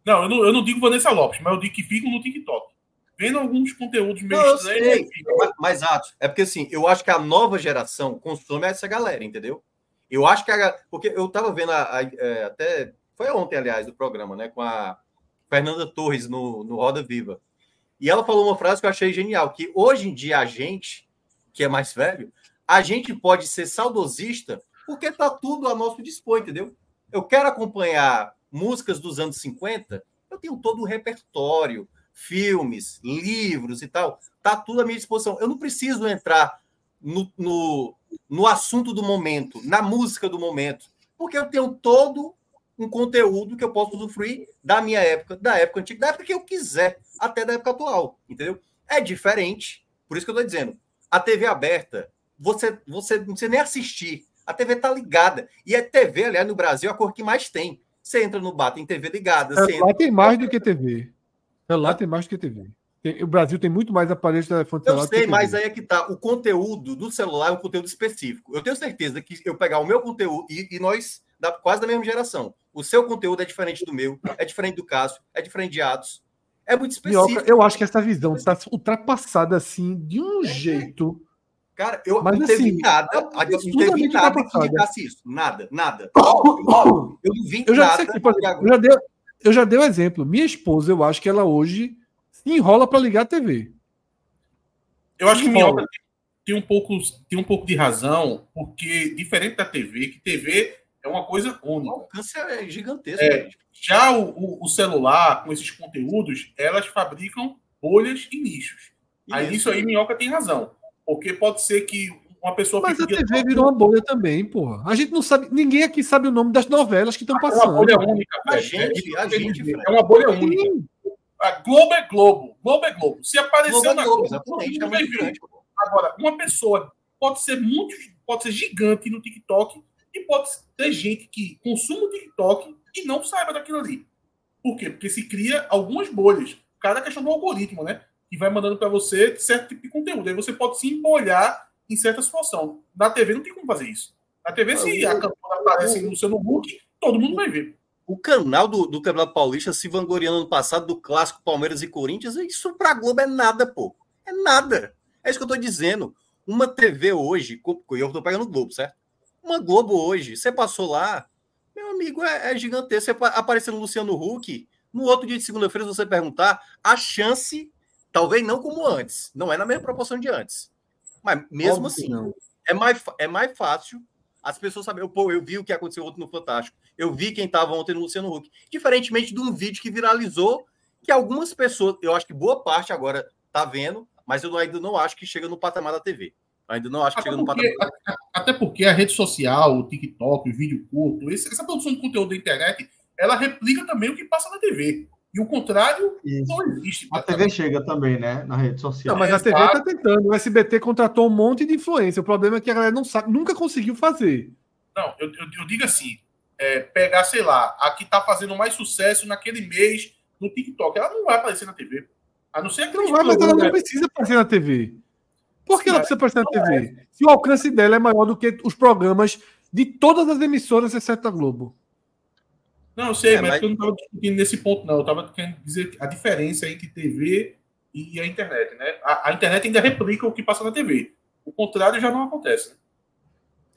Não eu, não, eu não digo Vanessa Lopes, mas eu digo que ficam no TikTok. Vendo alguns conteúdos meio não, estranhos. Mas, mas, Atos, é porque assim, eu acho que a nova geração consome essa galera, entendeu? Eu acho que a. Porque eu estava vendo a, a, a, é, até. Foi ontem, aliás, do programa, né? Com a Fernanda Torres no, no Roda Viva. E ela falou uma frase que eu achei genial: que hoje em dia a gente, que é mais velho, a gente pode ser saudosista porque está tudo a nosso dispor, entendeu? Eu quero acompanhar músicas dos anos 50, eu tenho todo o repertório, filmes, livros e tal, tá tudo à minha disposição. Eu não preciso entrar no, no, no assunto do momento, na música do momento, porque eu tenho todo um conteúdo que eu posso usufruir da minha época, da época antiga, da época que eu quiser, até da época atual, entendeu? É diferente, por isso que eu estou dizendo, a TV aberta você, você não precisa nem assistir. A TV tá ligada. E a TV, aliás, no Brasil, é a cor que mais tem. Você entra no bar, tem TV ligada. É, lá tem mais do que TV. É, lá tem mais do que TV. O Brasil tem muito mais aparelhos de telefone celular. Eu sei, mas aí é que tá. O conteúdo do celular é um conteúdo específico. Eu tenho certeza que eu pegar o meu conteúdo e, e nós, da, quase da mesma geração, o seu conteúdo é diferente do meu, é diferente do Cássio, é diferente de Atos. É muito específico. Mioca, eu acho que essa visão está ultrapassada assim de um é. jeito Cara, eu Mas, não teve assim, nada, é não teve nada que indicasse isso. Nada, nada. Eu não vi eu já nada. Aqui, eu, já dei, eu já dei um exemplo. Minha esposa, eu acho que ela hoje enrola para ligar a TV. Eu acho que Minhoca tem um, pouco, tem um pouco de razão, porque diferente da TV, que TV é uma coisa única. O alcance é gigantesco. É, já o, o, o, celular, com esses conteúdos, elas fabricam bolhas e nichos. Isso. Aí isso aí, Minhoca tem razão. Porque pode ser que uma pessoa. Mas a TV virou uma bolha também, porra. A gente não sabe. Ninguém aqui sabe o nome das novelas que estão passando. É uma bolha única, a gente, a gente, é uma bolha única. A Globo é Globo. Globo é Globo. Se apareceu Globo é na Globo, Globo, é Agora, uma pessoa pode ser muito, pode ser gigante no TikTok e pode ter gente que consuma o TikTok e não saiba daquilo ali. Por quê? Porque se cria algumas bolhas. Cada questão do algoritmo, né? e vai mandando para você certo tipo de conteúdo. Aí você pode se embolhar em certa situação. Na TV não tem como fazer isso. Na TV, se a cantora aparece no seu notebook, todo mundo vai ver. O canal do, do Campeonato Paulista se vangloriando no passado do clássico Palmeiras e Corinthians, isso pra Globo é nada, pô. É nada. É isso que eu tô dizendo. Uma TV hoje, eu tô pegando o Globo, certo? Uma Globo hoje, você passou lá, meu amigo, é, é gigantesco. Você aparecendo no Luciano Huck, no outro dia de segunda-feira, se você perguntar, a chance, talvez não como antes, não é na mesma proporção de antes. Mas mesmo Óbvio assim, é mais, é mais fácil as pessoas saberem. Pô, eu vi o que aconteceu ontem no Fantástico. Eu vi quem estava ontem no Luciano Huck. Diferentemente de um vídeo que viralizou, que algumas pessoas, eu acho que boa parte agora tá vendo, mas eu ainda não acho que chega no patamar da TV. ainda não acho que até chega porque, no patamar. Até porque a rede social, o TikTok, o vídeo curto, essa produção de conteúdo da internet, ela replica também o que passa na TV. E o contrário Isso. não existe. A TV chega também, né? Na rede social. Não, mas a TV está tentando. O SBT contratou um monte de influência. O problema é que a galera não sabe, nunca conseguiu fazer. Não, eu, eu, eu digo assim: é, pegar, sei lá, a que está fazendo mais sucesso naquele mês no TikTok, ela não vai aparecer na TV. A não ser que. Não vai, mas ela não precisa aparecer na TV. Por que ela precisa aparecer na TV? É. Se o alcance dela é maior do que os programas de todas as emissoras, exceto a Globo. Não, eu sei, é, mas, mas eu não estava discutindo nesse ponto, não. Eu estava querendo dizer a diferença entre TV e a internet, né? A, a, internet ainda replica o que passa na TV. O contrário já não acontece. Né?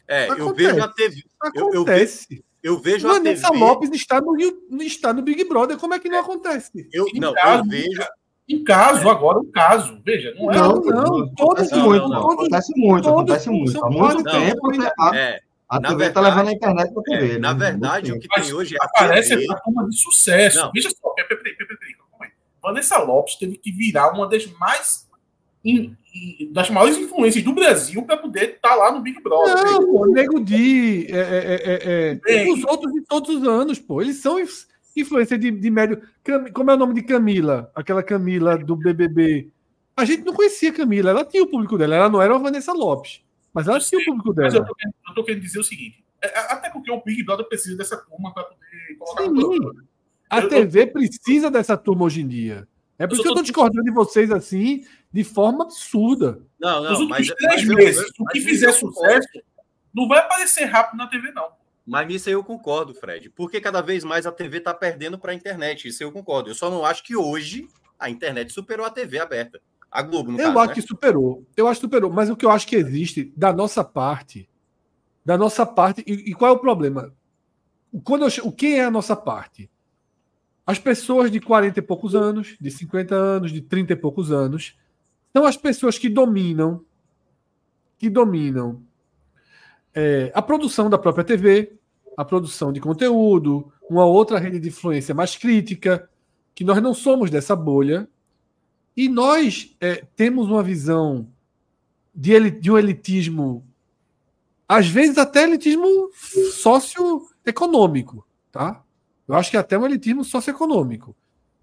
É, acontece. eu vejo a TV. Acontece. Eu, eu, eu vejo Vanessa a TV. Lopes está no, está no Big Brother. Como é que não acontece? Eu, não, caso, eu vejo. Em caso, agora, um caso. Veja, não é. Não, não. Acontece muito. Acontece muito. Acontece muito. Há muito tempo. É. A na TV está levando a internet para TV. É, né? Na verdade, o que tem hoje é a Aparece TV. a turma de sucesso. Não. Veja só, Pepe, Pepe, Pepe, Vanessa Lopes teve que virar uma das mais das maiores influências do Brasil para poder estar tá lá no Big Brother. Não, pô, Nego Di, é, é, é, é os outros de todos os anos, pô, eles são influência de, de médio. Como é o nome de Camila? Aquela Camila do BBB. A gente não conhecia Camila, ela tinha o público dela, ela não era a Vanessa Lopes. Mas ela tinha o público dela. Mas eu tô, querendo, eu tô querendo dizer o seguinte: é, é, até porque o Big Brother precisa dessa turma para poder colocar Sim, A eu, TV eu, precisa dessa turma hoje em dia. É por isso que eu tô discordando de vocês assim, de forma absurda. Não, não, Nos últimos mas, três mas meses, o que fizer sucesso não vai aparecer rápido na TV, não. Mas nisso eu concordo, Fred. Porque cada vez mais a TV está perdendo para a internet. Isso eu concordo. Eu só não acho que hoje a internet superou a TV aberta. A Globo, no Eu caso, acho né? que superou. Eu acho que superou. Mas o que eu acho que existe da nossa parte, da nossa parte, e, e qual é o problema? Quando eu, o que é a nossa parte? As pessoas de 40 e poucos anos, de 50 anos, de 30 e poucos anos, são as pessoas que dominam, que dominam é, a produção da própria TV, a produção de conteúdo, uma outra rede de influência mais crítica, que nós não somos dessa bolha, e nós é, temos uma visão de, de um elitismo, às vezes até elitismo socioeconômico, tá? Eu acho que é até um elitismo socioeconômico.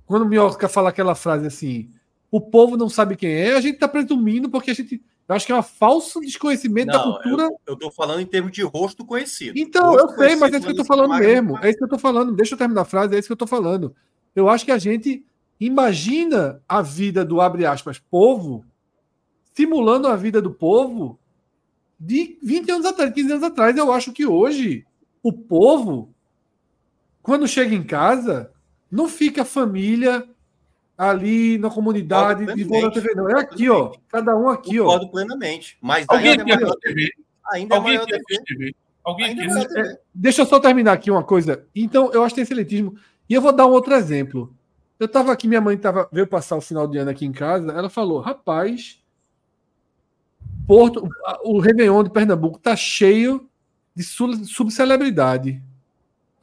Quando o Mioca fala aquela frase assim, o povo não sabe quem é, a gente está presumindo porque a gente. Eu acho que é um falso desconhecimento não, da cultura. Eu, estou falando em termos de rosto conhecido. Então, rosto eu sei, mas é isso que eu estou falando mesmo. É isso que eu estou falando. Deixa eu terminar a frase, é isso que eu estou falando. Eu acho que a gente Imagina a vida do abre aspas povo simulando a vida do povo de 20 anos atrás, 15 anos atrás. Eu acho que hoje o povo, quando chega em casa, não fica a família ali na comunidade de Boa TV, não. É aqui, ó. Cada um aqui, ó. Concordo plenamente. Mas Alguém ainda é maior TV. Ainda Alguém é maior TV. TV. Alguém ainda é TV. Deixa eu só terminar aqui uma coisa. Então, eu acho que tem seletismo. E eu vou dar um outro exemplo. Eu estava aqui, minha mãe tava, veio passar o final de ano aqui em casa. Ela falou: rapaz, Porto, o Réveillon de Pernambuco tá cheio de subcelebridade.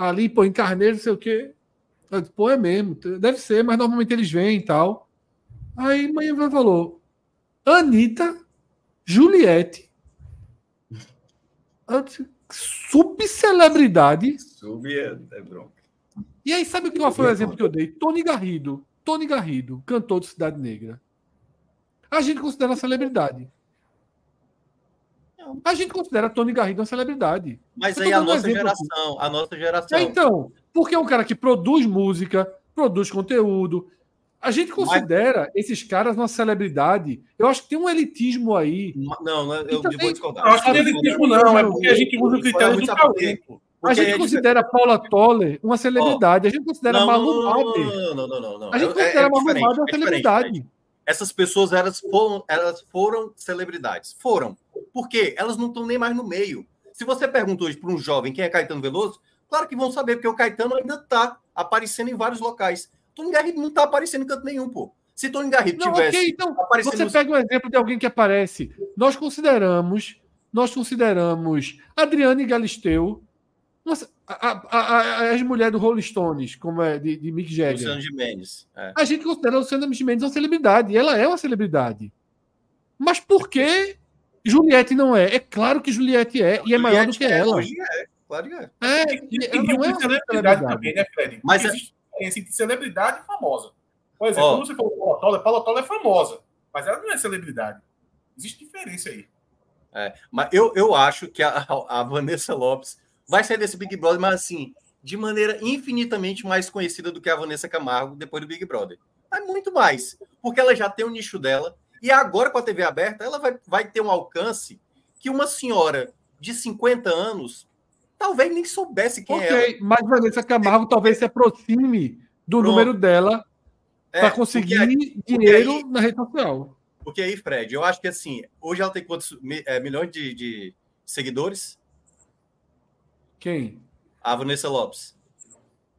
Ali, pô, em Carneiro, não sei o quê. Eu pô, é mesmo, deve ser, mas normalmente eles vêm e tal. Aí mãe falou: Anitta, Juliette. Subcelebridade. Sub é, é bronca. E aí, sabe o que foi o exemplo que eu dei? Tony Garrido. Tony Garrido, cantor de Cidade Negra. A gente considera celebridade. A gente considera Tony Garrido uma celebridade. Mas aí a nossa geração, aqui. a nossa geração. É, então, porque é um cara que produz música, produz conteúdo. A gente considera Mas... esses caras uma celebridade. Eu acho que tem um elitismo aí. Não, não eu, também, vou discordar. Eu acho que não é elitismo, não. É porque a gente usa o critério do talento. A gente considera Paula Toller uma celebridade. a gente considera não, Malu Mader. Não, não, não, não, A gente considera é, Malu Mader uma celebridade. É essas pessoas elas foram, elas foram celebridades. Foram. Por quê? Elas não estão nem mais no meio. Se você pergunta hoje para um jovem quem é Caetano Veloso, claro que vão saber, porque o Caetano ainda está aparecendo em vários locais. Tony Garrido não está aparecendo em canto nenhum, pô. Se Tony Garrido não, tivesse. Okay, então, você pega um exemplo de alguém que aparece. Nós consideramos, nós consideramos Adriane Galisteu, nossa, a, a, a, as mulheres do Rolling Stones, como é de, de Mick Jagger. Luciano Gimenez. É. A gente considera a Luciana Gimenez uma celebridade. Ela é uma celebridade. Mas por que Juliette não é? É claro que Juliette é, e é maior do que é, ela. Hoje é, claro que é. É, ela não é uma celebridade também, né, Fred? Mas existe diferença entre celebridade e famosa. Por exemplo, oh. você falou Paula Toller é famosa, mas ela não é celebridade. Existe diferença aí. É, mas eu, eu acho que a, a Vanessa Lopes vai sair desse Big Brother, mas assim, de maneira infinitamente mais conhecida do que a Vanessa Camargo depois do Big Brother. Mas muito mais, porque ela já tem o nicho dela, e agora com a TV aberta, ela vai, vai ter um alcance que uma senhora de 50 anos talvez nem soubesse quem okay, é Mas Vanessa Camargo talvez se aproxime do Pronto. número dela é, para conseguir porque, dinheiro aí, na rede social. Porque aí, Fred, eu acho que assim, hoje ela tem quantos é, milhões de, de, seguidores? Quem? A Vanessa Lopes.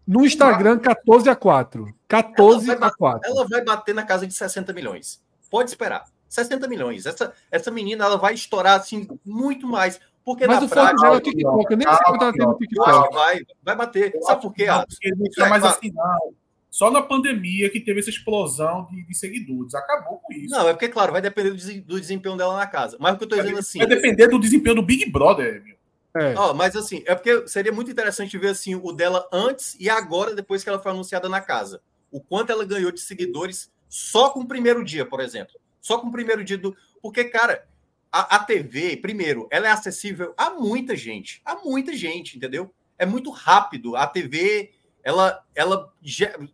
No Instagram, 14 a 4. 14 a 4. Ela vai bater na casa de 60 milhões. Pode esperar. 60 milhões. Essa, essa menina ela vai estourar assim muito mais. Porque Mas na o prática, foco dela é o TikTok. Eu nem sei quanto ela tem no TikTok. Vai, vai bater. Sabe por quê, Atos? Não, mas assim, não. Só na pandemia que teve essa explosão de, de, seguidores. Acabou com isso. Não, é porque, claro, vai depender do, do desempenho dela na casa. Mas o que eu tô dizendo assim. Vai depender do desempenho do Big Brother, meu. É. Oh, mas assim, é porque seria muito interessante ver assim o dela antes e agora, depois que ela foi anunciada na casa. O quanto ela ganhou de seguidores só com o primeiro dia, por exemplo. Só com o primeiro dia do. Porque, cara, a, a TV, primeiro, ela é acessível a muita gente. A muita gente, entendeu? É muito rápido. A TV, ela. ela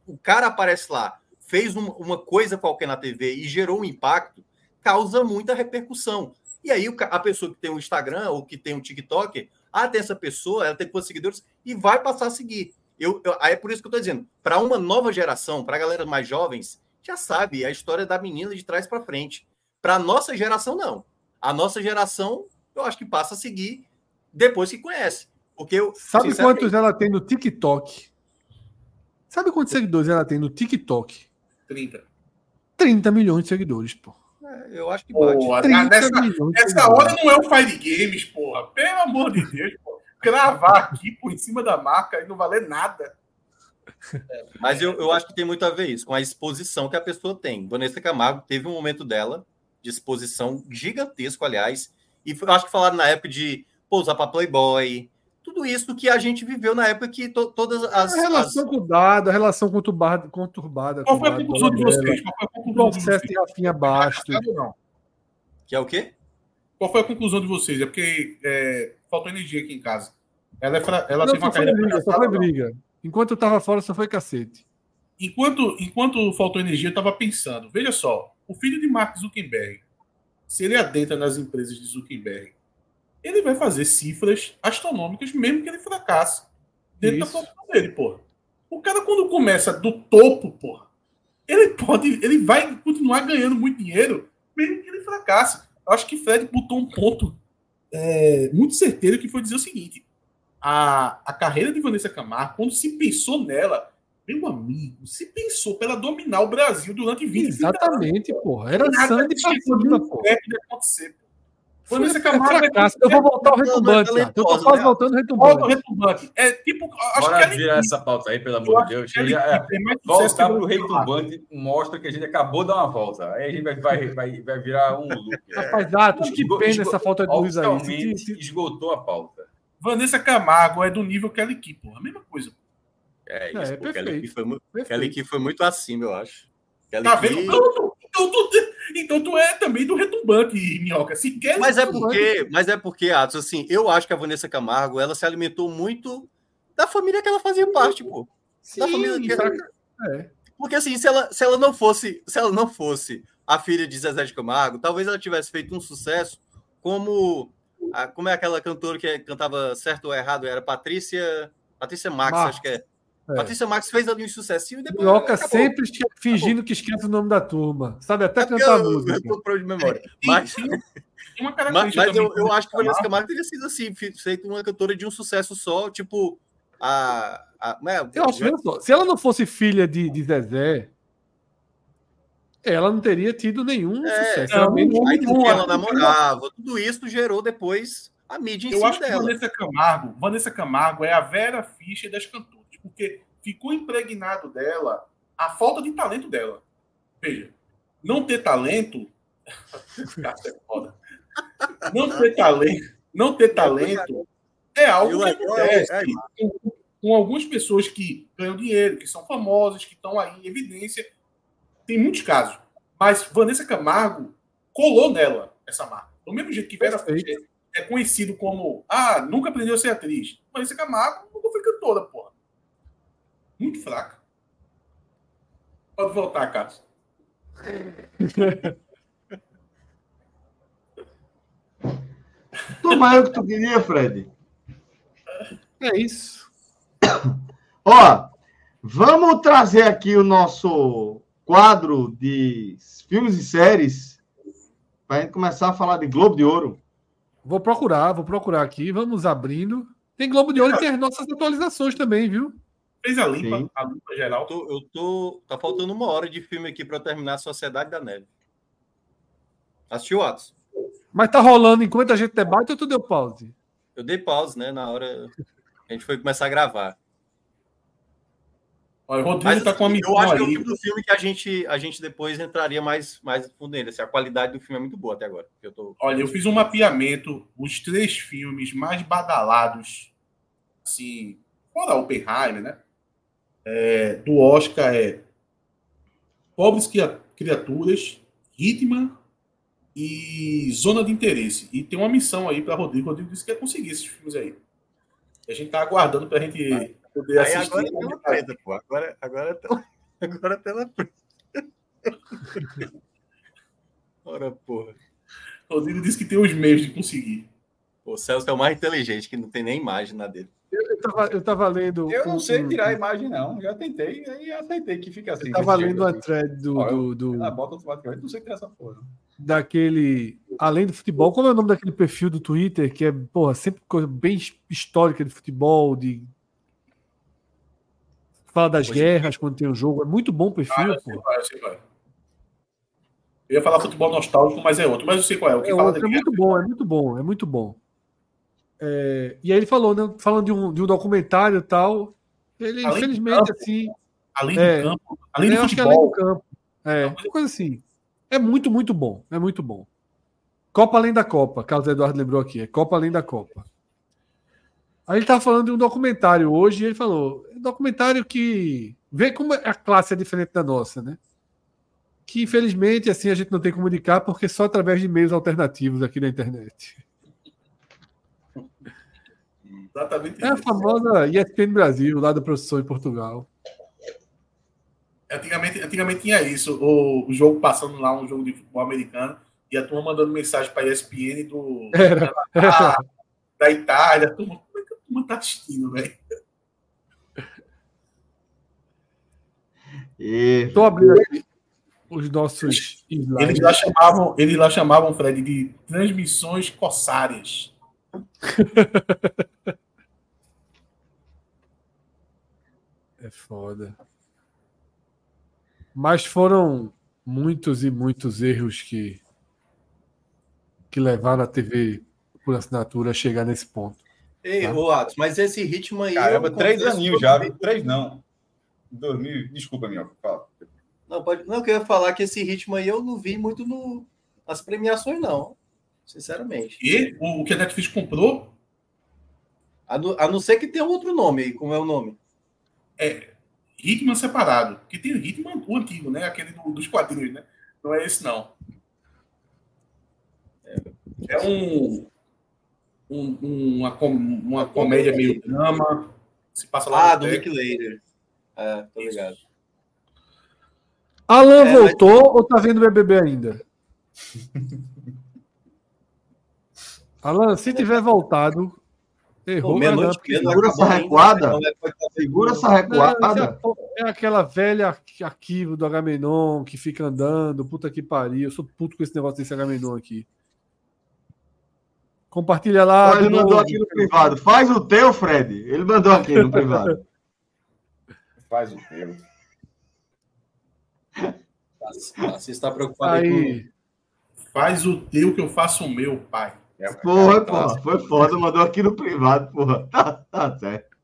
o cara aparece lá, fez um, uma coisa qualquer na TV e gerou um impacto, causa muita repercussão. E aí a pessoa que tem um Instagram ou que tem um TikTok, ah, tem essa pessoa, ela tem quantos seguidores, e vai passar a seguir. Eu, eu, aí é por isso que eu estou dizendo, para uma nova geração, para a galera mais jovens, já sabe a história da menina de trás para frente. Para a nossa geração, não. A nossa geração, eu acho que passa a seguir depois que conhece. Porque eu, Sabe quantos ela tem no TikTok? Sabe quantos seguidores ela tem no TikTok? 30. 30 milhões de seguidores, pô. É, eu acho que bate. Porra, nessa, nessa hora não é o Fire Games, porra. Pelo amor de Deus, porra. Gravar aqui por em cima da marca e não valer nada. É, mas eu, eu acho que tem muito a ver isso, com a exposição que a pessoa tem. Vanessa Camargo teve um momento dela de exposição gigantesco, aliás, e eu acho que falaram na época de pousar para Playboy, tudo isso que a gente viveu na época que to, todas as. A relação as... com o dado, a relação conturbada. conturbada Qual foi a conclusão de vocês? Qual foi a conclusão de Rafinha Bastos. Que é o quê? Qual foi a conclusão de vocês? É porque é, faltou energia aqui em casa. Ela, é fra... ela não, teve uma carreira. Briga, só foi briga. Enquanto eu tava fora, só foi cacete. Enquanto, enquanto faltou energia, eu tava pensando. Veja só, o filho de Mark Zuckerberg, se ele adentra nas empresas de Zuckerberg, ele vai fazer cifras astronômicas, mesmo que ele fracasse dentro Isso. da produção dele, porra. O cara, quando começa do topo, porra, ele pode, ele vai continuar ganhando muito dinheiro, mesmo que ele fracasse. Eu acho que Fred botou um ponto é, muito certeiro que foi dizer o seguinte: a, a carreira de Vanessa Camargo, quando se pensou nela, meu amigo, se pensou para ela dominar o Brasil durante 20 Exatamente, anos, porra. Era sangue pra cima, porra. De acontecer, porra. Vanessa Camargo. É eu vou voltar ao retumbante. Eu tô quase né? voltando ao retumbante. É tipo. Acho Bora que virar essa pauta aí, pelo amor de Deus. Já, é, voltar pro retumbante mostra que a gente acabou de dar uma volta. Aí a gente vai, vai, vai, vai virar um loop. É. Rapaz, Atos, que pena essa falta de luz aí. Esgotou a pauta. Vanessa Camargo é do nível Kelly Key, pô. A mesma coisa. É, isso, é, pô, Kelly, Key foi muito, Kelly Key foi muito acima, eu acho. Kelly tá vendo? Key... Então, então, tu, então tu é também do retumbante, Minhoca. Se quer mas é porque, mas é porque, Atos, assim, eu acho que a Vanessa Camargo, ela se alimentou muito da família que ela fazia parte, pô. Sim, da família que ela... é. Porque assim, se ela, se ela não fosse, se ela não fosse a filha de Zezé de Camargo, talvez ela tivesse feito um sucesso como a, como é aquela cantora que cantava certo ou errado, era Patrícia, Patrícia Max, Max. acho que é. É. Patrícia Marques fez ali um sucessinho e depois. Minhoca sempre fingindo que esquece o nome da turma. Sabe até é cantar eu, música. Eu, eu, de memória. Mas, mas, mas eu, eu acho que Vanessa Camargo teria sido assim, feito uma cantora de um sucesso só, tipo. A, a, né, eu acho que se ela não fosse filha de, de Zezé, ela não teria tido nenhum é, sucesso. Não, aí tudo ela namorava, tudo isso gerou depois a mídia em Eu acho dela. que Vanessa Camargo, Vanessa Camargo é a Vera Fischer das cantoras, porque ficou impregnado dela a falta de talento dela. Veja, não ter talento. é foda. Não ter talento, não ter talento é algo que acontece com, com algumas pessoas que ganham dinheiro, que são famosas, que estão aí em evidência. Tem muitos casos. Mas Vanessa Camargo colou nela essa marca. Do mesmo jeito que Vera Fischer é conhecido como ah, nunca aprendeu a ser atriz. Vanessa Camargo nunca foi cantora, porra. Muito fraca. Pode voltar, Cássio. Tomara o que tu queria, Fred. É isso. Ó, vamos trazer aqui o nosso quadro de filmes e séries para a gente começar a falar de Globo de Ouro. Vou procurar, vou procurar aqui, vamos abrindo. Tem Globo de Ouro e tem as nossas atualizações também, viu? Fez a limpa, a limpa geral. Eu tô, eu tô, Tá faltando uma hora de filme aqui para terminar a Sociedade da Neve. Assistiu, Atos? Mas tá rolando enquanto a gente debate ou tu deu pause? Eu dei pause, né? Na hora a gente foi começar a gravar. Olha, o Rodrigo Mas, tá com uma Eu acho que é o tipo do filme que a gente, a gente depois entraria mais, mais fundo nele. Assim, a qualidade do filme é muito boa até agora. Eu tô... Olha, eu fiz um mapeamento, os três filmes mais badalados, assim, fora Oppenheimer, né? É, do Oscar é Pobres Criaturas, Hitman e Zona de Interesse. E tem uma missão aí para Rodrigo. Rodrigo disse que ia conseguir esses filmes aí. A gente tá aguardando para a gente poder Aí assistir. Agora é tela preta, pô. Agora, agora, é tela, agora é tela preta. Ora, porra. Rodrigo disse que tem os meios de conseguir. o Celso é o mais inteligente, que não tem nem imagem na dele. Eu, eu, tava, eu tava lendo. Eu não sei tirar a imagem, não. Já tentei e aceitei que fica assim. Eu tava lendo a thread do. Ó, do, do... Ela bota automaticamente, não sei tirar essa porra. Daquele. Além do futebol, como é o nome daquele perfil do Twitter, que é, porra, sempre coisa bem histórica de futebol, de Fala das guerras é. quando tem um jogo. É muito bom o perfil. Ah, pô. Vai, vai. Eu ia falar futebol nostálgico, mas é outro. Mas eu sei qual é. O que é, fala outro, é muito bom, é muito bom, é muito bom. É, e aí ele falou, né? Falando de um, de um documentário e tal. Ele, além infelizmente, campo, assim. Além do é, campo. Além do é, futebol. Além do campo. É, uma coisa assim. É muito, muito bom. É muito bom. Copa além da Copa, Carlos Eduardo lembrou aqui. É Copa além da Copa. Aí ele estava falando de um documentário hoje e ele falou: um documentário que vê como a classe é diferente da nossa, né? Que infelizmente assim a gente não tem como comunicar porque só através de meios alternativos aqui na internet. Exatamente. É a famosa ESPN Brasil, lá da professor em Portugal. Antigamente, antigamente tinha isso, o, o, jogo passando lá, um jogo de futebol americano, e a turma mandando mensagem para a ESPN do, era, era. da Itália, a turma turma tá assistindo, velho. Estou abrindo aqui os nossos Eles lá chamavam, eles lá chamavam, Fred, de transmissões corsárias. é foda. Mas foram muitos e muitos erros que que levaram a TV por assinatura a chegar nesse ponto. Ei, tá? Atos, mas esse ritmo aí. Caramba, três aninhos já, três não. 2000, desculpa, minha fala. Não, pode, não, que eu ia falar que esse ritmo aí eu não vi muito no, nas premiações, não. Sinceramente. E o, o que a Netflix comprou? A, no, a não ser que tenha outro nome aí, como é o nome? É, Hitman separado. Que tem o Hitman o antigo, né? Aquele do, dos quadrinhos, né? Não é esse, não. É, é um um, uma, uma comédia meio drama. Se passa lá ah, do Rick Later. É, tô ligado. Alan é, voltou mas... ou tá vendo BBB ainda? Alan, se tiver voltado, Errou, Pô, segura essa recuada. Segura essa recuada. É, é aquela velha arquivo do Agamenon que fica andando. Puta que pariu. Eu sou puto com esse negócio desse Agamenon aqui. Compartilha lá. Ele mandou aqui no privado. Faz o teu, Fred. Ele mandou aqui no privado. Faz o teu. Você está preocupado aí. Com... Faz o teu que eu faço o meu, pai. É, porra, porra, foi foda, mandou aqui no privado, porra. Tá, tá certo.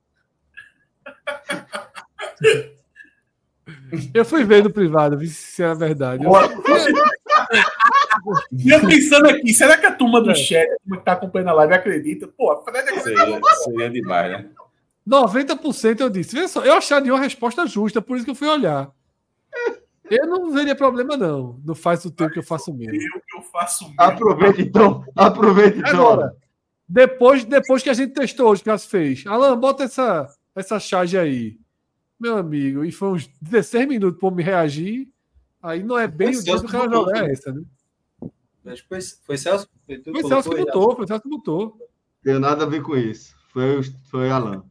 Eu fui ver no privado, vi se era verdade. E eu pensando aqui, será que a turma do é. chat, a que tá acompanhando a live, acredita? Pô, Fred é seria, seria demais, né? 90% eu disse. Vê só, eu acharia uma resposta justa, por isso que eu fui olhar. Eu não veria problema, não. Não faz o tempo que eu faço mesmo. Eu que eu faço mesmo. Aproveita então. Aproveita então. Agora, depois, depois que a gente testou hoje, que as fez. Alan, bota essa, essa charge aí. Meu amigo, e foi uns 16 minutos para me reagir. Aí não é bem o dia do cara jogar essa, né? Acho que foi, foi Celso. Foi, foi Celso que botou, foi Celso que botou. Tem nada a ver com isso. Foi, foi Alan.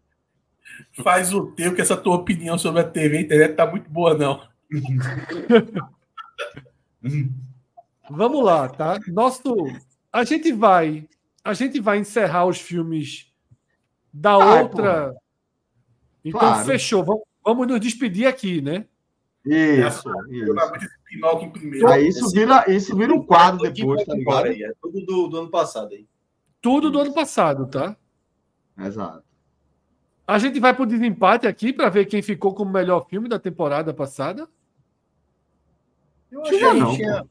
Faz o teu que essa tua opinião sobre a TV e internet tá muito boa, não. Vamos lá, tá? Nosso, a gente vai, a gente vai encerrar os filmes da ah, outra. Porra. Então claro. fechou. Vamos, vamos nos despedir aqui, né? Isso, isso. Aí isso vira, isso vira um quadro depois, tá ligado? É tudo do, do ano passado aí. Tudo do ano passado, tá? Exato. A gente vai pro desempate aqui para ver quem ficou como melhor filme da temporada passada. Eu acho que não, tinha...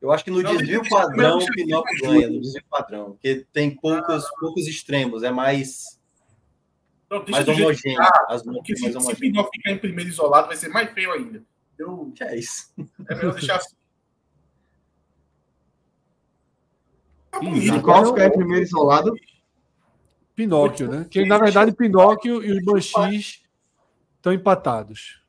Eu acho que no não, desvio padrão o Pinóquio ganha, no desvio padrão, porque tem poucos, poucos extremos, é mais, não, mais homogêneo. Ah, as porque se, se Pinóquio ficar em primeiro isolado, vai ser mais feio ainda. Eu... Que é isso? É melhor deixar assim. Tá bonito, qual ficar em primeiro isolado? Pinóquio, né? Que na verdade Pinóquio e os Banshees estão empatados.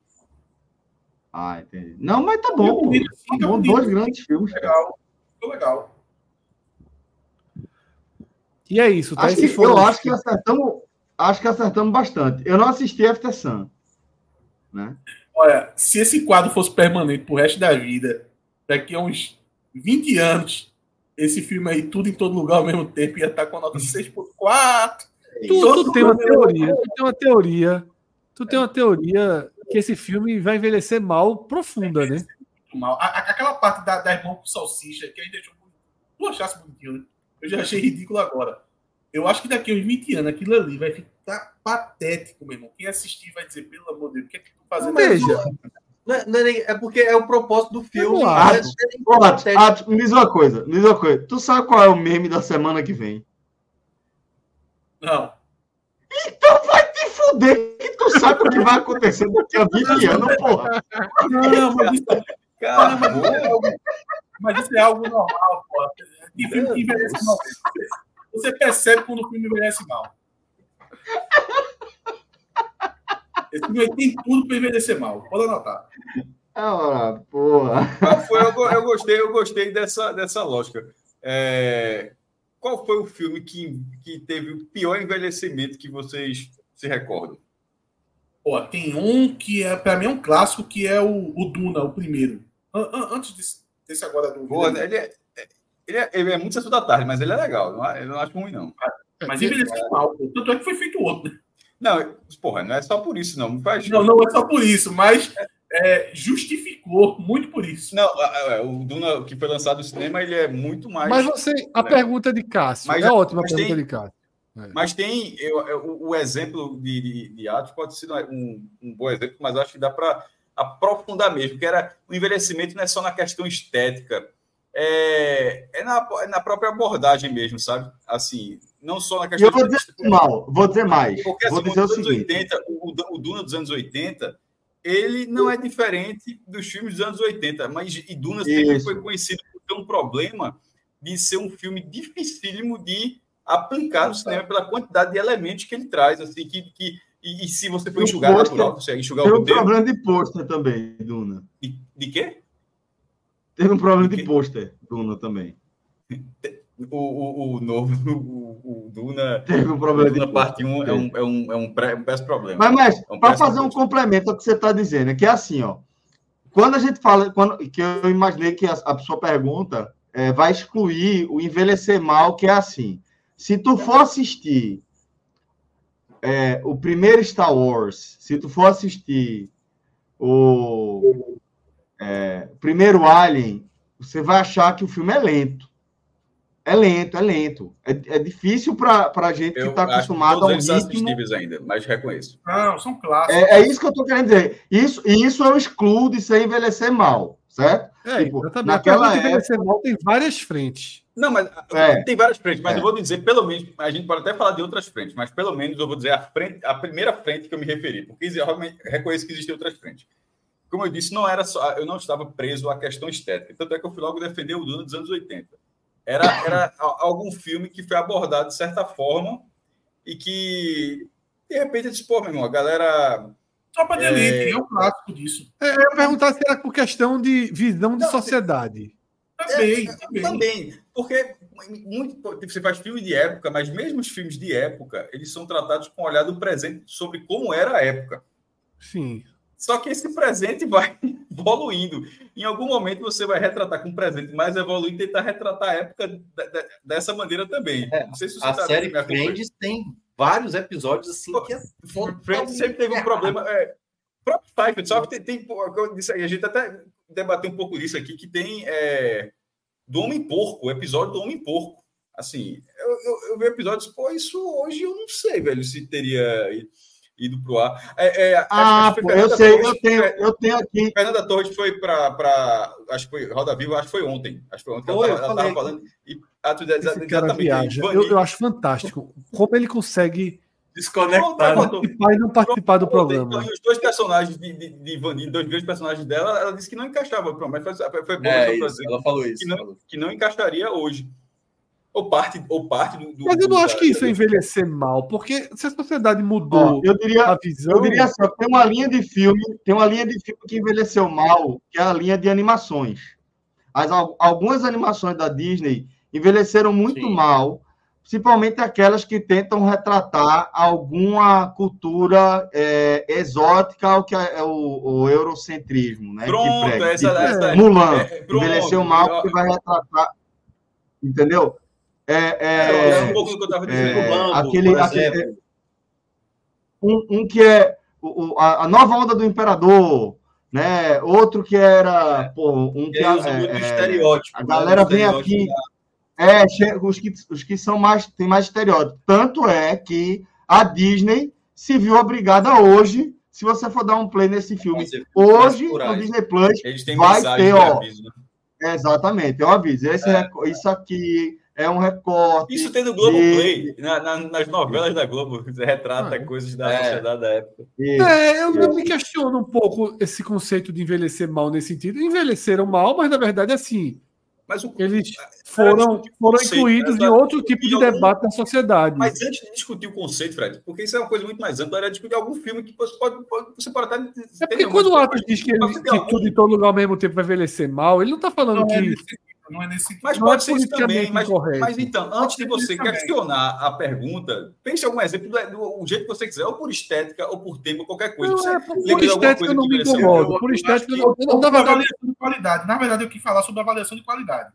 Ah, entendi. Não, mas tá bom. Bonito, tá bom dois grandes filmes. Legal. Ficou legal. E é isso, tá? Acho que, eu acho que acertamos, acho que acertamos bastante. Eu não assisti After Sun, né? Olha, se esse quadro fosse permanente pro resto da vida, daqui a uns 20 anos, esse filme aí, tudo em todo lugar ao mesmo tempo, ia estar tá com a nota 6.4. Tu, tu tem uma teoria, tu tem uma teoria, tu tem uma teoria que esse filme vai envelhecer mal profunda, né? Mal. aquela parte da, da irmã com salsicha que a gente deixou. Tu achasse bonitinho, né? Eu já achei ridículo agora. Eu acho que daqui a uns 20 anos aquilo ali vai ficar patético, meu irmão. Quem assistir vai dizer, pelo amor de Deus, o que é que tu fazendo? Veja. Não é, não é, é, porque é o propósito do filme. Atos, Atos, me diz uma coisa, me diz uma coisa. Tu sabe qual é o meme da semana que vem? Não. Então vai te fuder que tu sabe o que vai acontecer daqui a 20 anos, porra. Não, mas isso, cara, mas, isso é algo, mas isso é algo normal, porra. E filme que envelhece mal. Você percebe quando o filme envelhece mal. Esse filme tem tudo para envelhecer mal. Pode anotar. Ah, porra. Foi, eu, eu, gostei, eu gostei dessa, dessa lógica. É, qual foi o filme que, que teve o pior envelhecimento que vocês se recordam? Pô, tem um que é, para mim, é um clássico, que é o, o Duna, o primeiro. An, an, antes desse, desse, agora do. Pô, ele, é, ele, é, ele é muito sessão da tarde, mas ele é legal. Não, eu não acho ruim, não. Mas envelheceu mal. Tanto é que foi feito outro, né? Não, porra, não é só por isso, não. Não, não é só por isso, mas é, justificou muito por isso. Não, o Duna que foi lançado no cinema, ele é muito mais. Mas você, a né? pergunta de Cássio, mas, é ótima a pergunta tem, de Cássio. É. Mas tem eu, eu, o exemplo de, de, de Atos pode ser um, um bom exemplo, mas acho que dá para aprofundar mesmo, que era o envelhecimento não é só na questão estética, é, é, na, é na própria abordagem mesmo, sabe? Assim, não só na questão. Eu vou dizer de... mal, vou dizer mais. Porque vou assim, dizer o seguinte. 80, o, o Duna dos anos 80, ele não é diferente dos filmes dos anos 80, mas e Duna sempre foi conhecido por ter um problema de ser um filme dificílimo de aplicar no cinema pela quantidade de elementos que ele traz, assim, que, que e, e se você for enxugar poster, natural, você enxugar o Tem um problema de pôster também, Duna. De, de quê? Teve um problema de, de pôster, Duna, também. O, o, o novo, o, o Duna. Teve um problema. Duna parte 1 é um, é um, é um, pré, um péssimo problema. Mas, mas é um para fazer um complemento ao que você está dizendo, é que é assim, ó. Quando a gente fala, quando, que eu imaginei que a, a sua pergunta é, vai excluir o envelhecer mal, que é assim. Se tu for assistir é, o primeiro Star Wars, se tu for assistir o é, primeiro Alien, você vai achar que o filme é lento. É lento, é lento. É, é difícil para a gente que está acostumado a um ritmo... ainda, mas reconheço. Não, são clássicos. É, é isso que eu estou querendo dizer. Isso, isso eu excluo de ser envelhecer mal, certo? É, tipo, naquela época... envelhecer mal tem várias frentes. Não, mas é. tem várias frentes, mas é. eu vou dizer, pelo menos, a gente pode até falar de outras frentes, mas pelo menos eu vou dizer a, frente, a primeira frente que eu me referi, porque eu realmente reconheço que existem outras frentes. Como eu disse, não era só, eu não estava preso à questão estética, tanto é que eu fui logo defender o Duna dos anos 80 era, era algum filme que foi abordado de certa forma e que, de repente, eu disse, pô, meu irmão, a galera. Só para delete, é... é um clássico disso. É, eu ia perguntar se era por questão de visão de Não, sociedade. Também, é, também. também. Porque muito, você faz filme de época, mas mesmo os filmes de época, eles são tratados com o olhar do presente sobre como era a época. Sim. Só que esse presente vai evoluindo. Em algum momento você vai retratar com um presente mais evoluído e tentar retratar a época dessa maneira também. É, Não sei se você a tá série Friends tem vários episódios assim Pô, que é Friends sempre teve um problema. É, próprio Seinfeld, só que tem, tem a gente até debateu um pouco disso aqui, que tem é, do Homem Porco, o episódio do Homem Porco. Assim, eu, eu, eu vi episódios, pô, isso hoje eu não sei, velho, se teria ido para o ar. É, é, ah, acho, acho eu sei, Torres, eu tenho, eu tenho aqui. Fernanda Torres foi para. Acho que foi Roda Viva, acho que foi ontem. Acho que foi ontem Oi, ela estava falando. E, ah, tu, exatamente. Eu, eu, acho fantástico como ele consegue. Desconectar. Participar e não participar do programa. Então, os dois personagens de, de, de Vanille, dois grandes personagens dela, ela disse que não encaixava. Mas foi, foi bom é, isso, ela falou isso. Que não, que não encaixaria hoje ou parte, ou parte do, do Mas eu não do, acho que isso é envelhecer mal, porque se a sociedade mudou eu diria, a visão. Eu diria assim: tem uma linha de filme, tem uma linha de filme que envelheceu mal, que é a linha de animações. As, algumas animações da Disney envelheceram muito Sim. mal, principalmente aquelas que tentam retratar alguma cultura é, exótica, o que é o, o eurocentrismo, né? Pronto, prega, essa, essa, Mulan é, pronto, envelheceu mal porque vai retratar, entendeu? É, é, é, um pouco do que eu estava dizendo. É, Bambo, aquele, aquele um, um, que é o, a, a, nova onda do imperador, né? Outro que era pô, um que é, é, estereótipo. A né? galera vem aqui é os que, os que são mais tem mais estereótipo. Tanto é que a Disney se viu obrigada hoje se você for dar um play nesse filme hoje no Disney Plus, vai ter, ó. Aviso, né? Exatamente, eu aviso. Esse, é. Isso aqui é um recorte. Isso tem no Globo de... Play, na, na, nas novelas da Globo, você retrata ah, coisas da é. sociedade da época. É, eu, eu me questiono um pouco esse conceito de envelhecer mal nesse sentido. Envelheceram mal, mas na verdade, assim, mas o, eles foram, foram incluídos em outro tipo de debate na sociedade. Mas antes de discutir o conceito, Fred, porque isso é uma coisa muito mais ampla, era discutir algum filme que você pode, você pode até. É porque quando o Atos diz que, ele, que tudo em todo lugar ao mesmo tempo vai envelhecer mal, ele não está falando não, que. É não é nesse Mas pode é ser isso também. Mas, mas, então, antes de você questionar a pergunta, pense algum exemplo do, do, jeito que você quiser, ou por estética, ou por tempo, qualquer coisa. Não, é, por, por estética eu não me incomodo. Por estética eu não, dava avaliação de qualidade. Na verdade, eu quis falar sobre avaliação de qualidade.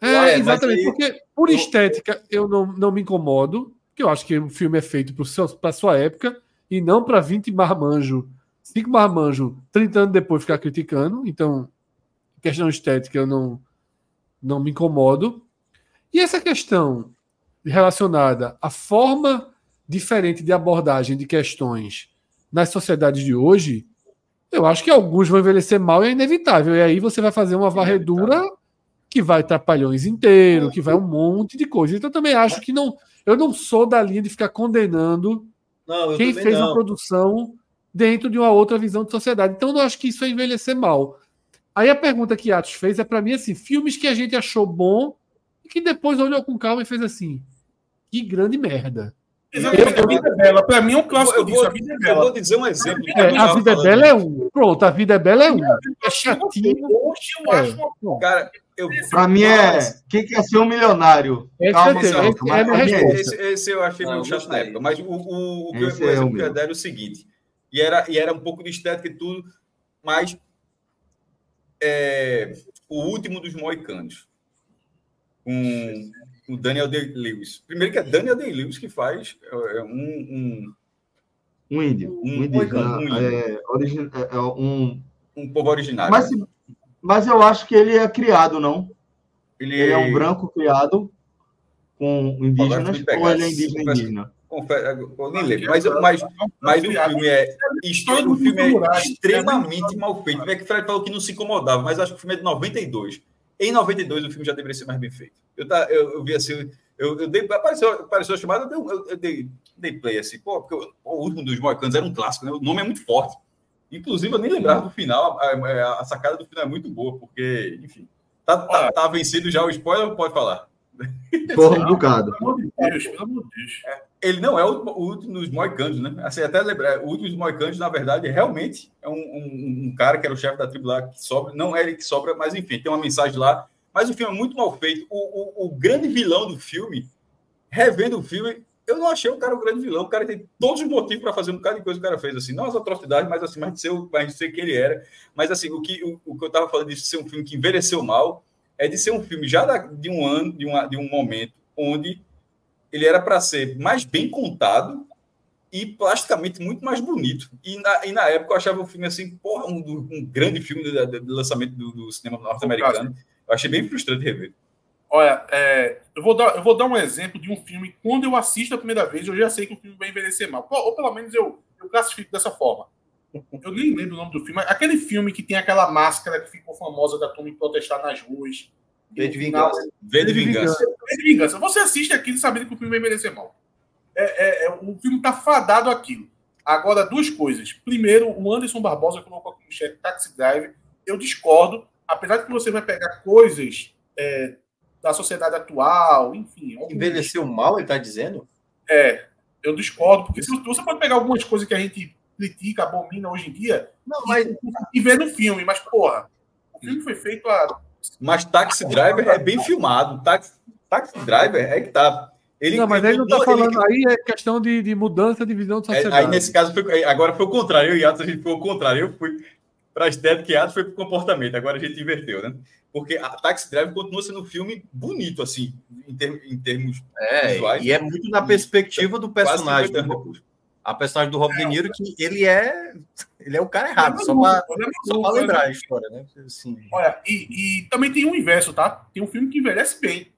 É, é exatamente, porque por estética eu não, não me incomodo, porque eu acho que o filme é feito para a sua época e não para 20 marmanjo, 5 marmanjo, 30 anos depois ficar criticando. Então, questão estética eu não não me incomodo. E essa questão relacionada à forma diferente de abordagem de questões nas sociedades de hoje, eu acho que alguns vão envelhecer mal e é inevitável. E aí você vai fazer uma varredura que vai trapalhões inteiro, que vai um monte de coisa. Então eu também acho que não, eu não sou da linha de ficar condenando não, quem fez não. a produção dentro de uma outra visão de sociedade. Então eu não acho que isso é envelhecer mal. Aí a pergunta que Atos fez é para mim assim: filmes que a gente achou bom e que depois olhou com calma e fez assim: que grande merda. Exatamente, a vida é bela. Para mim é um clássico eu disso. a vida é bela. Eu vou dizer um exemplo. É, a vida é bela é um. Pronto, a vida é bela é um. É chatinho. Hoje eu acho uma. Cara, eu, pra mim é quem quer ser um milionário. Esse, Calma, esse, calma, esse, é esse, esse eu achei meio chato na época. Mas o, o, o que eu, Esse o é o que eu ia era o seguinte: e era, e era um pouco de estética e tudo, mas é, o último dos moicanos. Com o Daniel Day-Lewis. Primeiro que é Daniel Day-Lewis que faz é, um, um, Um índio. Um Um indígena. um índio. É, é, é um... um povo originário. Mas, mas eu acho que ele é criado, não? ele, Ele é um branco criado com indígenas ou ele é indígena indígena? Confesso, eu nem lembro, mas, mas, mas o filme é, o filme é extremamente mal feito. É que o Fred falou que não se incomodava, mas acho que o filme é de 92. Em 92 o filme já deveria ser mais bem feito. Eu, tá, eu, eu vi assim, eu, eu dei, apareceu, apareceu a chamada, eu, dei, eu, eu dei, dei play assim, pô, porque o, o último dos Moicanos era um clássico, né? o nome é muito forte. Inclusive, eu nem lembrava do final, a, a- a sacada do final é muito boa, porque, enfim, tá, tá, tá vencido já o spoiler, pode falar? Porra, um bocado. Pelo amor de Deus, pelo amor de Deus. ele não é o, o último dos Moicanos, né? Assim, até lembrar, o último dos Moicanos, na verdade, realmente é um, um- um cara que era o chefe da tribo lá que sobra, não é ele que sobra, mas enfim, tem uma mensagem lá. Mas o filme é muito mal feito. O, o, o grande vilão do filme, revendo o filme, eu não achei o cara o grande vilão. O cara tem todos os motivos para fazer um bocado de coisa que o cara fez, assim, não as atrocidades, mas assim, mais de ser, mais de ser quem ele era. Mas assim, o que, o, o que eu estava falando de ser um filme que envelheceu mal é de ser um filme já de um ano, de, uma, de um momento onde ele era para ser mais bem contado e plasticamente muito mais bonito. E na, e na época eu achava o filme assim, porra, um, um grande filme do, do- do lançamento do, do cinema norte-americano. Eu achei bem frustrante rever. Olha, é, eu, vou dar, eu vou dar um exemplo de um filme. Quando eu assisto a primeira vez, eu já sei que o filme vai envelhecer mal. Ou, ou pelo menos eu, eu classifico dessa forma. Eu nem lembro o nome do filme. Aquele filme que tem aquela máscara que ficou famosa da turma em protestar nas ruas. V de No final, Vingança. V de Vingança. V de vingança. Você assiste aquilo sabendo que o filme vai envelhecer mal. É, é- é- o filme tá fadado àquilo. Agora, duas coisas. Primeiro, o Anderson Barbosa colocou aqui no chat Taxi Drive. Eu discordo. Apesar de que você vai pegar coisas é, da sociedade atual, enfim. alguns- Envelheceu mal, ele tá dizendo? É, eu discordo. Porque se você pode pegar algumas coisas que a gente critica, abomina hoje em dia, Não, mas e ver no filme. Mas, porra, o filme foi feito há Mas Taxi Driver é bem filmado. Taxi, Taxi Driver é que tá. Ele, não, mas ele não está ele- falando aí, é questão de, de mudança de visão de É, sociedade. aí nesse caso, foi, agora foi o contrário. Eu e Atos, a gente foi o contrário. Eu fui para a estética e Atos foi para o comportamento. Agora a gente inverteu, né? Porque a Taxi Driver continua sendo um filme bonito, assim, em, ter- em termos É, visuais. e é muito na perspectiva do Quase personagem. 50 do- anos depois. A personagem do Rob De Niro, que ele é. Ele é o cara errado, só para só pra lembrar a história, né? Assim, Olha, e, e também tem um inverso, tá? Tem um filme que envelhece bem.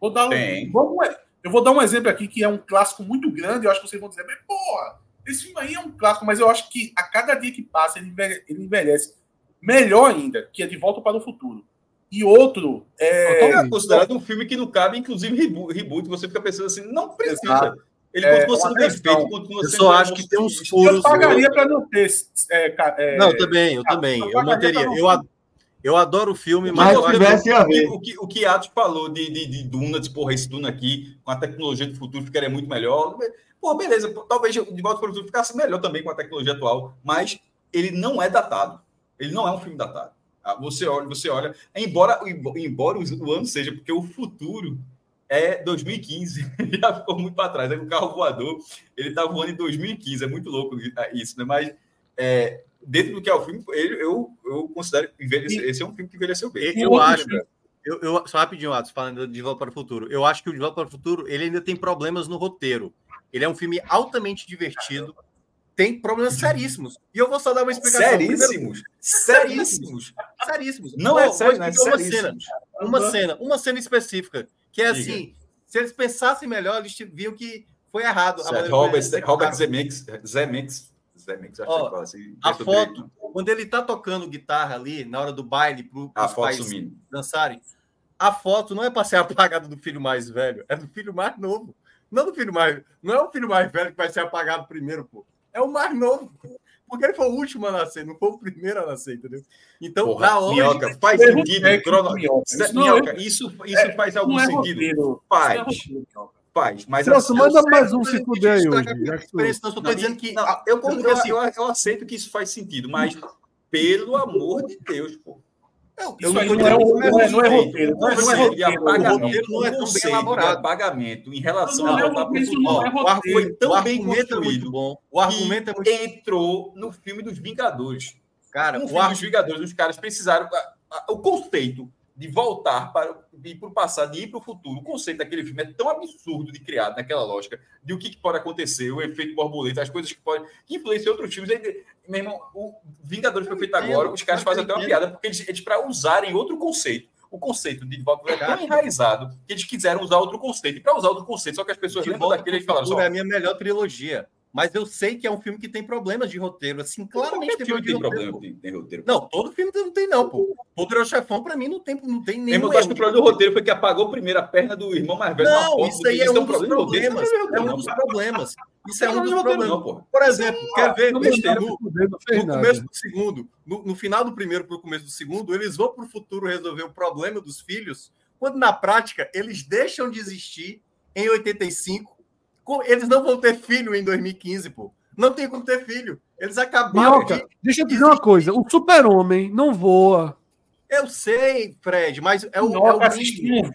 Vou dar um, vamos- eu vou dar um exemplo aqui que é um clássico muito grande. Eu acho que vocês vão dizer, mas porra, esse filme aí é um clássico, mas eu acho que a cada dia que passa ele envelhece, ele envelhece melhor ainda, que é De Volta para o Futuro. E outro é. É considerado um filme que não cabe, inclusive reboot. reboot você fica pensando assim, não precisa. Exato. Ele É, continua sendo bem questão. feito, continua Eu sendo só acho que tem uns furos. Eu pagaria para não ter. É, é, Não, também, eu Ah, também. eu Eu pagaria manteria. Eu, ad- eu adoro o filme, mas Mas eu acho tivesse a O que, ver. o que, o que Atos falou de, de, de Duna, de porra, esse Duna aqui, com a tecnologia do futuro, ficaria muito melhor. Pô, beleza, talvez de volta para o futuro ficasse melhor também com a tecnologia atual, mas ele não é datado. Ele não é um filme datado. Ah, Você olha, você olha, embora, embora o ano seja, porque o futuro é 2015, já ficou muito para trás. Aí o carro voador, ele tá voando em 2015, é muito louco isso, né? Mas é, dentro do que é o filme, ele, eu, eu considero que envelhece- esse é um filme que envelheceu bem. Eu, eu acho. Eu, eu- só rapidinho, Atos, falando de Volta para o Futuro. Eu acho que o De Volta para o Futuro ele ainda tem problemas no roteiro. Ele é um filme altamente divertido, tem problemas seríssimos. E eu vou só dar uma explicação. Seríssimos. Seríssimos. seríssimos. Não é sério, né? explicar uma cena, uma cena, uma cena específica, que é Diga. assim, se eles pensassem melhor, eles viam que foi errado. Certo. Robert, como eles Robert. Zemeckis, Zemeckis, Zemeckis, acho Ó, que assim. A é sobre foto, quando ele tá tocando guitarra ali, na hora do baile, pro, A pros foto pais sumindo. dançarem, a foto não é para ser apagada do filho mais velho, é do filho mais novo. Não do filho mais. Não é o filho mais velho que vai ser apagado primeiro, pô. É o mais novo. Porque ele foi o último a nascer, não foi o primeiro a nascer, entendeu? Então, Porra, na hora. minhoca, faz Erro sentido. técnico, crono- Minhoca. Isso, Isso não é- minhoca, isso, isso faz algum é sentido. roteiro. Faz. Isso é Faz, mas Celso, manda mais um se puder hoje. Não, tô dizendo que. Eu, eu, eu, eu, aceito que isso faz sentido, mas pelo amor de Deus, pô. Não, eu não, não, é, não, é, não é roteiro. Não é, não é roteiro. Apagamento, não é tão bem elaborado. Apagamento em relação não, ao não, não é O argumento foi tão bem construído. É bom. O argumento é muito entrou no filme dos Vingadores. Cara, no o filme ar... dos Vingadores, os caras precisaram. O conceito de voltar para de ir para o passado, de ir para o futuro. O conceito daquele filme é tão absurdo de criado naquela lógica de o que, que pode acontecer, o efeito borboleta, as coisas que podem que influenciam outros filmes. Aí, meu irmão, o Vingadores foi feito agora, os caras fazem até uma piada porque eles, eles para usarem outro conceito. O conceito de volta é tão enraizado que eles quiseram usar outro conceito. E para usar outro conceito, só que as pessoas de lembram daquele e falaram só. É a minha melhor trilogia. Mas eu sei que é um filme que tem problemas de roteiro. Assim, claramente tem, filme tem problema tem, tem roteiro. Não, todo filme não tem, não, pô. Poderoso Chefão, pra mim, não tem, não tem nenhum. Eu acho que o problema do roteiro foi que apagou primeiro a perna do irmão mais velho. Não, isso aí é um dos problemas. É um dos problemas. Isso é um dos problemas. Por exemplo, quer ver no, no começo do segundo, no, no final do primeiro para o começo do segundo, eles vão para o futuro resolver o problema dos filhos, quando na prática eles deixam de existir em 85. Eles não vão ter filho em 2015, pô. Não tem como ter filho. Eles acabaram Minhoca, de... Deixa eu dizer uma coisa. O super-homem não voa. Eu sei, Fred, mas é o. Não, é o um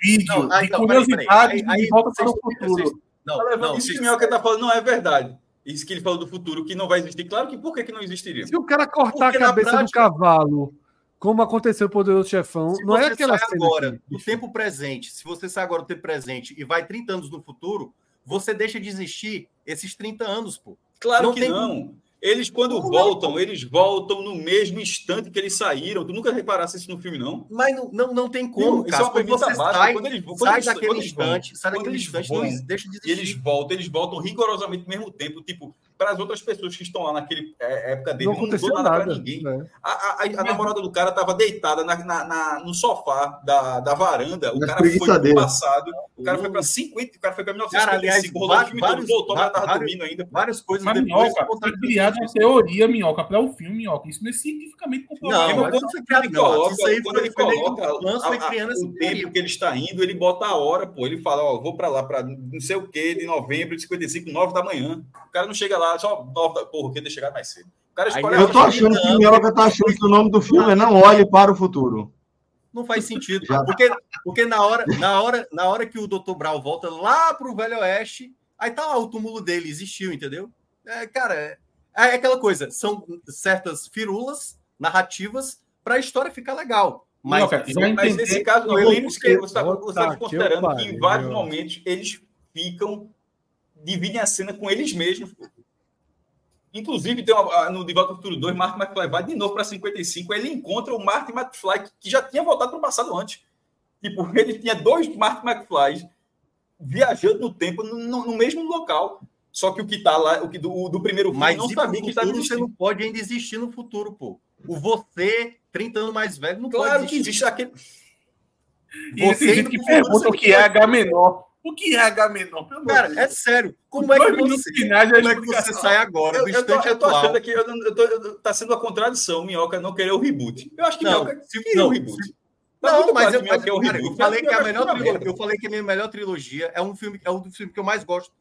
vídeo não, de não, curiosidade aí, aí, volta para o futuro. Não, tá não, isso que o Minhoca está falando não é verdade. Isso que ele falou do futuro, que não vai existir. Claro que por que, que não existiria? Se o cara cortar Porque a cabeça prática... do cavalo, como aconteceu o Poderoso Chefão, não é aquela cena. agora, no tempo presente, se você sai agora no tempo presente e vai 30 anos no futuro, você deixa de existir esses 30 anos, pô. Claro não que não. Eles, quando não, voltam, não. eles voltam no mesmo instante que eles saíram. Tu nunca reparasse isso no filme, não? Mas não, não, não tem como, cara. Isso é você básica. sai, quando eles, quando sai eles, daquele instante, sai daquele instante, vão, não deixa de existir. eles voltam, eles voltam rigorosamente no mesmo tempo. Tipo, para as outras pessoas que estão lá naquele é, época dele, não, não aconteceu nada, nada para ninguém. Né? A, a, a, a, namorada do cara estava deitada na, na, na, no sofá da, da varanda. O cara foi pro passado. O cara foi para 50, o cara foi para 1955, rolou o filme todo, voltou, mas estava dormindo ainda. Várias coisas mas, depois. Minhoca, foi criado uma teoria, Minhoca, para o filme, Minhoca. Isso não é cientificamente comprovado. Não, quando foi criado, coloca, isso aí quando ele coloca o tempo que ele está indo, ele bota a hora, pô. Ele fala, ó, vou para lá, para não sei o que, de novembro de 55, 9 da manhã. O cara não chega lá, só 9 da porra, queria ter chegado mais cedo. O cara escolhe eu tô achando que o Minhoca tá achando que o nome do filme é Não Olhe para o Futuro. Não faz sentido, porque, porque na, hora, na, hora, na hora que o Dr. Brown volta lá pro Velho Oeste, aí tá lá o túmulo dele, existiu, entendeu? É, cara, é, é aquela coisa, são certas firulas narrativas para a história ficar legal. Mas, não, cara, mas nesse caso, não, eu lembro que você está tá considerando que, que em vários momentos eles ficam, dividem a cena com eles mesmos. Inclusive, tem uma, no De Volta ao Futuro 2, Martin McFly vai de novo para 55. Ele encontra o Martin McFly, que já tinha voltado para o passado antes. Tipo, ele tinha dois Martin McFlys viajando no tempo no, no mesmo local. Só que o que está lá, o que do, do primeiro filme, Mas não sabia que estava Você não pode ainda existir no futuro, pô. O você, 30 anos mais velho, não claro pode existir. Claro que existe aquele. Você e tem gente que pergunta o que é H menor. O que é H menor? Cara, é sério. Como é que você, finais, como é que você sai agora eu, do instante eu tô, eu tô achando que eu, eu tô, tá sendo a contradição, Minhoca não querer o reboot. Eu acho que não, Minhoca queria não, o reboot. Tá não, mas, eu, mas, é cara, eu, falei que a melhor trilogia, eu falei que a minha melhor trilogia é um filme, é um dos filmes que eu mais gosto,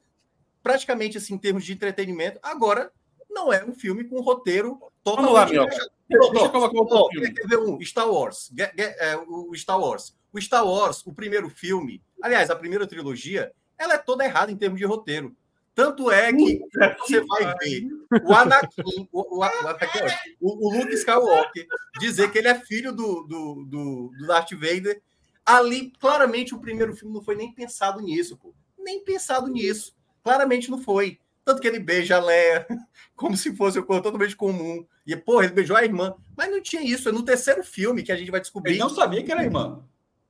praticamente assim, em termos de entretenimento. Agora, não é um filme com roteiro totalmente. Vamos lá, Minhoca. Deixa eu colocar outro filme. Quer ver um? Star Wars. É, o Star Wars. O Star Wars, o primeiro filme, aliás, a primeira trilogia, ela é toda errada em termos de roteiro. Tanto é que você vai ver o Anakin, o, o, o, o Luke Skywalker, dizer que ele é filho do, do, do, do Darth Vader. Ali, claramente, o primeiro filme não foi nem pensado nisso, pô. Nem pensado nisso. Claramente não foi. Tanto que ele beija a Leia como se fosse uma coisa totalmente comum. E, pô, ele beijou a irmã. Mas não tinha isso. É no terceiro filme que a gente vai descobrir. Ele não sabia que era irmã.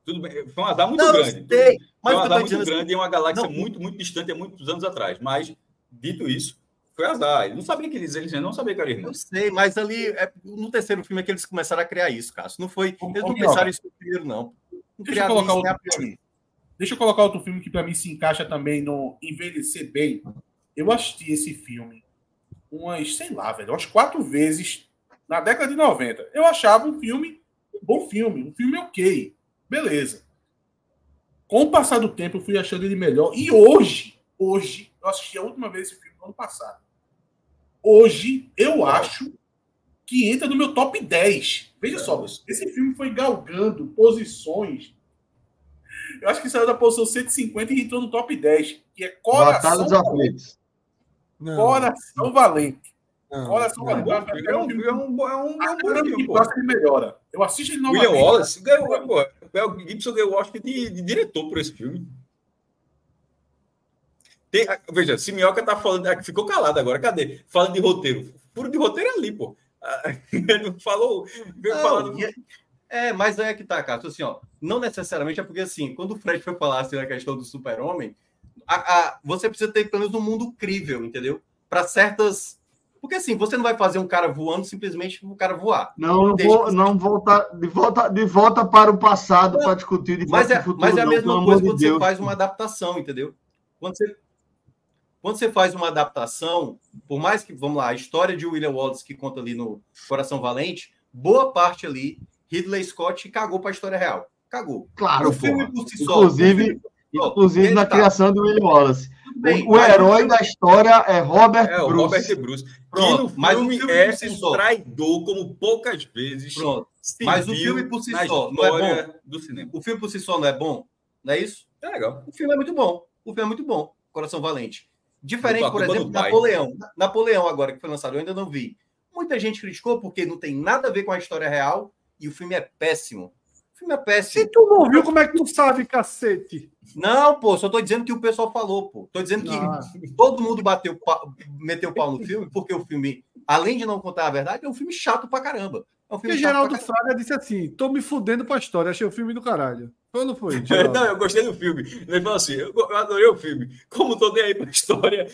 Tudo bem. Foi um azar muito não, grande. Sei, mas foi um azar muito assim, grande em uma galáxia não, muito, muito distante há muitos anos atrás. Mas, dito isso, foi azar. Ele não sabia que eles, eles não sabiam que era irmão. Eu sei, mas ali, é, no terceiro filme é que eles começaram a criar isso, Cássio. Não foi. Eles não pensaram isso primeiro, não. não deixa, eu colocar outro filme. deixa eu colocar outro filme que para mim se encaixa também no envelhecer bem. Eu assisti esse filme umas, sei lá, velho, umas quatro vezes na década de 90. Eu achava um filme, um bom filme, um filme ok. Beleza. com o passar do tempo, eu fui achando ele melhor. E hoje, hoje, eu assisti a última vez esse filme no ano passado. Hoje, eu acho que entra no meu top 10. Veja só, esse filme foi galgando posições. Eu acho que saiu da posição 150 e entrou no top 10, que é Coração Valente. Coração Valente. Coração Valente. É um, é um, é um, é um bom filme, pô. ele melhora. Eu assisto ele novamente. William Wallace ganhou, pô. O Gibson ganhou o Oscar de, de diretor por esse filme. Tem, veja, Simioca tá falando, ficou calado agora. Cadê? Falando de roteiro. Furo de roteiro é ali, pô. Ele falou, veio falando. É, é, mas aí é que tá, Cássio, assim, ó, não necessariamente é porque, assim, quando o Fred foi falar assim, na questão do super-homem, você precisa ter pelo menos um mundo crível, entendeu? Para certas... Porque, assim, você não vai fazer um cara voando simplesmente o cara voar. Não, não, vou, não volta, de, volta, de volta para o passado para discutir de mas é, futuro. Mas é a mesma não, coisa quando de você faz uma adaptação, entendeu? Quando você, quando você faz uma adaptação, por mais que, vamos lá, a história de William Wallace que conta ali no Coração Valente, boa parte ali, Ridley Scott cagou para a história real. Cagou. Claro, o filme por si só. Inclusive, inclusive na tá. criação do William Wallace. Bem, o, o herói da história é Robert é, Bruce. Robert Bruce. Pronto, mas o filme é traidor como poucas vezes. Pronto. Mas o filme por si só não é bom. Do cinema. O filme por si só não é bom? Não é isso? É legal. O filme é muito bom. O filme é muito bom. Coração Valente. Diferente, por exemplo, Napoleão. Napoleão, agora que foi lançado, eu ainda não vi. Muita gente criticou porque não tem nada a ver com a história real e o filme é péssimo. O filme é péssimo. Se tu não viu, como é que tu sabe, cacete? Não, pô, só tô dizendo que o pessoal falou, pô. Tô dizendo que ah. todo mundo bateu, meteu pau no filme, porque o filme, além de não contar a verdade, é um filme chato pra caramba. É um filme porque Geraldo Fraga disse assim: tô me fudendo pra história, achei o filme do caralho. Foi ou não foi? não, eu gostei do filme. Ele falou assim: eu, eu adorei o filme. Como tô nem aí pra história.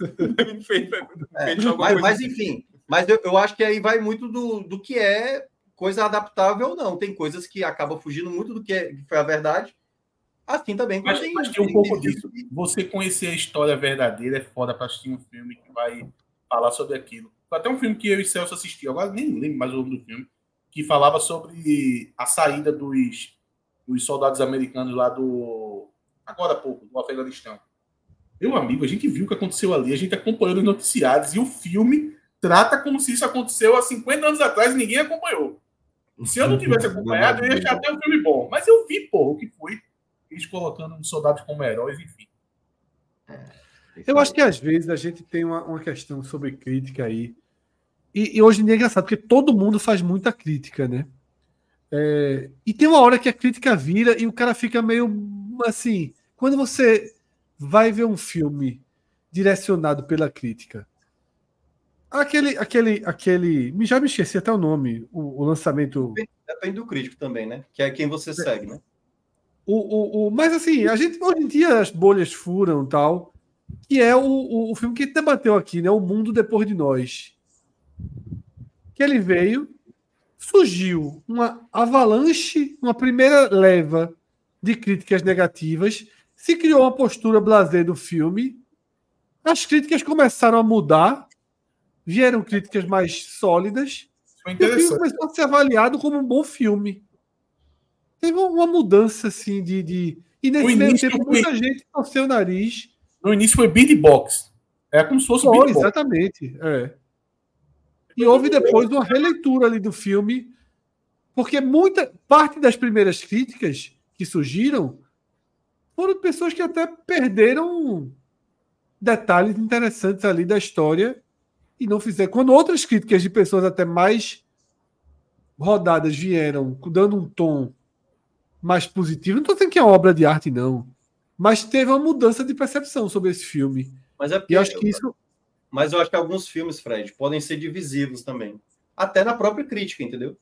é, mas, mas, enfim, mas eu, eu acho que aí vai muito do, do que é coisa adaptável ou não. Tem coisas que acabam fugindo muito do que, é, que foi a verdade. Assim também. Mas, tem, mas tem um pouco disso. Você conhecer a história verdadeira é foda para assistir um filme que vai falar sobre aquilo. Até um filme que eu e Celso assisti, agora nem lembro mais o nome do filme, que falava sobre a saída dos os soldados americanos lá do. Agora há pouco, do Afeganistão. Meu amigo, a gente viu o que aconteceu ali, a gente acompanhou nos noticiários e o filme trata como se isso aconteceu há 50 anos atrás e ninguém acompanhou. Se eu não tivesse acompanhado, eu ia achar até um filme bom. Mas eu vi, pô, o que foi. Eles colocando os soldados como heróis, enfim. É, eu acho que às vezes a gente tem uma, uma questão sobre crítica aí. E, e, hoje em dia é engraçado, porque todo mundo faz muita crítica, né? É, e tem uma hora que a crítica vira e o cara fica meio assim. Quando você vai ver um filme direcionado pela crítica, aquele, aquele, aquele, já me esqueci até o nome, o, o lançamento. Depende do crítico também, né? Que é quem você é. segue, né? O, o, o, mas assim, a gente hoje em dia as bolhas furam tal, que é o, o, o filme que debateu aqui, né? O Mundo Depois de Nós. Que ele veio surgiu uma avalanche, uma primeira leva de críticas negativas, se criou uma postura blasé do filme, as críticas começaram a mudar, vieram críticas mais sólidas, e o filme começou a ser avaliado como um bom filme. Teve uma mudança assim de. de... E nesse meio tempo, foi... muita gente torceu o nariz. No início foi beatbox. É como se fosse foi, Exatamente. É. E houve depois uma releitura ali do filme, porque muita parte das primeiras críticas que surgiram foram pessoas que até perderam detalhes interessantes ali da história e não fizeram. Quando outras críticas de pessoas até mais rodadas vieram, dando um tom mais positivo, não estou dizendo que é obra de arte, não, mas teve uma mudança de percepção sobre esse filme. Mas é porque, e acho que isso mas eu acho que alguns filmes, Fred, podem ser divisivos também. Até na própria crítica, entendeu?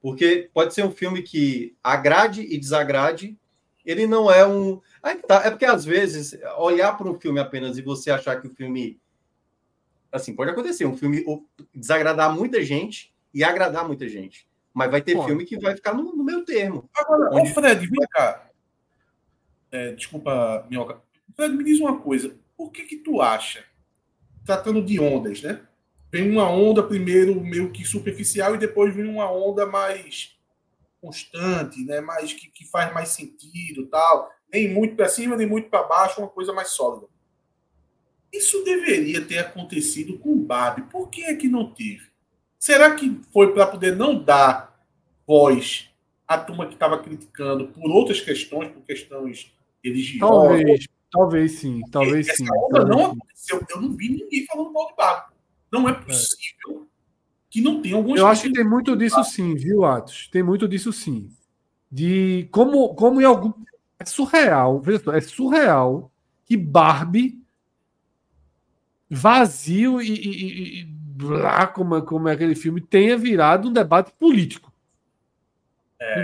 Porque pode ser um filme que agrade e desagrade. Ele não é um. Aí tá. É porque às vezes olhar para um filme apenas e você achar que o filme. Assim, pode acontecer. Um filme desagradar muita gente e agradar muita gente. Mas vai ter filme que vai ficar no, no meio termo. Agora, onde... ô Fred, vem cá. É, desculpa, Minhoca. Fred, me diz uma coisa. Por que que tu acha tratando de ondas, né? Vem uma onda primeiro meio que superficial e depois vem uma onda mais constante, né? Mais que, que faz mais sentido, tal. nem muito para cima, nem muito para baixo, uma coisa mais sólida. Isso deveria ter acontecido com o Barbie. Por que é que não teve? Será que foi para poder não dar voz à turma que estava criticando por outras questões, por questões religiosas? Talvez, talvez sim, talvez Essa sim. onda talvez não aconteceu. Eu não vi ninguém falando mal de Barbie. Não é possível que não tenha algumas Eu acho que tem muito disso sim, viu, Atos? Tem muito disso sim. De como, como em algum. É surreal, veja só, é surreal que Barbie, vazio e, e, e- blá, como, é- como é aquele filme, tenha virado um debate político.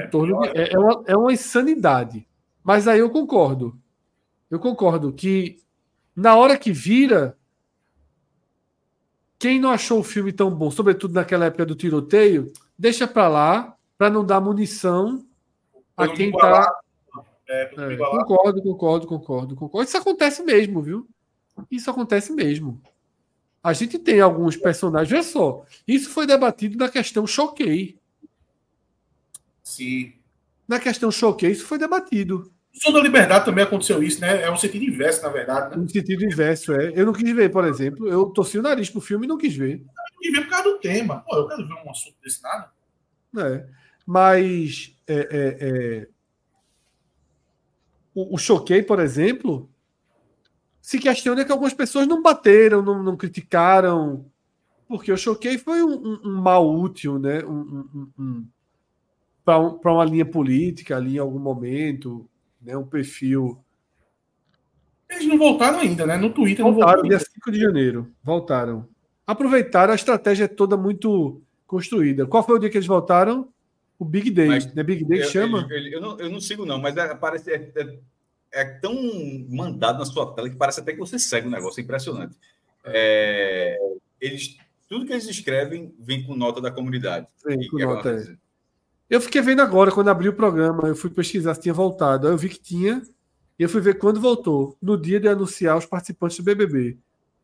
em torno de- é, é uma, é uma insanidade. Mas aí eu concordo. Eu concordo que na hora que vira, quem não achou o filme tão bom, sobretudo naquela época do tiroteio, deixa pra lá, pra não dar munição a quem tá. É, É, concordo, concordo, concordo, concordo. Isso acontece mesmo, viu? Isso acontece mesmo. A gente tem alguns personagens. Veja só, isso foi debatido na questão Choquei. Sim. Na questão Choquei, isso foi debatido. Som da Liberdade também aconteceu isso, né? É um sentido inverso, na verdade, né? No sentido inverso, é. Eu não quis ver, por exemplo. Eu torci o nariz pro filme e não quis ver. E ver por causa do tema. Pô, eu quero ver um assunto desse nada. É. Mas é, é, é, o, o Choquei, por exemplo, se questiona que algumas pessoas não bateram, não, não criticaram, porque o Choquei foi um, um- um mal útil, né? Um, um, um, um, para uma linha política ali em algum momento, né? um perfil. Eles não voltaram ainda, né? No Twitter não Voltaram dia 5 de janeiro. Voltaram. Aproveitaram, a estratégia é toda muito construída. Qual foi o dia que eles voltaram? O Big Day. Mas né? Big Day Eu- chama? ele- ele- eu, não, eu não sigo, não, mas é, parece, é, é- é tão mandado na sua tela que parece até que você segue o negócio, é impressionante. É, eles, tudo que eles escrevem vem com nota da comunidade. Vem E com é nota, é. Eu fiquei vendo agora, quando abri o programa, eu fui pesquisar se tinha voltado. Aí eu vi que tinha, e eu fui ver quando voltou, no dia de anunciar os participantes do BBB.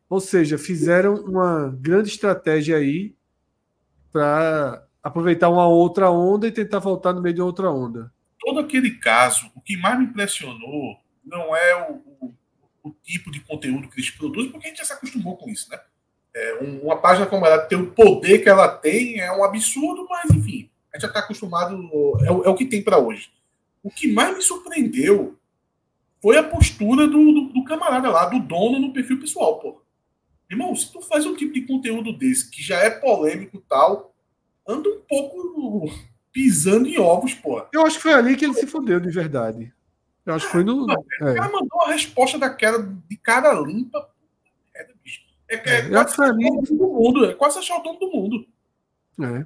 Ou seja, fizeram uma grande estratégia aí para aproveitar uma outra onda e tentar voltar no meio de outra onda. Todo aquele caso, que mais me impressionou não é o, o- o tipo de conteúdo que eles produzem, porque a gente já se acostumou com isso, né? É, um- uma página como ela tem o poder que ela tem é um absurdo, mas enfim, a gente já está acostumado, é, o- é o que tem para hoje. O que mais me surpreendeu foi a postura do, do, do camarada lá, do dono no perfil pessoal, pô. Irmão, se tu faz um tipo de conteúdo desse, que já é polêmico e tal, anda um pouco pisando em ovos, pô. Eu acho que foi ali que ele se fodeu de verdade. Eu acho que foi no. O É, cara mandou uma resposta daquela de cara limpa. É, bicho. É, é, É, ali- achar o dono do mundo. É quase achar o dono do mundo. é.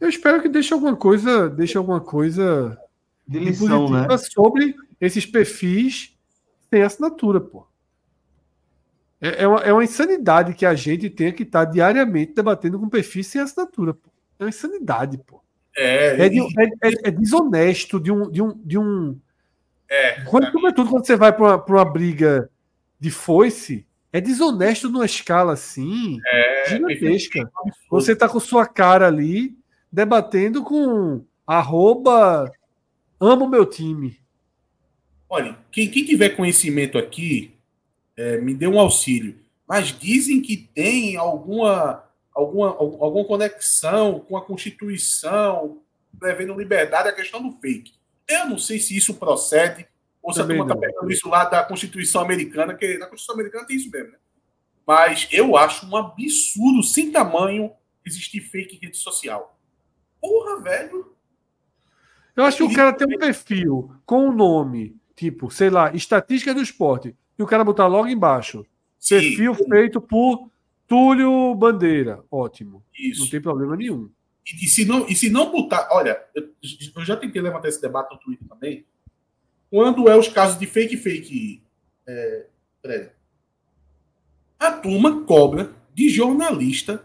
Eu espero que deixe alguma coisa, deixe alguma coisa De lição, né? positiva sobre esses perfis sem assinatura, pô. É, é, uma, é uma insanidade que a gente tenha que estar diariamente debatendo com perfis sem assinatura, pô. É uma insanidade, pô. É, É, de- e- é- é- é desonesto de um. De um, de um é, quando, sobretudo quando você vai para uma, uma briga de foice, é desonesto numa escala assim é, gigantesca. Você tá com sua cara ali debatendo com arroba amo meu time. Olha, quem, quem tiver conhecimento aqui, é, me dê um auxílio. Mas dizem que tem alguma, alguma, al- alguma conexão com a Constituição, prevendo liberdade, a questão do fake. Eu não sei se isso procede, ou se a Também turma está pegando isso lá da Constituição Americana, que na Constituição Americana tem isso mesmo, né? Mas eu acho um absurdo, sem tamanho, existir fake em rede social. Porra, velho. Eu acho que o cara tem um perfil com um nome, tipo, sei lá, estatística do esporte, e o cara botar logo embaixo. Perfil feito por Túlio Bandeira. Ótimo. isso. Não tem problema nenhum. E, e se não, e se não botar. Olha, eu, eu já tentei levantar esse debate no Twitter também. Quando é os casos de fake fake. É, peraí. A turma cobra de jornalista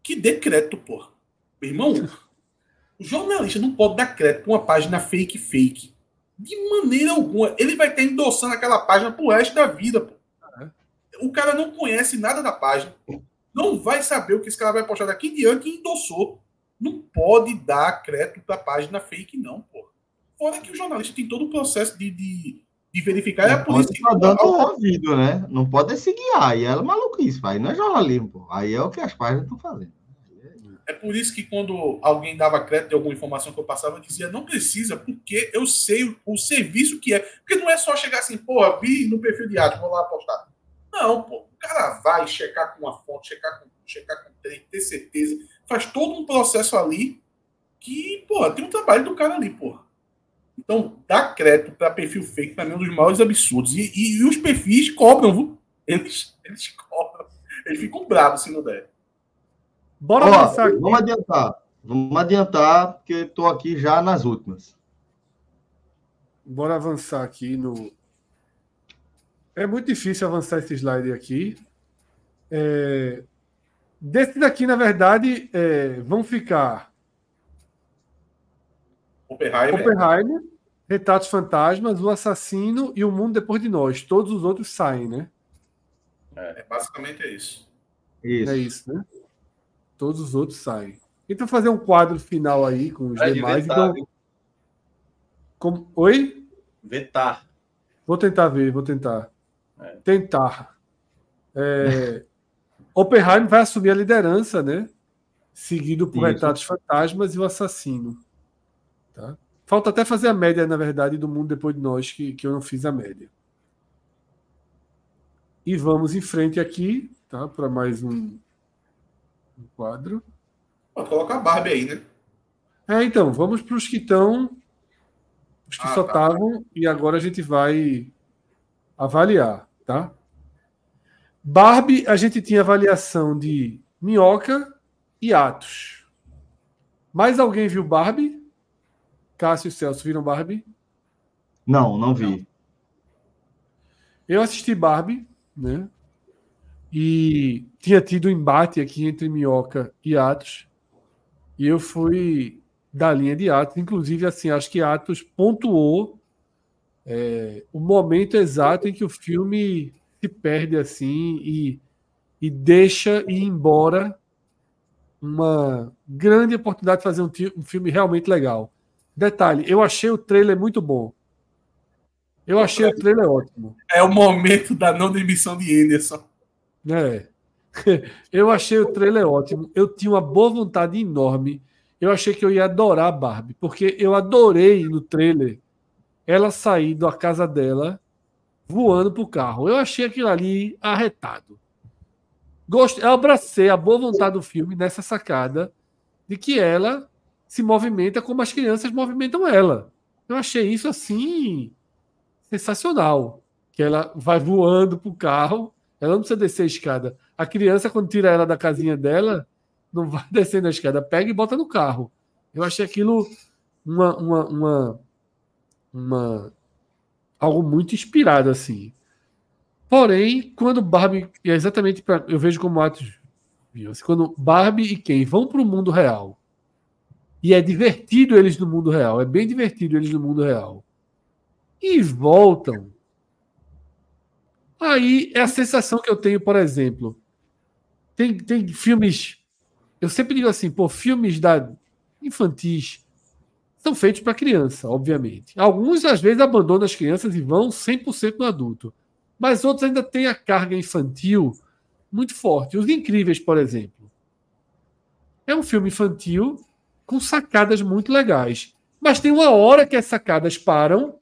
que dê crédito, porra. Meu irmão, o jornalista não pode dar crédito pra uma página fake fake. De maneira alguma. Ele vai estar endossando aquela página pro resto da vida, pô. O cara não conhece nada da página não vai saber o que esse cara vai postar daqui em diante e endossou. Não pode dar crédito para página fake, não, pô. Fora que o jornalista tem todo o processo de, de, de verificar. Não é isso que. Tá dando ouvido, né? Não pode se guiar. Ela é maluquice, aí não é jornalismo, pô. Aí é o que as páginas estão fazendo. É por isso que quando alguém dava crédito de alguma informação que eu passava, eu dizia, não precisa, porque eu sei o, o serviço que é. Porque não é só chegar assim, pô, vi no perfil de arte, vou lá apostar. Não, pô, o cara vai checar com uma fonte, checar com, checar com trem, ter certeza. Faz todo um processo ali que, pô, tem um trabalho do cara ali, pô. Então, dar crédito para perfil fake, para mim, é um dos maiores absurdos. E, e, e, os perfis cobram, viu? Eles, eles cobram. Eles ficam bravos se não der. Bora Ó, Vamos adiantar. Vamos adiantar, porque estou aqui já nas últimas. Bora avançar aqui no. É muito difícil avançar esse slide aqui. É... Desse daqui, na verdade, é... vão ficar. Oppenheimer. Oppenheimer, Retratos Fantasmas, O Assassino e O Mundo Depois de Nós. Todos os outros saem, né? É, basicamente é isso. isso. É isso, né? Todos os outros saem. Então fazer um quadro final aí com os demais. Vetar, então... Como... Oi? Vetar. Vou tentar ver, vou tentar. É. Tentar. É... Oppenheim vai assumir a liderança, né? Seguido por Isso. Retratos Fantasmas e o Assassino. Tá? Falta até fazer a média, na verdade, do mundo depois de nós, que, que eu não fiz a média. E vamos em frente aqui, tá? Para mais um, um quadro. Pode colocar a Barbie aí, né? É, então, vamos para os que estão. Os que ah, só estavam, tá. e agora a gente vai avaliar, tá? Barbie, a gente tinha avaliação de Minhoca e Atos. Mais alguém viu Barbie? Cássio e Celso viram Barbie? Não, não vi. Eu assisti Barbie, né? E tinha tido um embate aqui entre Minhoca e Atos. E eu fui da linha de Atos. Inclusive, assim, acho que Atos pontuou é, o momento exato em que o filme se perde assim e, e deixa ir embora uma grande oportunidade de fazer um, um filme realmente legal. Detalhe, eu achei o trailer muito bom. Eu achei o trailer ótimo. É o momento da não demissão de Anderson. É. Eu achei o trailer ótimo. Eu tinha uma boa vontade enorme. Eu achei que eu ia adorar a Barbie, porque eu adorei no trailer ela sair da casa dela voando pro carro. Eu achei aquilo ali arretado. Gostei, eu abracei a boa vontade do filme nessa sacada de que ela se movimenta como as crianças movimentam ela. Eu achei isso assim sensacional. Que ela vai voando pro carro, ela não precisa descer a escada. A criança, quando tira ela da casinha dela, não vai descendo a escada, pega e bota no carro. Eu achei aquilo uma, uma, uma, uma algo muito inspirado assim. Porém, quando Barbie, é exatamente pra, eu vejo como atos assim, quando Barbie e quem vão para o mundo real e é divertido eles no mundo real, é bem divertido eles no mundo real e voltam. Aí é a sensação que eu tenho, por exemplo, tem, tem filmes, eu sempre digo assim, pô, filmes da infantis são feitos para criança, obviamente. Alguns, às vezes, abandonam as crianças e vão 100% no adulto. Mas outros ainda têm a carga infantil muito forte. Os Incríveis, por exemplo. É um filme infantil com sacadas muito legais. Mas tem uma hora que as sacadas param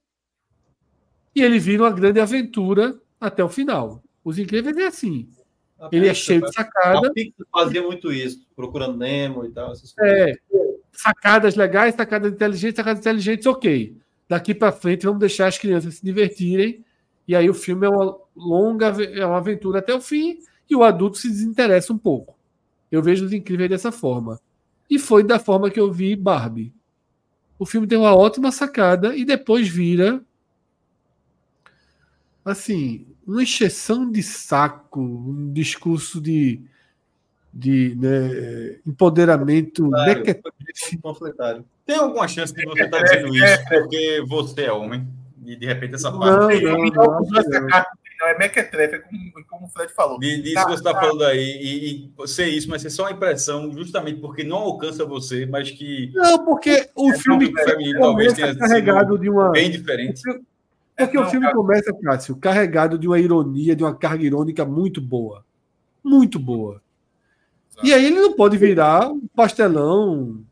e ele vira uma grande aventura até o final. Os Incríveis é assim. ele é cheio de sacada. fazia muito isso, procurando Nemo e tal. É, sacadas legais, sacadas inteligentes, sacadas inteligentes, ok. Daqui para frente vamos deixar as crianças se divertirem e aí o filme é uma longa, é uma aventura até o fim e o adulto se desinteressa um pouco. Eu vejo os incríveis dessa forma. E foi da forma que eu vi Barbie. O filme tem uma ótima sacada e depois vira assim, uma exceção de saco, um discurso de de né, empoderamento panfletário. Tem alguma chance de você estar dizendo isso porque você é homem e de repente essa parte. Não, não, não, não, Não, é mequetrefe, como, como o Fred falou. Disso tá, você está tá. falando aí, e, e ser isso, mas é só uma impressão, justamente porque não alcança você, mas que. Não, porque o é filme feminino, talvez tenha carregado de uma. Bem diferente. Porque é, não, o filme cara... começa, Cássio, carregado de uma ironia, de uma carga irônica muito boa. Muito boa. Exato. E aí ele não pode virar um pastelão.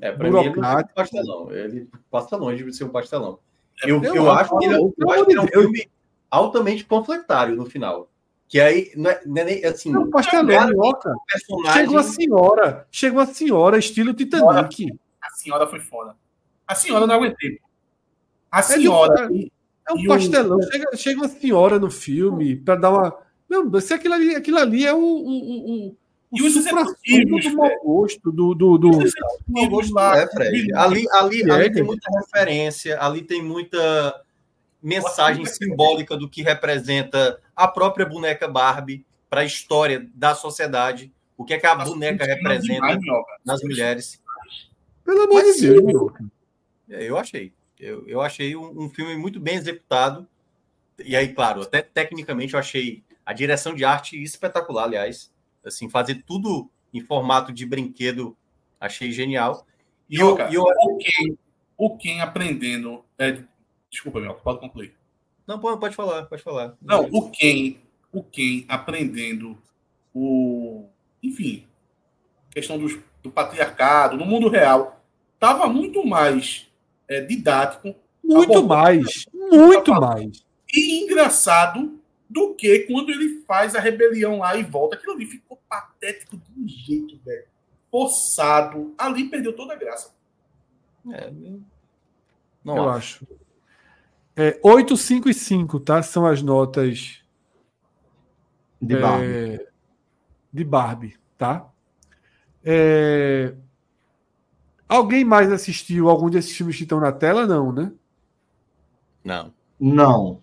É, para mim ele não é um pastelão. Ele passa longe de ser um pastelão. Eu, eu, eu acho que ele, é eu acho que é um filme altamente panfletário no final. Que aí não é, não é nem assim. Não, pastelão, minhoca. Personagem... Chegou a senhora. Chegou a senhora, estilo Titanic. A senhora foi foda. A senhora não aguentei. A senhora. É um, é um pastelão. O... Chega, chega uma senhora no filme para dar uma. Não, se aquilo ali, aquilo ali é o. o, o e os executivos do mau gosto, do. do, do... Mau gosto lá, é, Fred. Ali, ali, ali tem muita referência, ali tem muita mensagem simbólica do que representa a própria boneca Barbie para a história da sociedade. O que é que a boneca representa nas mulheres. Pelo amor de Deus, Eu achei. Eu, eu achei um, um, filme muito bem executado. E aí, claro, até tecnicamente eu achei a direção de arte espetacular, aliás. Assim, fazer tudo em formato de brinquedo, achei genial. E, e eu, o, Ken, o Ken aprendendo. É, desculpa, meu, pode concluir. Não, pode falar, pode falar. Não, o Ken, o Ken aprendendo o. Enfim, questão do, do patriarcado no mundo real. Tava muito mais é, didático. Muito mais. Muito mais. E engraçado do que quando ele faz a rebelião lá e volta. Aquilo ali ficou patético de um jeito, velho. Forçado. Ali perdeu toda a graça. É, não eu acho. acho. É, 8, 5 e 5, tá? São as notas de Barbie. É, de Barbie, tá? É, Alguém mais assistiu algum desses filmes que estão na tela? Não, né? Não. Não.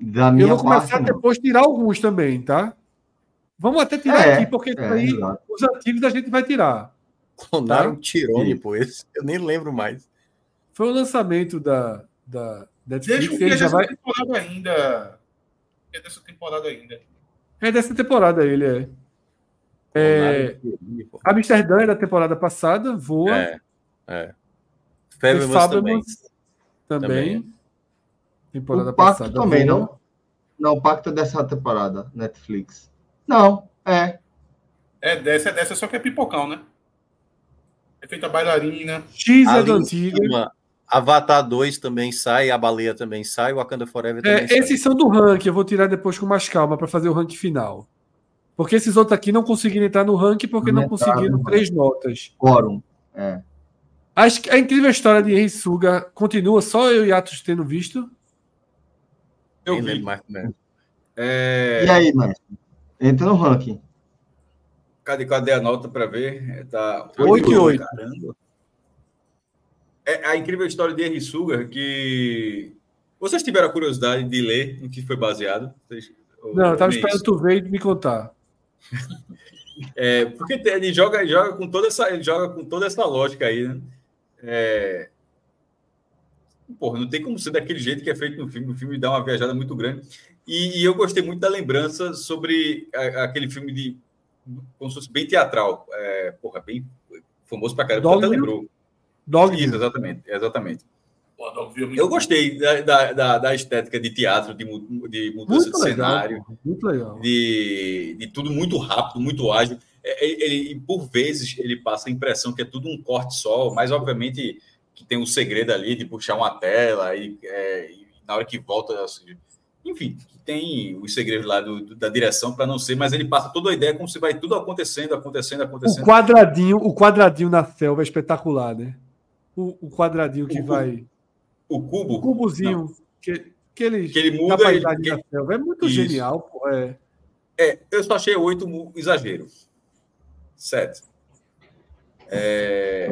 Da minha Eu vou começar parte, a depois tirar alguns também, tá? Vamos até tirar é, aqui, porque é, aí os antigos a gente vai tirar. Clonaram tá? Tirone, pô. Esse eu nem lembro mais. Foi o lançamento da, da Netflix. Deixa ele já vai... temporada ainda. É dessa temporada ainda. É dessa temporada ele, é. é... Amsterdã é da temporada passada, voa. É. É. Fabulous também. também. Temporada o Pacto passada. também, não? Não, o Pacto é dessa temporada, Netflix. Não, é. É dessa, é dessa, só que é pipocão, né? É feita bailarina. X é do antigo. Avatar 2 também sai, a baleia também sai, o Wakanda Forever também é, sai. Esses são do ranking, eu vou tirar depois com mais calma para fazer o ranking final. Porque esses outros aqui não conseguiram entrar no ranking porque não, não conseguiram três notas. Quórum, é. Acho que a incrível história de Henry Suga continua só eu e Atos tendo visto. Eu vi. Mais, né? é... E aí, mano? Entra no ranking. Cadê, cadê a nota para ver? É, tá 8 e 8. É a incrível história de Henry Sugar que vocês tiveram a curiosidade de ler em que foi baseado? Vocês... Não, eu estava esperando tu ver e me contar. É, porque ele joga, joga com toda essa, ele joga com toda essa lógica aí, né? É... Porra, não tem como ser daquele jeito que é feito no filme. O filme dá uma viajada muito grande. E, e eu gostei muito da lembrança sobre a, aquele filme de. Como se fosse bem teatral. É, porra, bem famoso pra caramba. Até lembrou. Dog Isso, exatamente. exatamente. Eu gostei da, da, da, estética de teatro, de, de mudança muito de legal, cenário, muito legal. De, de tudo muito rápido, muito ágil. É, é, ele, por vezes, ele passa a impressão que é tudo um corte só, mas obviamente que tem um segredo ali de puxar uma tela e, é, e na hora que volta, assim, enfim, tem os segredos lá do, do, da direção para não ser, mas ele passa toda a ideia como se vai tudo acontecendo, acontecendo, acontecendo. O quadradinho, o quadradinho na selva é espetacular, né? O, o quadradinho que o, vai o cubo. O cubozinho que, que ele, que ele muda. Ele, que... É muito Isso. genial. Pô, é. é, eu só achei oito exagero. Sete. É...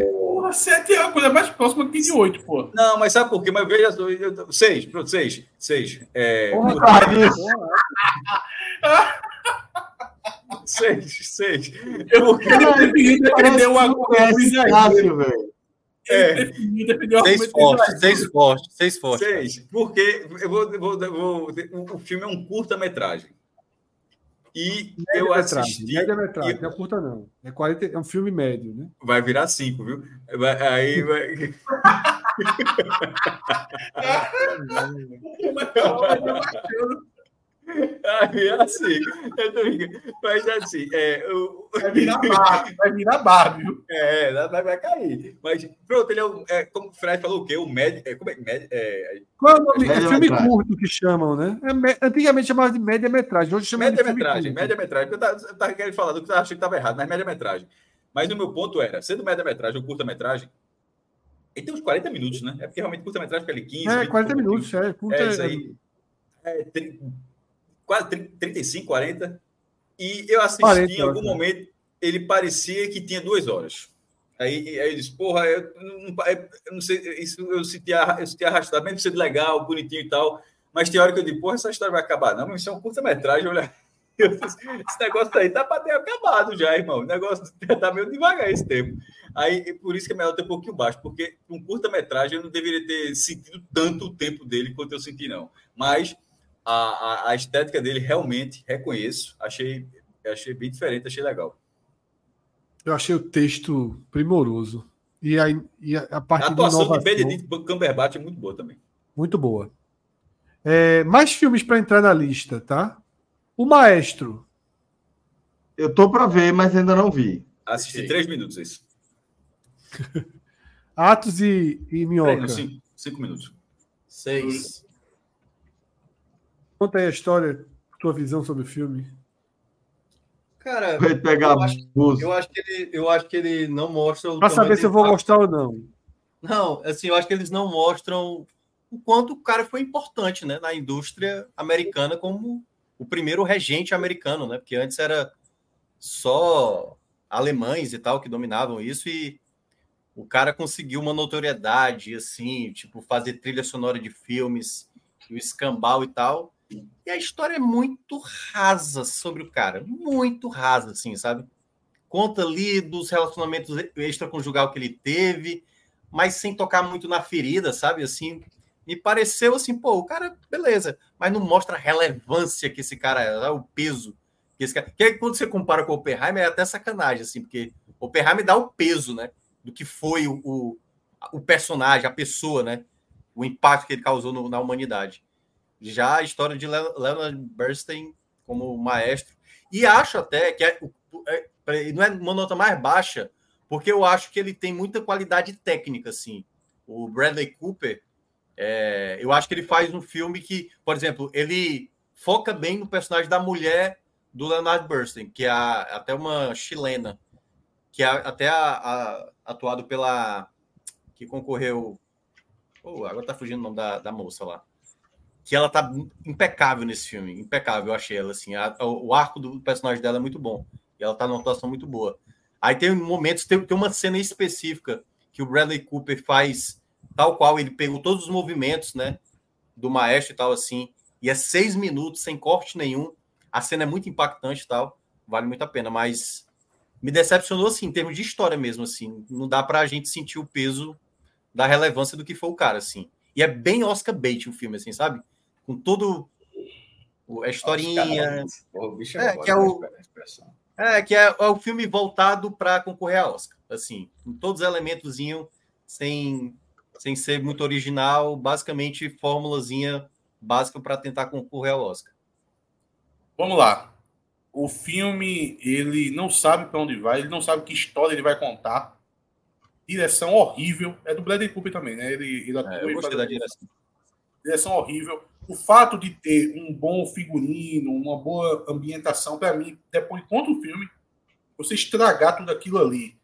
Porra, sete é a coisa mais próxima que de oito, pô. Não, mas sabe por quê? Mas veja, seis, pronto, seis, seis. É... Porra, seis, seis. Eu porque ele deu uma coisa exagero, velho. É. Seis fortes, seis fortes, seis fortes. Seis, porque eu vou, eu vou, eu vou, o filme é um curta-metragem. E média eu assisti. Média metragem, e... não é curta, não. É, 40, é um filme médio, né? Vai virar cinco, viu? Vai, aí vai. Aí, assim, eu tô mas assim, é, o... vai virar Barbie, vai virar Barbie, viu? É, vai, vai cair. Mas pronto, ele é, o, é como o Fred falou, o quê? O médio. É, como é, médio, é, Qual é o nome? É filme curto que chamam, né? É, antigamente chamava de média-metragem, hoje chama média-metragem. Média-metragem. Eu tava, querendo falar do que eu achei que estava errado, mas média-metragem. Mas o meu ponto era, sendo média-metragem ou curta-metragem, ele tem uns 40 minutos, né? É porque realmente curta-metragem fica ali 15. É, 40 minutos, é. Curta é, isso aí. É, quase 35, 40. E eu assisti 40, em algum né? momento, ele parecia que tinha duas horas. Aí, aí eu disse, porra, eu não, eu não sei, isso eu senti, eu senti arrastado, mesmo sendo legal, bonitinho e tal, mas tem hora que eu digo, porra, essa história vai acabar. Não, mas isso é um curta-metragem, olha. Esse negócio aí tá para ter acabado já, irmão. O negócio tá meio devagar esse tempo. Aí, por isso que é melhor ter um pouquinho baixo, porque um curta-metragem eu não deveria ter sentido tanto o tempo dele quanto eu senti, não. Mas a, a, a estética dele realmente reconheço. Achei, achei bem diferente, achei legal. Eu achei o texto primoroso. E a, e a parte a atuação de, de Benedict Cumberbatch é muito boa também. Muito boa. É, mais filmes para entrar na lista, tá? O Maestro. Eu tô para ver, mas ainda não vi. Assisti três minutos isso. Atos e, e Minhoca. Cinco, cinco minutos. Seis. Conta aí a história, tua visão sobre o filme. Cara, Vai pegar eu, acho, eu acho, que ele, eu acho que ele não mostra. Para saber se eu vou gostar ou não. Não, assim, eu acho que eles não mostram o quanto o cara foi importante, né, na indústria americana como o primeiro regente americano, né? Porque antes era só alemães e tal que dominavam isso e o cara conseguiu uma notoriedade assim, tipo fazer trilha sonora de filmes, o escambau e tal. E a história é muito rasa sobre o cara, muito rasa, assim, sabe? Conta ali dos relacionamentos extraconjugal que ele teve, mas sem tocar muito na ferida, sabe? Assim, me pareceu assim, pô, o cara, beleza, mas não mostra a relevância que esse cara é, o peso que esse cara. Quando você compara com o Oppenheimer, é até sacanagem, assim, porque o Oppenheimer dá o peso, né? Do que foi o, o, o personagem, a pessoa, né? O impacto que ele causou no, na humanidade. Já a história de Leonard Bernstein como maestro. E acho até que é, é, não é uma nota mais baixa, porque eu acho que ele tem muita qualidade técnica, assim. O Bradley Cooper, é, eu acho que ele faz um filme que, por exemplo, ele foca bem no personagem da mulher do Leonard Bernstein, que é até uma chilena, que é até a, a, atuado pela que concorreu. Oh, agora tá fugindo o nome da, da moça lá que ela tá impecável nesse filme, impecável, eu achei ela assim. A, o arco do personagem dela é muito bom. E ela tá numa atuação muito boa. Aí tem momentos, tem, tem uma cena específica que o Bradley Cooper faz tal qual ele pegou todos os movimentos, né, do maestro e tal assim, e é seis minutos sem corte nenhum. A cena é muito impactante e tal, vale muito a pena, mas me decepcionou assim em termos de história mesmo assim. Não dá para a gente sentir o peso da relevância do que foi o cara assim. E é bem Oscar bait o filme assim, sabe? com todo a historinha. é, que é o, é, que é, é, o filme voltado para concorrer a Oscar. Assim, com todos os elementos sem, sem ser muito original, basicamente fórmulazinha básica para tentar concorrer ao Oscar. Vamos lá. O filme, ele não sabe para onde vai, ele não sabe que história ele vai contar. Direção horrível. É do Bradley Cooper também, né? Ele, ele é, eu gostei da direção. Direção horrível o fato de ter um bom figurino, uma boa ambientação, para mim, depois contra o filme, você estragar tudo aquilo ali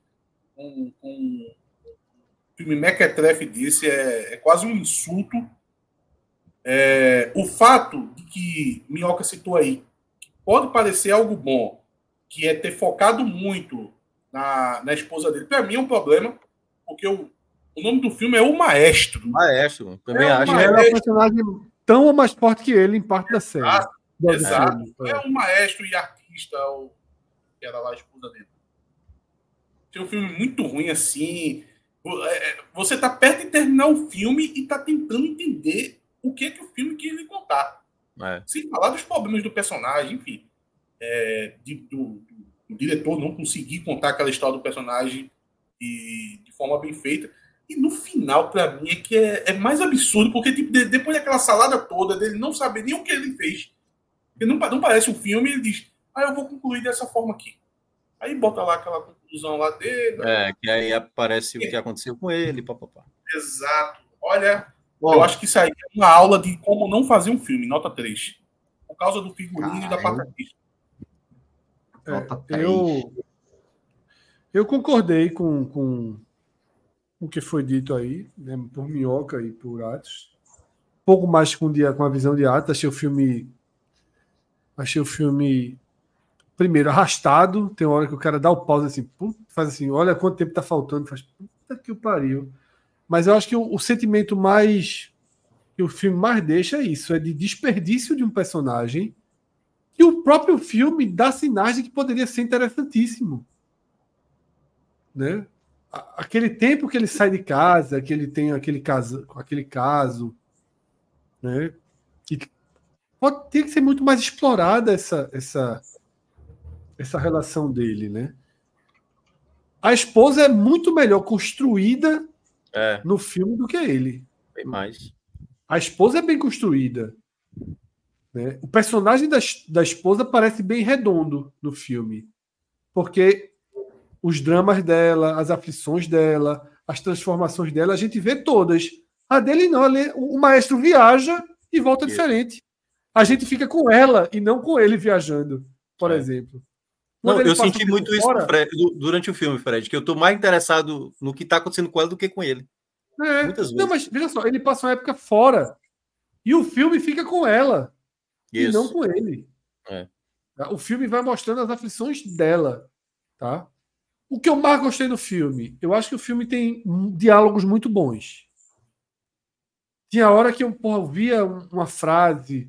com, com um filme mequetrefe desse é, é quase um insulto. É, o fato de que Minhoca citou aí, que pode parecer algo bom, que é ter focado muito na, na esposa dele, para mim é um problema, porque o, o nome do filme é O Maestro. Maestro, também é acho. Maestro. É um personagem tão ou mais forte que ele em parte da série. Exato. Exato. É um maestro e artista, o, que era lá a esposa dele. Tem um filme muito ruim assim. É, é, você está perto de terminar o filme e está tentando entender o que, é que o filme quer lhe contar. É. Sem falar dos problemas do personagem, enfim. É, de, do, do, diretor não conseguir contar aquela história do personagem de, de forma bem feita. E no final, para mim, é que é, é, mais absurdo, porque tipo, de, depois daquela salada toda, dele não saber nem o que ele fez, porque não, não parece um filme, ele diz: Ah, eu vou concluir dessa forma aqui. Aí bota lá aquela conclusão lá dele. É, que aí aparece é. o que aconteceu com ele, papapá. Exato. Olha, Bom, eu acho que isso aí é uma aula de como não fazer um filme, nota 3. Por causa do figurino e da patatice. É, eu, eu concordei com, com o que foi dito aí, né, por Minhoca e por Atos. Pouco mais com, com a visão de Atos. Achei o filme. Achei o filme. Primeiro, arrastado. Tem hora que o cara dá o pause assim, faz assim, olha quanto tempo tá faltando. Faz, puta que o pariu. Mas eu acho que o, o sentimento mais. que o filme mais deixa é isso: é de desperdício de um personagem. E o próprio filme dá sinais de que poderia ser interessantíssimo. Né? Aquele tempo que ele sai de casa, que ele tem aquele caso, aquele caso, né? E pode ter que ser muito mais explorada essa, essa, essa relação dele, né? A esposa é muito melhor construída é. no filme do que ele. Bem mais. A esposa é bem construída. Né? O personagem da, da esposa parece bem redondo no filme. Porque os dramas dela, as aflições dela, as transformações dela, a gente vê todas. A dele não, ele, o maestro viaja e volta diferente. A gente fica com ela e não com ele viajando, por é. exemplo. Não, eu senti muito isso Fred, durante o filme, Fred, que eu estou mais interessado no que está acontecendo com ela do que com ele. É. Muitas vezes. Não, mas veja só, ele passa uma época fora e o filme fica com ela isso. e não com ele. É. O filme vai mostrando as aflições dela, tá? O que eu mais gostei do filme, eu acho que o filme tem diálogos muito bons. Tinha hora que eu porra, via uma frase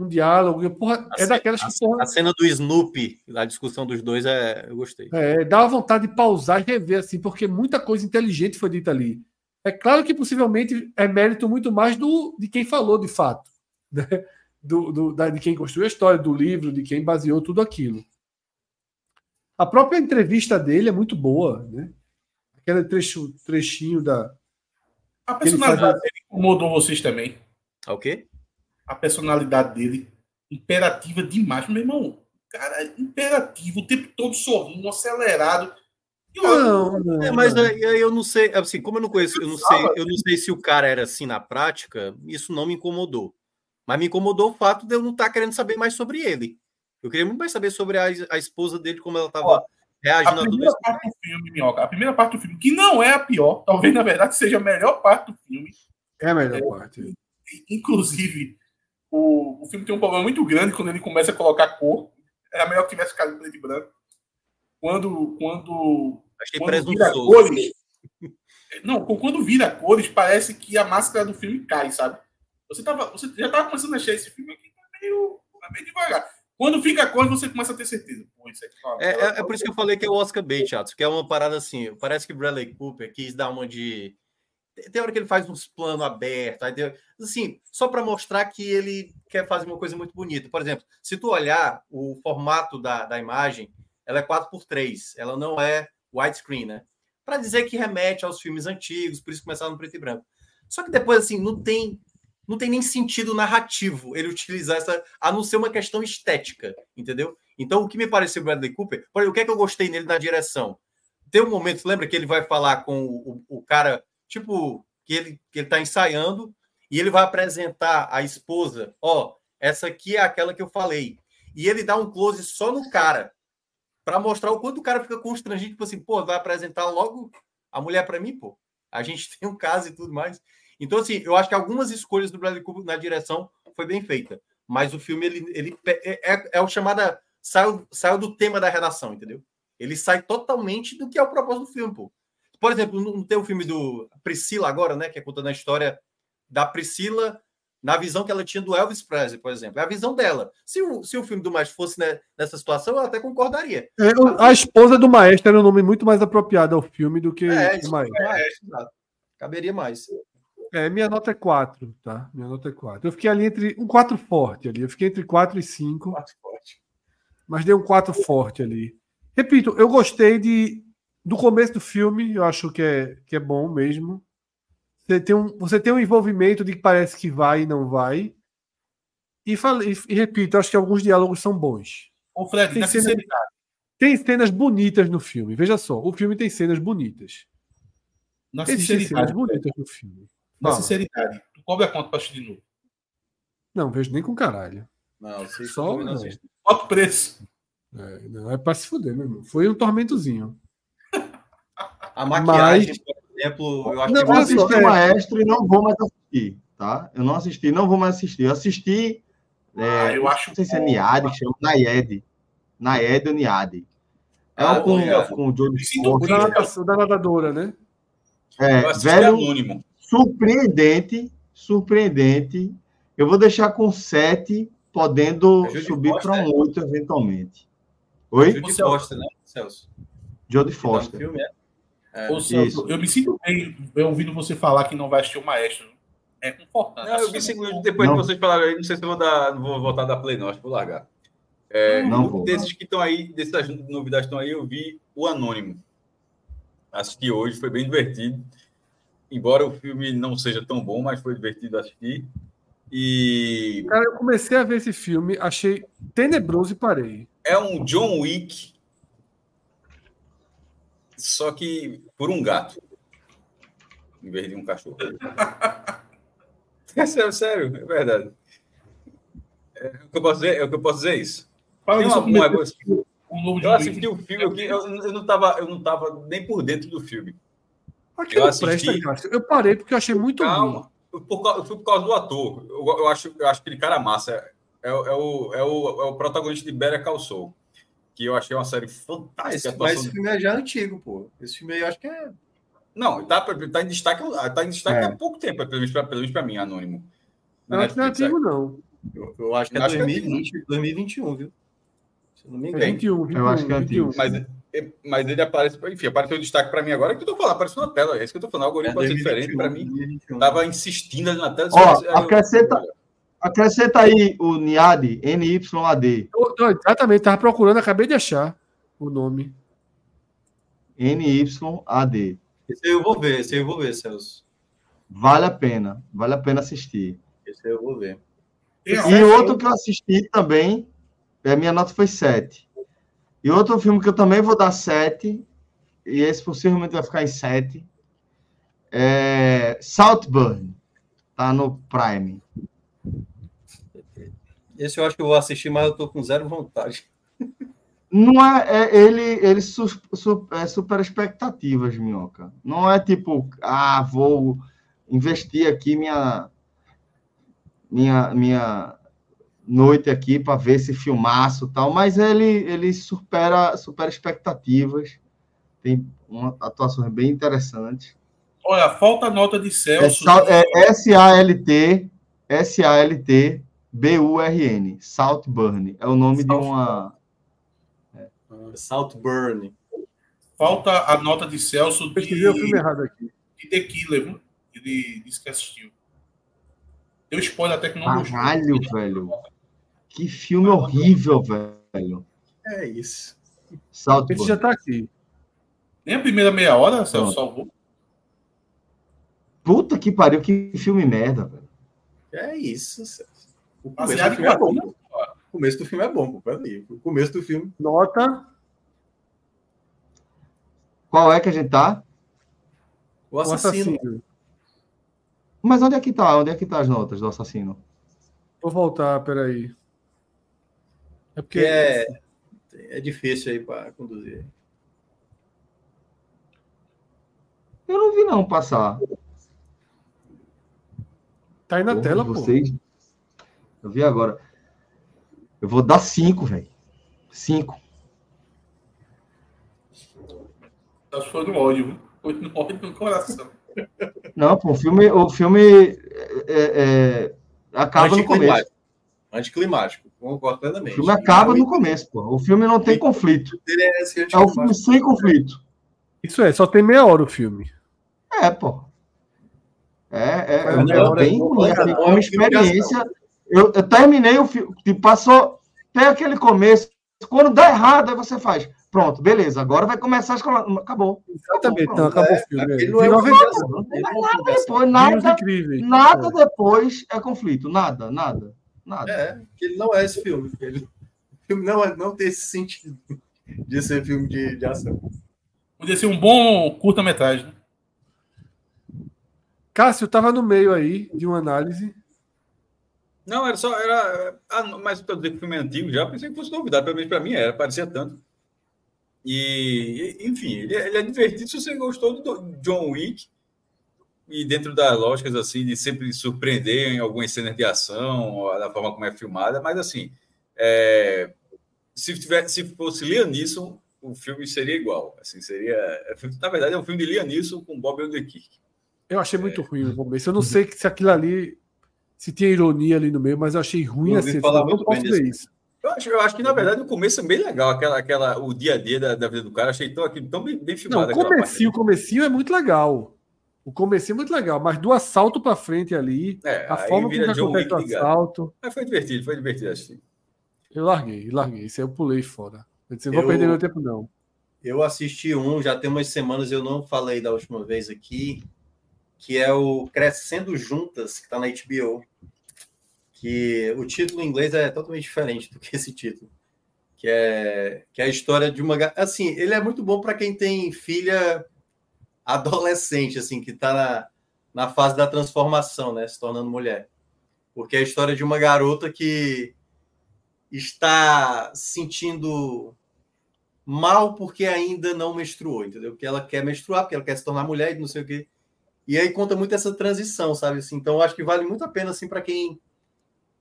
um diálogo. porra, é daquelas que. Porra, a cena do Snoopy, a discussão dos dois, é, eu gostei. É, dá vontade de pausar e rever, assim, porque muita coisa inteligente foi dita ali. É claro que possivelmente é mérito muito mais do, de quem falou de fato, né? do, do, da, de quem construiu a história, do livro, de quem baseou tudo aquilo. A própria entrevista dele é muito boa, né? Aquele trecho, trechinho da. A personalidade faz... dele incomodou vocês também. O quê? a personalidade dele imperativa demais. Meu irmão, cara, imperativo, o tempo todo sorrindo, acelerado. Não, não, é, mas aí eu não sei, assim, como eu não conheço, eu não sei, eu não sei se o cara era assim na prática, isso não me incomodou. Mas me incomodou o fato de eu não estar tá querendo saber mais sobre ele. Eu queria muito mais saber sobre a, a esposa dele, como ela estava reagindo a, a primeira parte do filme, Minhoca, a primeira parte do filme, que não é a pior, talvez na verdade seja a melhor parte do filme. É a melhor é, parte. Inclusive, o, o filme tem um problema muito grande quando ele começa a colocar cor. Era melhor que tivesse ficado preto e branco. Quando, quando, Achei quando vira cores. Não, quando vira cores, parece que a máscara do filme cai, sabe? Você, tava, você já estava começando a achar esse filme aqui tá meio, tá meio devagar. Quando fica cores, você começa a ter certeza. Pô, isso aqui, ó, é, é, é, por isso que eu falei que é o Oscar Bait, Atos, que é uma parada assim. Parece que Bradley Cooper quis dar uma de tem hora que ele faz uns planos abertos, assim, só para mostrar que ele quer fazer uma coisa muito bonita. Por exemplo, se tu olhar o formato da, da imagem, ela é 4x3, ela não é widescreen, né? Para dizer que remete aos filmes antigos, por isso começaram no preto e branco. Só que depois, assim, não tem não tem nem sentido narrativo ele utilizar essa, a não ser uma questão estética, entendeu? Então, o que me pareceu Bradley Cooper, o que é que eu gostei nele na direção? Tem um momento, lembra que ele vai falar com o, o, o cara tipo, que ele, que ele tá ensaiando e ele vai apresentar a esposa, ó, essa aqui é aquela que eu falei. E ele dá um close só no cara, para mostrar o quanto o cara fica constrangido, tipo assim, pô, vai apresentar logo a mulher para mim, pô. A gente tem um caso e tudo mais. Então, assim, eu acho que algumas escolhas do Bradley Cooper na direção foi bem feita. Mas o filme, ele, ele é, é, é o chamado. Saiu, saiu do tema da redação, entendeu? Ele sai totalmente do que é o propósito do filme, pô. Por exemplo, não tem o filme do Priscila agora, né? Que é contando a história da Priscila na visão que ela tinha do Elvis Presley, por exemplo. É a visão dela. Se o, se o filme do Maestro fosse né, nessa situação, eu até concordaria. É, a esposa do Maestro era um nome muito mais apropriado ao filme do que é, o Maestro. É, Caberia mais. É, minha nota é 4, tá? Minha nota é 4. Eu fiquei ali entre. Um 4 forte ali. Eu fiquei entre 4 e 5. 4 forte. Mas dei um 4 forte ali. Repito, eu gostei de. Do começo do filme, eu acho que é, que é bom mesmo. Você tem, um, você tem um envolvimento de que parece que vai e não vai. E, falei, e repito, acho que alguns diálogos são bons. Ô, Fred, tem cenas, tem cenas bonitas no filme. Veja só, o filme tem cenas bonitas. Na Existem cenas bonitas no filme. Na sinceridade, tu cobra a conta pra assistir de novo? Não, vejo nem com caralho. Não, só não assisto. Bota o preço. É, não é pra se fuder, meu irmão. Foi um tormentozinho. a maquiagem, Mas... por exemplo, eu acho não, que eu assisti o Maestro e não vou mais assistir, tá? Eu não assisti, não vou mais assistir. Eu assisti. É, ah, eu acho não sei se é Niade, chama Nayed. Nayed ou Niade. É ah, com, com o Joe O da nadadora, né? É, velho, anônimo surpreendente, surpreendente. Eu vou deixar com 7, podendo é subir para um 8 eventualmente. Oi? Jodie Foster, né, Celso? Jodie Foster. Filme, é? É, Ô, Celso, eu me sinto bem ouvindo você falar que não vai assistir o Maestro. É confortante. Não, eu me sinto depois não. que vocês falaram aí, não sei se eu vou, dar, não vou voltar da Play, não, acho que vou largar. É, não, vou, desses não. que estão aí, dessas novidades que estão aí, eu vi o Anônimo. Assisti hoje, foi bem divertido embora o filme não seja tão bom, mas foi divertido assistir. E. Cara, eu comecei a ver esse filme, achei tenebroso e parei. É um John Wick, só que por um gato, em vez de um cachorro. é sério, sério, é verdade. É o que eu posso dizer, é o que eu posso dizer isso. Fala Tem uma, uma, coisa. eu assisti o filme aqui, eu, eu não estava eu não tava nem por dentro do filme. Aquilo eu assisti... presta, Eu parei porque eu achei muito Calma. ruim. Por, eu fui por causa do ator. Eu, eu, acho, eu acho aquele cara massa. É, é, o, é, o, é o protagonista de Better Call Saul. Que eu achei uma série fantástica. Mas esse filme é já antigo, pô. Esse filme aí eu acho que é. Não, tá, tá em destaque, tá em destaque é. há pouco tempo, pelo menos para mim, anônimo. Não, acho que não é antigo, não. Eu, eu, acho que é 2020, que... 2021, viu? Se não me engano. É 21, 21, eu acho que é antigo. Mas, mas ele aparece, enfim, apareceu o destaque para mim agora, é que eu tô falando, apareceu na tela, é isso que eu tô falando, o algoritmo é, pode ser diferente para mim. 2021. Tava insistindo ali na tela. Ó, acrescenta, acrescenta aí o NIAD, NYAD. Eu, eu, exatamente, tava procurando, acabei de achar o nome. NYAD. Esse eu vou ver, esse eu vou ver, Celso. Vale a pena, vale a pena assistir. Esse eu vou ver. E, e outro que eu assisti também, a minha nota foi 7. E outro filme que eu também vou dar 7, e esse possivelmente vai ficar em 7, é Saltburn. Tá no Prime. Esse eu acho que eu vou assistir, mas eu tô com zero vontade. Não é, é ele, ele su, su, é super expectativas, minhoca. Não é tipo, ah, vou investir aqui minha minha minha noite aqui para ver esse filmaço tal, mas ele, ele supera, supera expectativas, tem uma atuação bem interessante. Olha, falta nota de Celso. É, é S-A-L-T, S-A-L-T, B-U-R-N, Saltburn, é o nome Salt de uma... É. Saltburn. Falta a nota de Celso de... Pesquisei o filme errado aqui. De The Killer, ele disse que assistiu. Deu spoiler até que não Caralho, velho. Que filme horrível, velho. É isso. Salto. Ele já tá aqui. Nem a primeira meia hora, Celso salvou. Puta que pariu, que filme merda, velho. É isso, Celso. O começo do filme é bom. O começo do filme é bom, peraí. O começo do filme. Nota. Qual é que a gente tá? O assassino. O assassino. Mas onde é que tá? Onde é que tá as notas do assassino? Vou voltar, peraí. É porque é, é difícil aí para conduzir. Eu não vi não passar. Tá aí na Porra, tela, vocês... pô. Eu vi agora. Eu vou dar cinco, velho. Cinco. Acho que foi no ódio. Foi no ódio no coração. Não, pô, o filme, o filme é, é, acaba no começo. Anticlimático, concordo plenamente. O filme acaba no começo, pô. O filme não tem conflito. É, é o filme sem conflito. Isso é, só tem meia hora o filme. É, pô. É, é, é, é bem ruim. Assim, uma experiência. Eu, eu terminei o filme, tipo, passou até aquele começo. Quando dá errado, aí você faz. Pronto, beleza. Agora vai começar a escola. Acabou. Exatamente, então acabou é, o filme. É, não é nada depois, nada, nada é. depois é conflito. Nada, nada, nada. É, ele não é esse filme. Ele, o filme não, é, não tem esse sentido de ser filme de, de ação. Podia ser um bom curta-metragem. Né? Cássio, estava no meio aí de uma análise. Não, era só. Era, ah, mas para dizer que o filme é antigo já, pensei que fosse novidade, pelo menos para mim era, parecia tanto. E, enfim, ele, é, ele, é divertido se você gostou do John Wick e dentro das lógicas assim de sempre surpreender em algumas cenas de ação, da forma como é filmada, mas assim, é, se, tiver, se fosse Liam Neeson, o filme seria igual. Assim, seria, é, na verdade, é um filme de Liam Neeson com Bob Odenkirk. Eu achei muito é. ruim no começo. Eu não sei se aquilo ali se tinha ironia ali no meio, mas eu achei ruim eu assim. Falar muito posso ver isso. Eu acho, eu acho que, na verdade, o começo é bem legal, aquela, aquela, o dia a dia da, da vida do cara. Achei tão, tão bem, bem filmado. Não, o comecinho, o comecinho é muito legal. O comecinho é muito legal, mas do assalto para frente ali, é, a forma como acontece o assalto. Mas foi divertido, foi divertido assim. Eu larguei, larguei. Isso aí eu pulei fora. Eu disse, não eu, vou perder meu tempo, não. Eu assisti um, já tem umas semanas, eu não falei da última vez aqui, que é o Crescendo Juntas, que está na HBO que o título em inglês é totalmente diferente do que esse título, que é que é a história de uma assim, ele é muito bom para quem tem filha adolescente assim, que está na, na fase da transformação, né, se tornando mulher. Porque é a história de uma garota que está sentindo mal porque ainda não menstruou, entendeu? Que ela quer menstruar, porque ela quer se tornar mulher e não sei o quê. E aí conta muito essa transição, sabe? Assim, então, eu acho que vale muito a pena assim para quem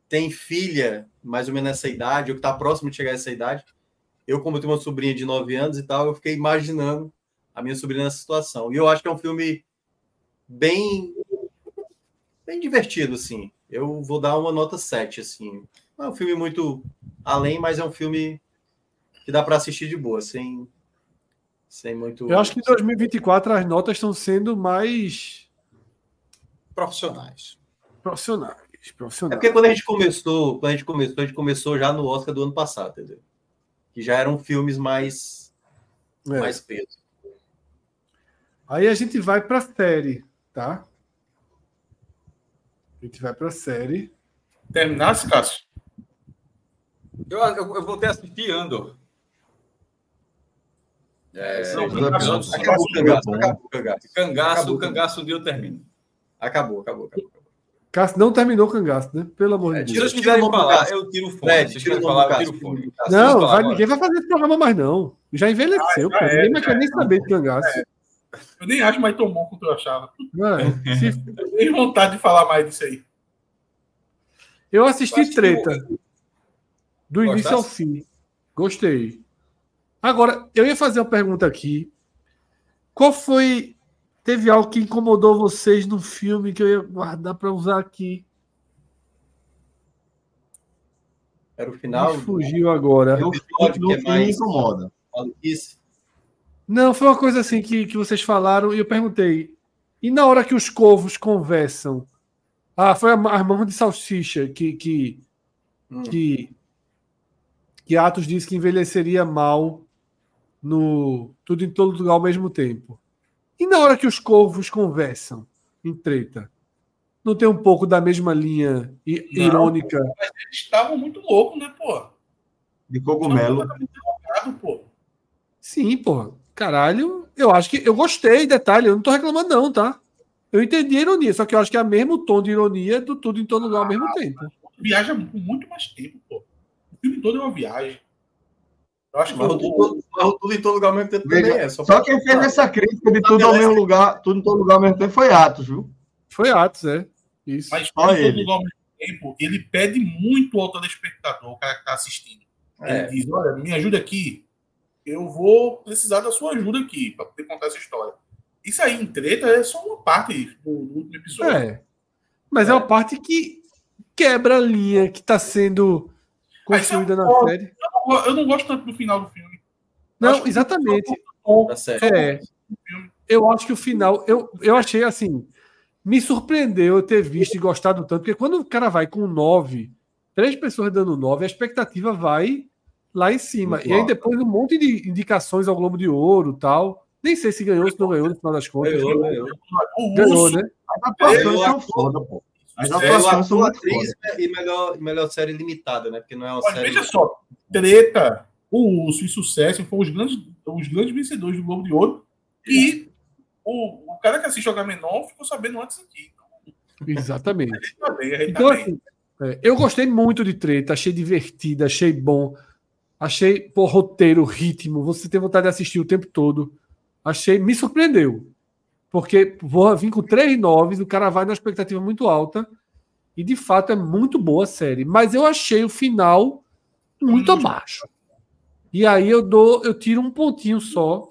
tem filha mais ou menos nessa idade, ou que está próximo de chegar a essa idade. Eu, como tenho uma sobrinha de 9 anos e tal, eu fiquei imaginando a minha sobrinha nessa situação. E eu acho que é um filme bem bem divertido, assim. Eu vou dar uma nota 7, assim. Não é um filme muito além, mas é um filme que dá para assistir de boa, sem, sem muito. Eu acho que em 2024 as notas estão sendo mais profissionais. Profissionais. É porque quando a gente começou, quando a gente começou, a gente começou já no Oscar do ano passado, entendeu? Que já eram filmes mais é. mais peso. Aí a gente vai para a série, tá? A gente vai para a série. Terminasse, Cássio? Eu, eu, eu voltei a assistir Andor. É, são episódios. Acabou o cangaço. Acabou o cangaço. Cangaço, cangaço, um dia eu termino. Acabou, acabou, acabou. Cássio não terminou o cangaço, né? Pelo amor de Deus. Se vocês quiserem falar, eu tiro o fone. É, se vocês falar, eu tiro o fone. Não, vai, ninguém vai fazer esse programa mais, não. Já envelheceu, ah, ninguém mais quer nem saber de cangaço. Eu nem acho mais tão bom quanto eu achava. É, se... Eu tenho vontade de falar mais disso aí. Eu assisti eu treta. Que... Do Gostasse? início ao fim. Gostei. Agora, eu ia fazer uma pergunta aqui. Qual foi Teve algo que incomodou vocês no filme que eu ia guardar para usar aqui. Era o final. Me fugiu agora. Eu, que é mais incomoda. Não, foi uma coisa assim que, que vocês falaram e eu perguntei. E na hora que os corvos conversam? Ah, foi a, a mão de salsicha que que, hum. que que Atos disse que envelheceria mal no tudo em todo lugar ao mesmo tempo. E na hora que os corvos conversam em treta? Não tem um pouco da mesma linha irônica? Não, mas eles estavam muito loucos, né, pô? De cogumelo. pô. Sim, pô. Caralho, eu acho que eu gostei, detalhe, eu não tô reclamando, não, tá? Eu entendi a ironia, só que eu acho que é o mesmo tom de ironia do tudo em todo lugar ao mesmo ah, tempo. Viaja por muito mais tempo, pô. O filme todo é uma viagem. Eu acho que mas o, tudo, tudo em todo lugar ao mesmo tempo Veja, também é. Só, só quem fez essa crítica de tudo ao mesmo lugar, tudo em todo lugar ao mesmo tempo foi Atos, viu? Foi Atos, é. Isso. Mas tudo em todo lugar ao mesmo tempo, ele pede muito ao telespectador, o cara que está assistindo. É. Ele diz: olha, me ajuda aqui. Eu vou precisar da sua ajuda aqui para poder contar essa história. Isso aí em treta é só uma parte do, último episódio. É. Mas é, é uma parte que quebra a linha que está sendo construída na eu, série. Eu não, eu não, gosto tanto do final do filme. Não, exatamente. Da série. É, eu acho que o final, eu, eu achei assim, me surpreendeu eu ter visto e gostado tanto, porque quando o cara vai com nove, três pessoas dando nove, a expectativa vai lá em cima. Muito e aí depois um monte de indicações ao Globo de Ouro tal. Nem sei se ganhou, se não ganhou no final das contas. Ganhou, ganhou. Ganhou, né? As atuações são foda, pô. As atuações são atriz e melhor, melhor série limitada, né? Porque não é uma Mas série. Veja só, Treta, o Urso e Sucesso foram os grandes, os grandes vencedores do Globo de Ouro. E o, o cara que assiste jogar menor ficou sabendo antes aqui. Exatamente. então, assim, é, eu gostei muito de treta, achei divertida, achei bom. Achei, por roteiro, ritmo, você tem vontade de assistir o tempo todo. Achei, me surpreendeu. Porque vou vir com três noves, o cara vai na expectativa muito alta. E de fato é muito boa a série. Mas eu achei o final muito abaixo. E aí eu dou, eu tiro um pontinho só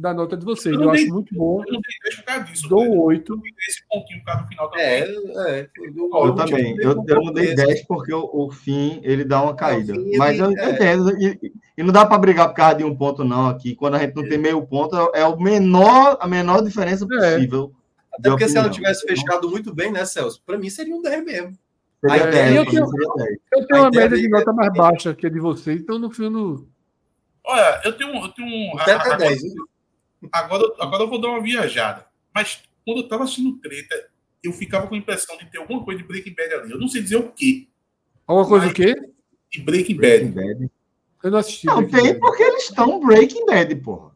da nota de vocês. Eu, eu acho muito bom. Eu não tenho disso. Dou oito. Esse pontinho no final também. É, é, eu, eu também. Eu, eu não dei 10 porque o, o, fim ele dá uma caída. É, Mas eu é. entendo. E, e, não dá para brigar por causa de um ponto, não, aqui. Quando a gente não é. tem meio ponto, é o menor, a menor diferença é. possível. Até porque opinião. se ela tivesse fechado muito bem, né, Celso? Para mim seria um 10 mesmo. Seria 10, eu, tenho, eu tenho uma média de nota mais baixa que a de vocês, então no fim no. Olha, eu tenho, eu tenho um. Até a, 10, Agora, agora eu vou dar uma viajada. Mas quando eu tava assistindo treta, eu ficava com a impressão de ter alguma coisa de Breaking Bad ali. Eu não sei dizer o quê. Alguma coisa o quê? De Breaking, Breaking Bad. Bad. Eu não assisti. Não, tem Bad. porque eles estão Breaking Bad, porra.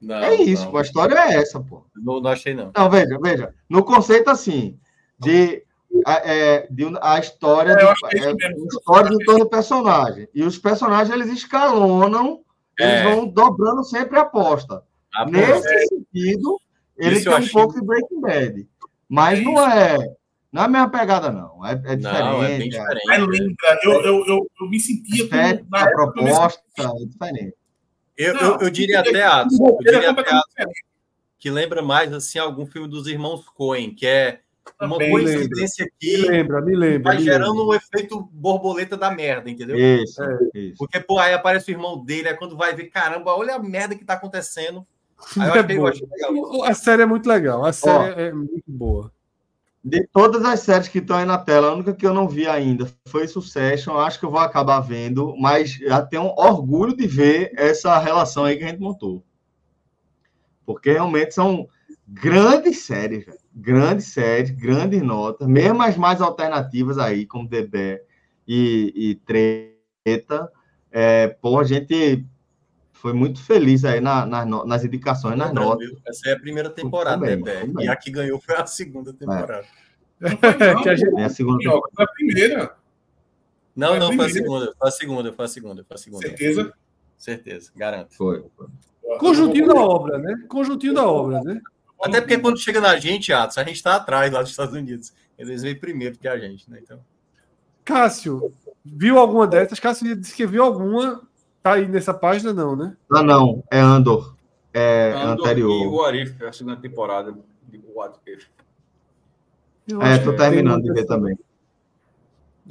Não, é isso, não. a história é essa, pô. Não, não achei, não. Não, veja, veja. No conceito, assim, de, é, de a história, é, do, é, é história de todo personagem. E os personagens, eles escalonam, eles é. vão dobrando sempre a aposta. Ah, Nesse é. sentido, ele Isso tem um achei... pouco de Breaking Bad. Mas é não é. Não é a mesma pegada, não. É, é diferente. Não, é bem é diferente. É, lembra, eu, eu, eu, eu, me sentia é, como, na proposta é diferente. Eu, não, eu, eu diria até, Atos, eu diria até que lembra mais assim algum filme dos irmãos Coen, que é uma Também coincidência lembra. aqui. Me lembra, me lembra. Vai me gerando lembra. um efeito borboleta da merda, entendeu? Isso, é. isso. Porque, pô, aí aparece o irmão dele, aí quando vai ver, caramba, olha a merda que tá acontecendo. É legal. A série é muito legal. A série Ó, é muito boa. De todas as séries que estão aí na tela, a única que eu não vi ainda foi Succession. Acho que eu vou acabar vendo, mas já tenho orgulho de ver essa relação aí que a gente montou. Porque realmente são grandes séries, velho. grandes séries, grandes notas, mesmo as mais alternativas aí, como DB e, e Treta. É, pô, a gente foi muito feliz aí na, na, nas indicações, nas notas. Essa é a primeira temporada, bem, né, E a que ganhou foi a segunda temporada. É. Não, que a, gente... é a segunda foi a primeira. Não, não, foi a segunda. Foi a segunda, foi a segunda, foi a segunda. Certeza? Certeza, garanto. Foi. foi. Conjuntinho da obra, né? Conjuntinho da obra, né? Até porque quando chega na gente, Atos, a gente está atrás lá dos Estados Unidos. Eles vêm primeiro que a gente, né? Então. Cássio, viu alguma dessas? Cássio disse que viu alguma Tá aí nessa página, não, né? Ah, não. É Andor. É Andor anterior. E o Arif, a segunda temporada de What If. É, tô terminando de ver também.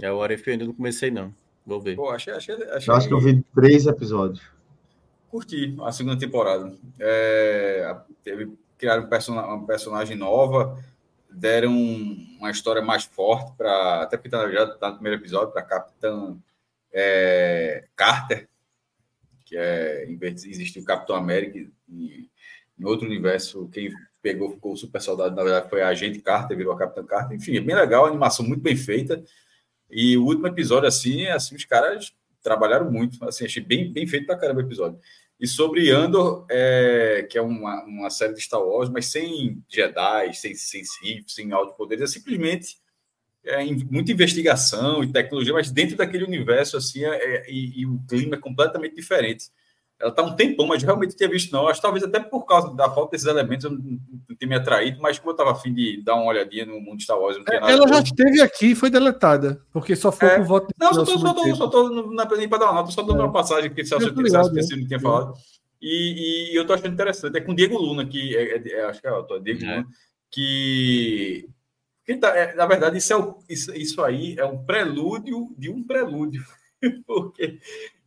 É, o Arif eu ainda não comecei, não. Vou ver. Pô, achei, achei, achei... Eu acho que eu vi três episódios. Curti a segunda temporada. É, teve, criaram um person uma personagem nova, deram uma história mais forte para. Até porque tá, já tá no primeiro episódio, para Capitã é, Carter, que é existe o Capitão América e em outro universo quem pegou ficou super soldado na verdade foi a agente Carter virou a Capitã Carter. Enfim é bem legal animação muito bem feita. E o último episódio assim assim os caras trabalharam muito. Assim achei bem bem feito pra caramba o episódio. E sobre Andor é, que é uma, uma série de Star Wars mas sem Jedi sem sem Sith sem alto poderes é simplesmente é, muita investigação e tecnologia, mas dentro daquele universo, assim, é, é, e, e, o clima é completamente diferente. Ela está um tempão, mas realmente tinha visto, não. Acho talvez até por causa da falta desses elementos eu não, não tenha me atraído, mas como eu estava afim de dar uma olhadinha no mundo de Star Wars, não tinha nada. Ela já esteve aqui e foi deletada, porque só foi é. por voto. Não, só estou só tô, só tô, na nem para dar uma nota, só dando é. uma passagem, porque se que você não tinha falado. E, e, eu estou achando interessante. É com o Diego Luna, que é, é, é acho que é o Diego Luna, que Tá, é, na verdade, isso, é o, isso, isso aí é um prelúdio de um prelúdio. Porque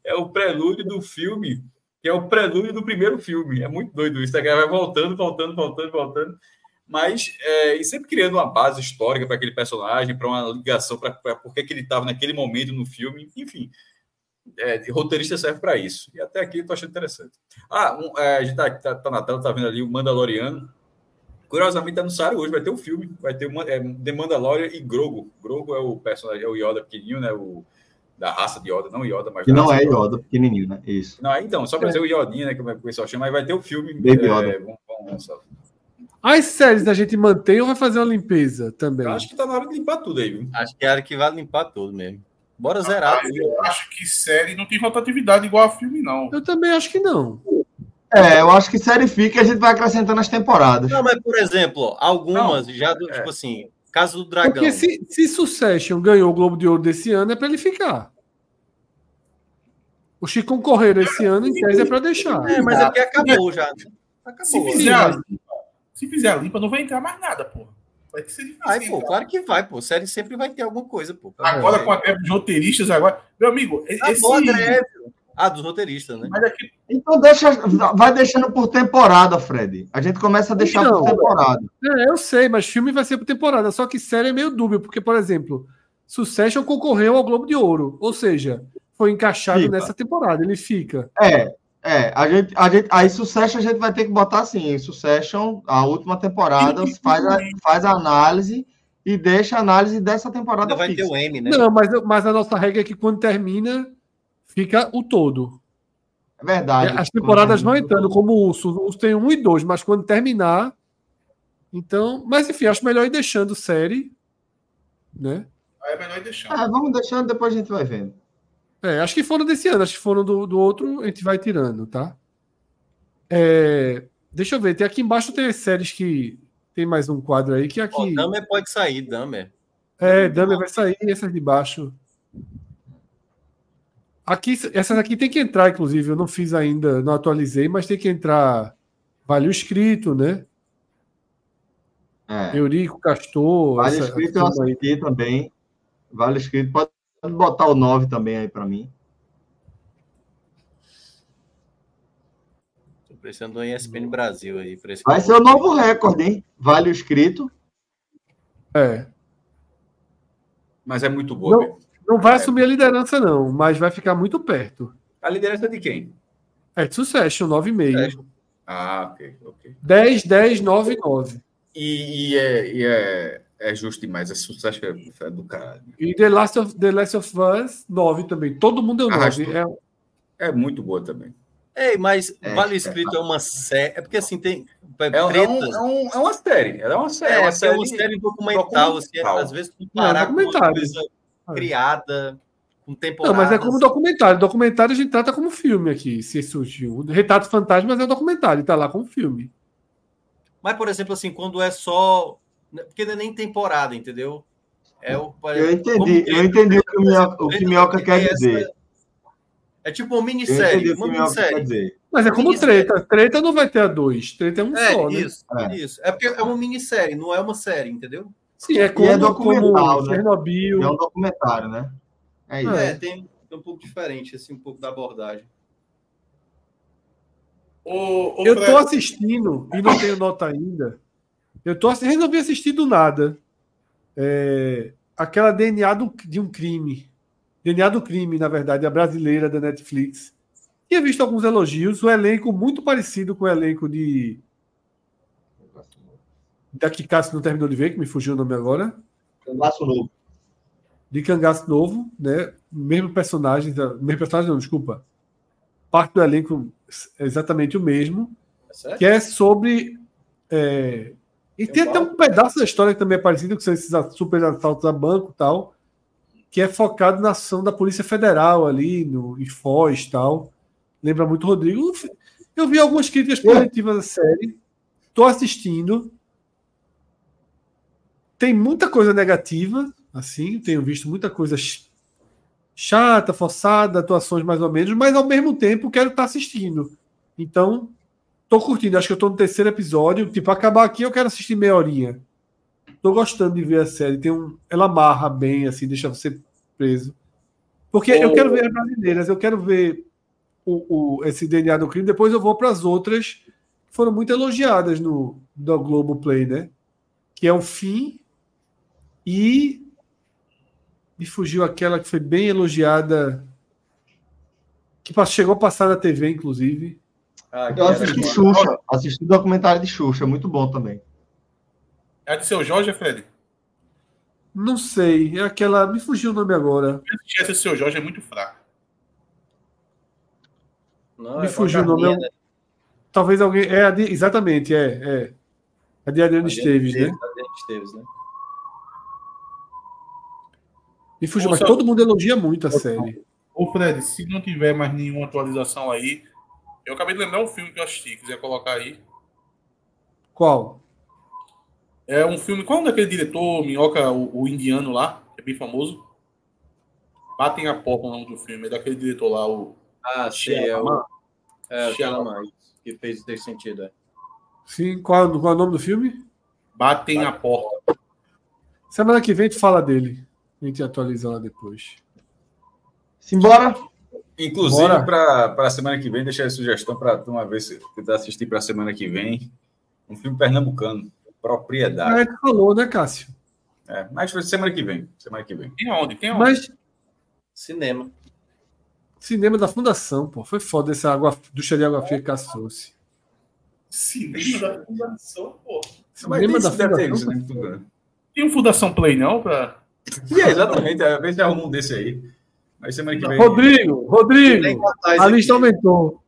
é o prelúdio do filme, que é o prelúdio do primeiro filme. É muito doido isso. A galera vai voltando, voltando, voltando, voltando. Mas, é, e sempre criando uma base histórica para aquele personagem, para uma ligação, para por que ele estava naquele momento no filme. Enfim, é, roteirista serve para isso. E até aqui eu tô achando interessante. Ah, um, é, a gente tá, tá, tá, na tela, tá vendo ali o Mandaloriano. Curiosamente, anunciaram hoje, vai ter um filme, vai ter uma, é, The Mandalorian e Grogo. Grogo é o personagem, é o Yoda pequenininho, né? O, da raça de Yoda, não Yoda, mas. Que não é Yoda, pequenininho, né? Isso. Não, então, só para é. dizer o Yodinha, né? Como é que o pessoal chama, mas vai ter o filme. Baby Yoda. É, vamos, vamos, As séries a gente mantém ou vai fazer uma limpeza também? Eu acho que tá na hora de limpar tudo aí, viu? Acho que é a hora que vai limpar tudo mesmo. Bora zerar. Ah, eu acho que série não tem rotatividade igual a filme, não. Eu também acho que não. É, eu acho que série fica e a gente vai acrescentando as temporadas. Não, mas, por exemplo, algumas não, já, do, é. tipo assim, Caso do Dragão. Porque se, se Succession ganhou o Globo de Ouro desse ano, é para ele ficar. O Chico concorrer esse ano, em tese, é para deixar. É, mas é porque acabou já. Né? Acabou. Se fizer, a limpa, se fizer a limpa, não vai entrar mais nada, porra. Vai ser difícil. Ai, pô, claro que vai, pô. Série sempre vai ter alguma coisa, pô. Agora é. com a greve de roteiristas, agora. Meu amigo, Acabou esse. A greve. Ah, dos roteiristas, né? Aqui... Então deixa, vai deixando por temporada, Fred. A gente começa a deixar Não, por temporada. É, eu sei, mas filme vai ser por temporada. Só que série é meio dúbio, porque, por exemplo, Succession concorreu ao Globo de Ouro. Ou seja, foi encaixado fica. nessa temporada. Ele fica. É, é, a gente, a gente, aí Succession a gente vai ter que botar assim, Succession, a última temporada, faz a, faz a análise e deixa a análise dessa temporada. Ainda vai fixa. ter o M, né? Não, mas, mas a nossa regra é que quando termina, fica o todo. É verdade. As temporadas vão entrando como o Urso. O Urso tem um e dois, mas quando terminar. Então. Mas enfim, acho melhor ir deixando série. Né? é melhor ir deixando. Ah, vamos deixando, depois a gente vai vendo. É, acho que foram desse ano, acho que foram do, do outro, a gente vai tirando, tá? É, deixa eu ver, tem aqui embaixo tem as séries que tem mais um quadro aí que aqui. Oh, Damer pode sair, Damer. É, Damer vai sair, essas de baixo. Aqui, essas aqui tem que entrar, inclusive, eu não fiz ainda, não atualizei, mas tem que entrar Vale o Escrito, né? É. Eurico, Castor. Vale essa, Escrito eu assisti também. Vale Escrito, pode botar o 9 também aí para mim. Estou precisando do ESPN Brasil aí. Vai ser o novo recorde, hein? Vale o escrito. É. Mas é muito boa. Não, não vai é. assumir a liderança, não, mas vai ficar muito perto. A liderança de quem? É de Succession, 9,5. Ah, ok, ok. 10, 10, 9, 9. E, e, é, e é é justo demais. É sucesso é do caralho. E The Last of, The Last of Us, 9 também. Todo mundo deu 9. É... é muito boa também. Ei, mas é, Vale Escrito é, é uma série. É porque assim tem. É, é, um, é, um, é, uma série. É uma série. É, uma série, uma série documental. Assim, às vezes comparar com uma coisa criada. Com temporada. Não, mas é como documentário. Documentário a gente trata como filme aqui, se surgiu. Retrato Fantasmas é documentário, tá lá como filme. Mas, por exemplo, assim, quando é só porque não é nem temporada, entendeu? É o, eu entendi, eu entendi o que o Minhoca, o que Minhoca quer dizer. É tipo uma minissérie. Uma minissérie. Mas é como minissérie. treta. Treta não vai ter a dois. Treta é um é, só, né? isso, né? Isso. É porque é uma minissérie, não é uma série, entendeu? Sim, é como, e é documental, como né? Chernobyl. É um documentário, né? É, isso. é tem, tem um pouco diferente, assim, um pouco da abordagem. O, o eu tô assistindo e não tenho nota ainda. Eu tô, resolvi assistir do nada. É, aquela DNA do, de um crime. DNA do crime, na verdade, a brasileira da Netflix. Tinha visto alguns elogios, o elenco muito parecido com o elenco de. Da que Cássio não terminou de ver, que me fugiu o nome agora. Cangaço Novo. De Cangaço Novo, né? Mesmo personagem, mesmo personagem, não, desculpa. Parte do elenco é exatamente o mesmo. É que é sobre é, e tem até um pedaço da história que também é parecido, que são esses super assaltos a banco e tal, que é focado na ação da Polícia Federal ali, no, em Foz e tal. Lembra muito Rodrigo. Eu vi algumas críticas positivas da série. Estou assistindo. Tem muita coisa negativa, assim, tenho visto muita coisa chata, forçada, atuações mais ou menos, mas ao mesmo tempo quero estar assistindo. Então, Tô curtindo, acho que eu tô no terceiro episódio. Tipo, acabar aqui, eu quero assistir meia horinha. tô gostando de ver a série. Tem um, ela amarra bem, assim, deixa você preso. Porque eu quero ver as brasileiras, eu quero ver o, o, esse DNA do crime, depois eu vou para as outras que foram muito elogiadas no do Globo Play, né? Que é o fim e me fugiu aquela que foi bem elogiada, que chegou a passar na TV, inclusive. Ah, eu assisti Xuxa, assisti o documentário de Xuxa, muito bom também. É de seu Jorge, Fred? Não sei, é aquela. Me fugiu o nome agora. Esse seu Jorge é muito fraco. Não, me é fugiu o nome. Né? Talvez alguém. É. Exatamente, é. é. A de Adriano Esteves, né? Adriano Esteves, né? Me fugiu, mas todo mundo elogia muito a série. Ô, Fred, se não tiver mais nenhuma atualização aí, eu acabei de lembrar um filme que eu assisti, quiser colocar aí. Qual? É um filme. Qual é daquele diretor, Minhoca, o, o, indiano lá, que é bem famoso? Batem a porta o nome do filme, é daquele diretor lá, o. Ah, sim, é o. É, Shyamalan, que fez desse sentido, é. Sim, qual, qual é o nome do filme? Batem Bate. a porta. Semana que vem tu fala dele. A gente atualiza lá depois. Simbora! Inclusive, para a semana que vem, deixar a sugestão para uma vez tentar assistir para a semana que vem um filme pernambucano, Propriedade. É, falou, né, Cássio? É, mas foi semana que vem. Semana que vem. Tem onde? Tem onde? Mas... Cinema. Cinema da Fundação, pô. Foi foda essa água, ducha de água fria que caçou-se. Cinema da Fundação, pô. Cinema da Fundação. Né? Tem um Fundação Play, não? Pra... É, exatamente. Às vezes arruma um desse aí. Mas semana que vem. Rodrigo, Rodrigo, a lista aumentou.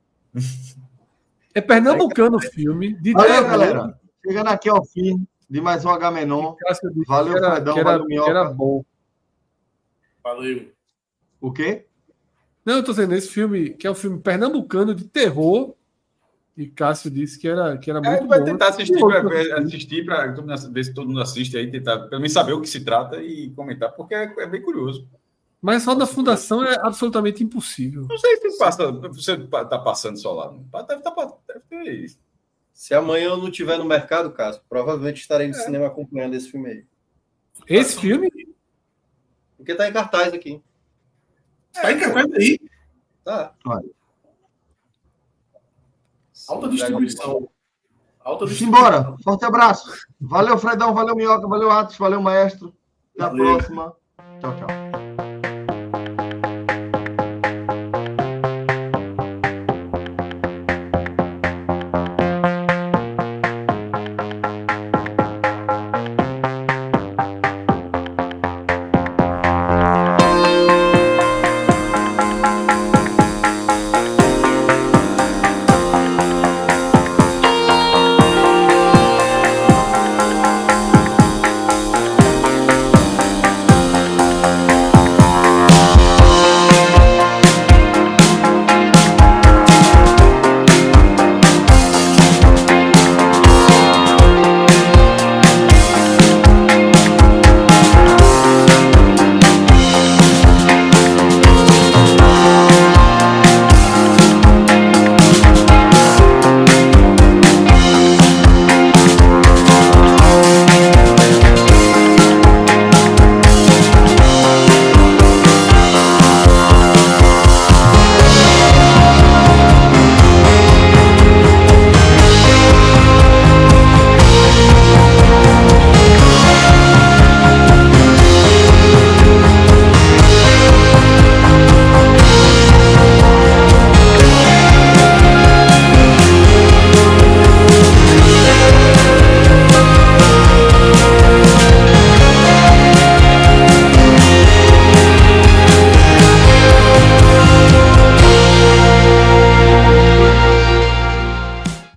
É pernambucano o filme. De Olha, galera. Chegando aqui ao fim de mais um H Menon. Valeu, era, Fredão, era, valeu, Minhoca. Era bom. Valeu. O quê? Não, eu tô dizendo, esse filme, que é um filme pernambucano de terror, e Cássio disse que era, que era é, muito vai bom. tentar assistir para assistir para ver se todo mundo assiste aí, tentar pelo menos saber o que se trata e comentar, porque é, é bem curioso. Mas só da fundação é absolutamente impossível. Não sei se passa, você está passando só lá. Deve, tá, deve ter isso. Se amanhã eu não estiver no mercado, Cássio, provavelmente estarei no é. cinema acompanhando esse filme aí. Esse filme? Porque está em cartaz aqui. Está em cartaz aí? Tá. Alta distribuição. Alta distribuição. Embora. Forte abraço. Valeu, Fredão. Valeu, Minhoca. Valeu, Atos. Valeu, Maestro. Até valeu. a próxima. Tchau, tchau.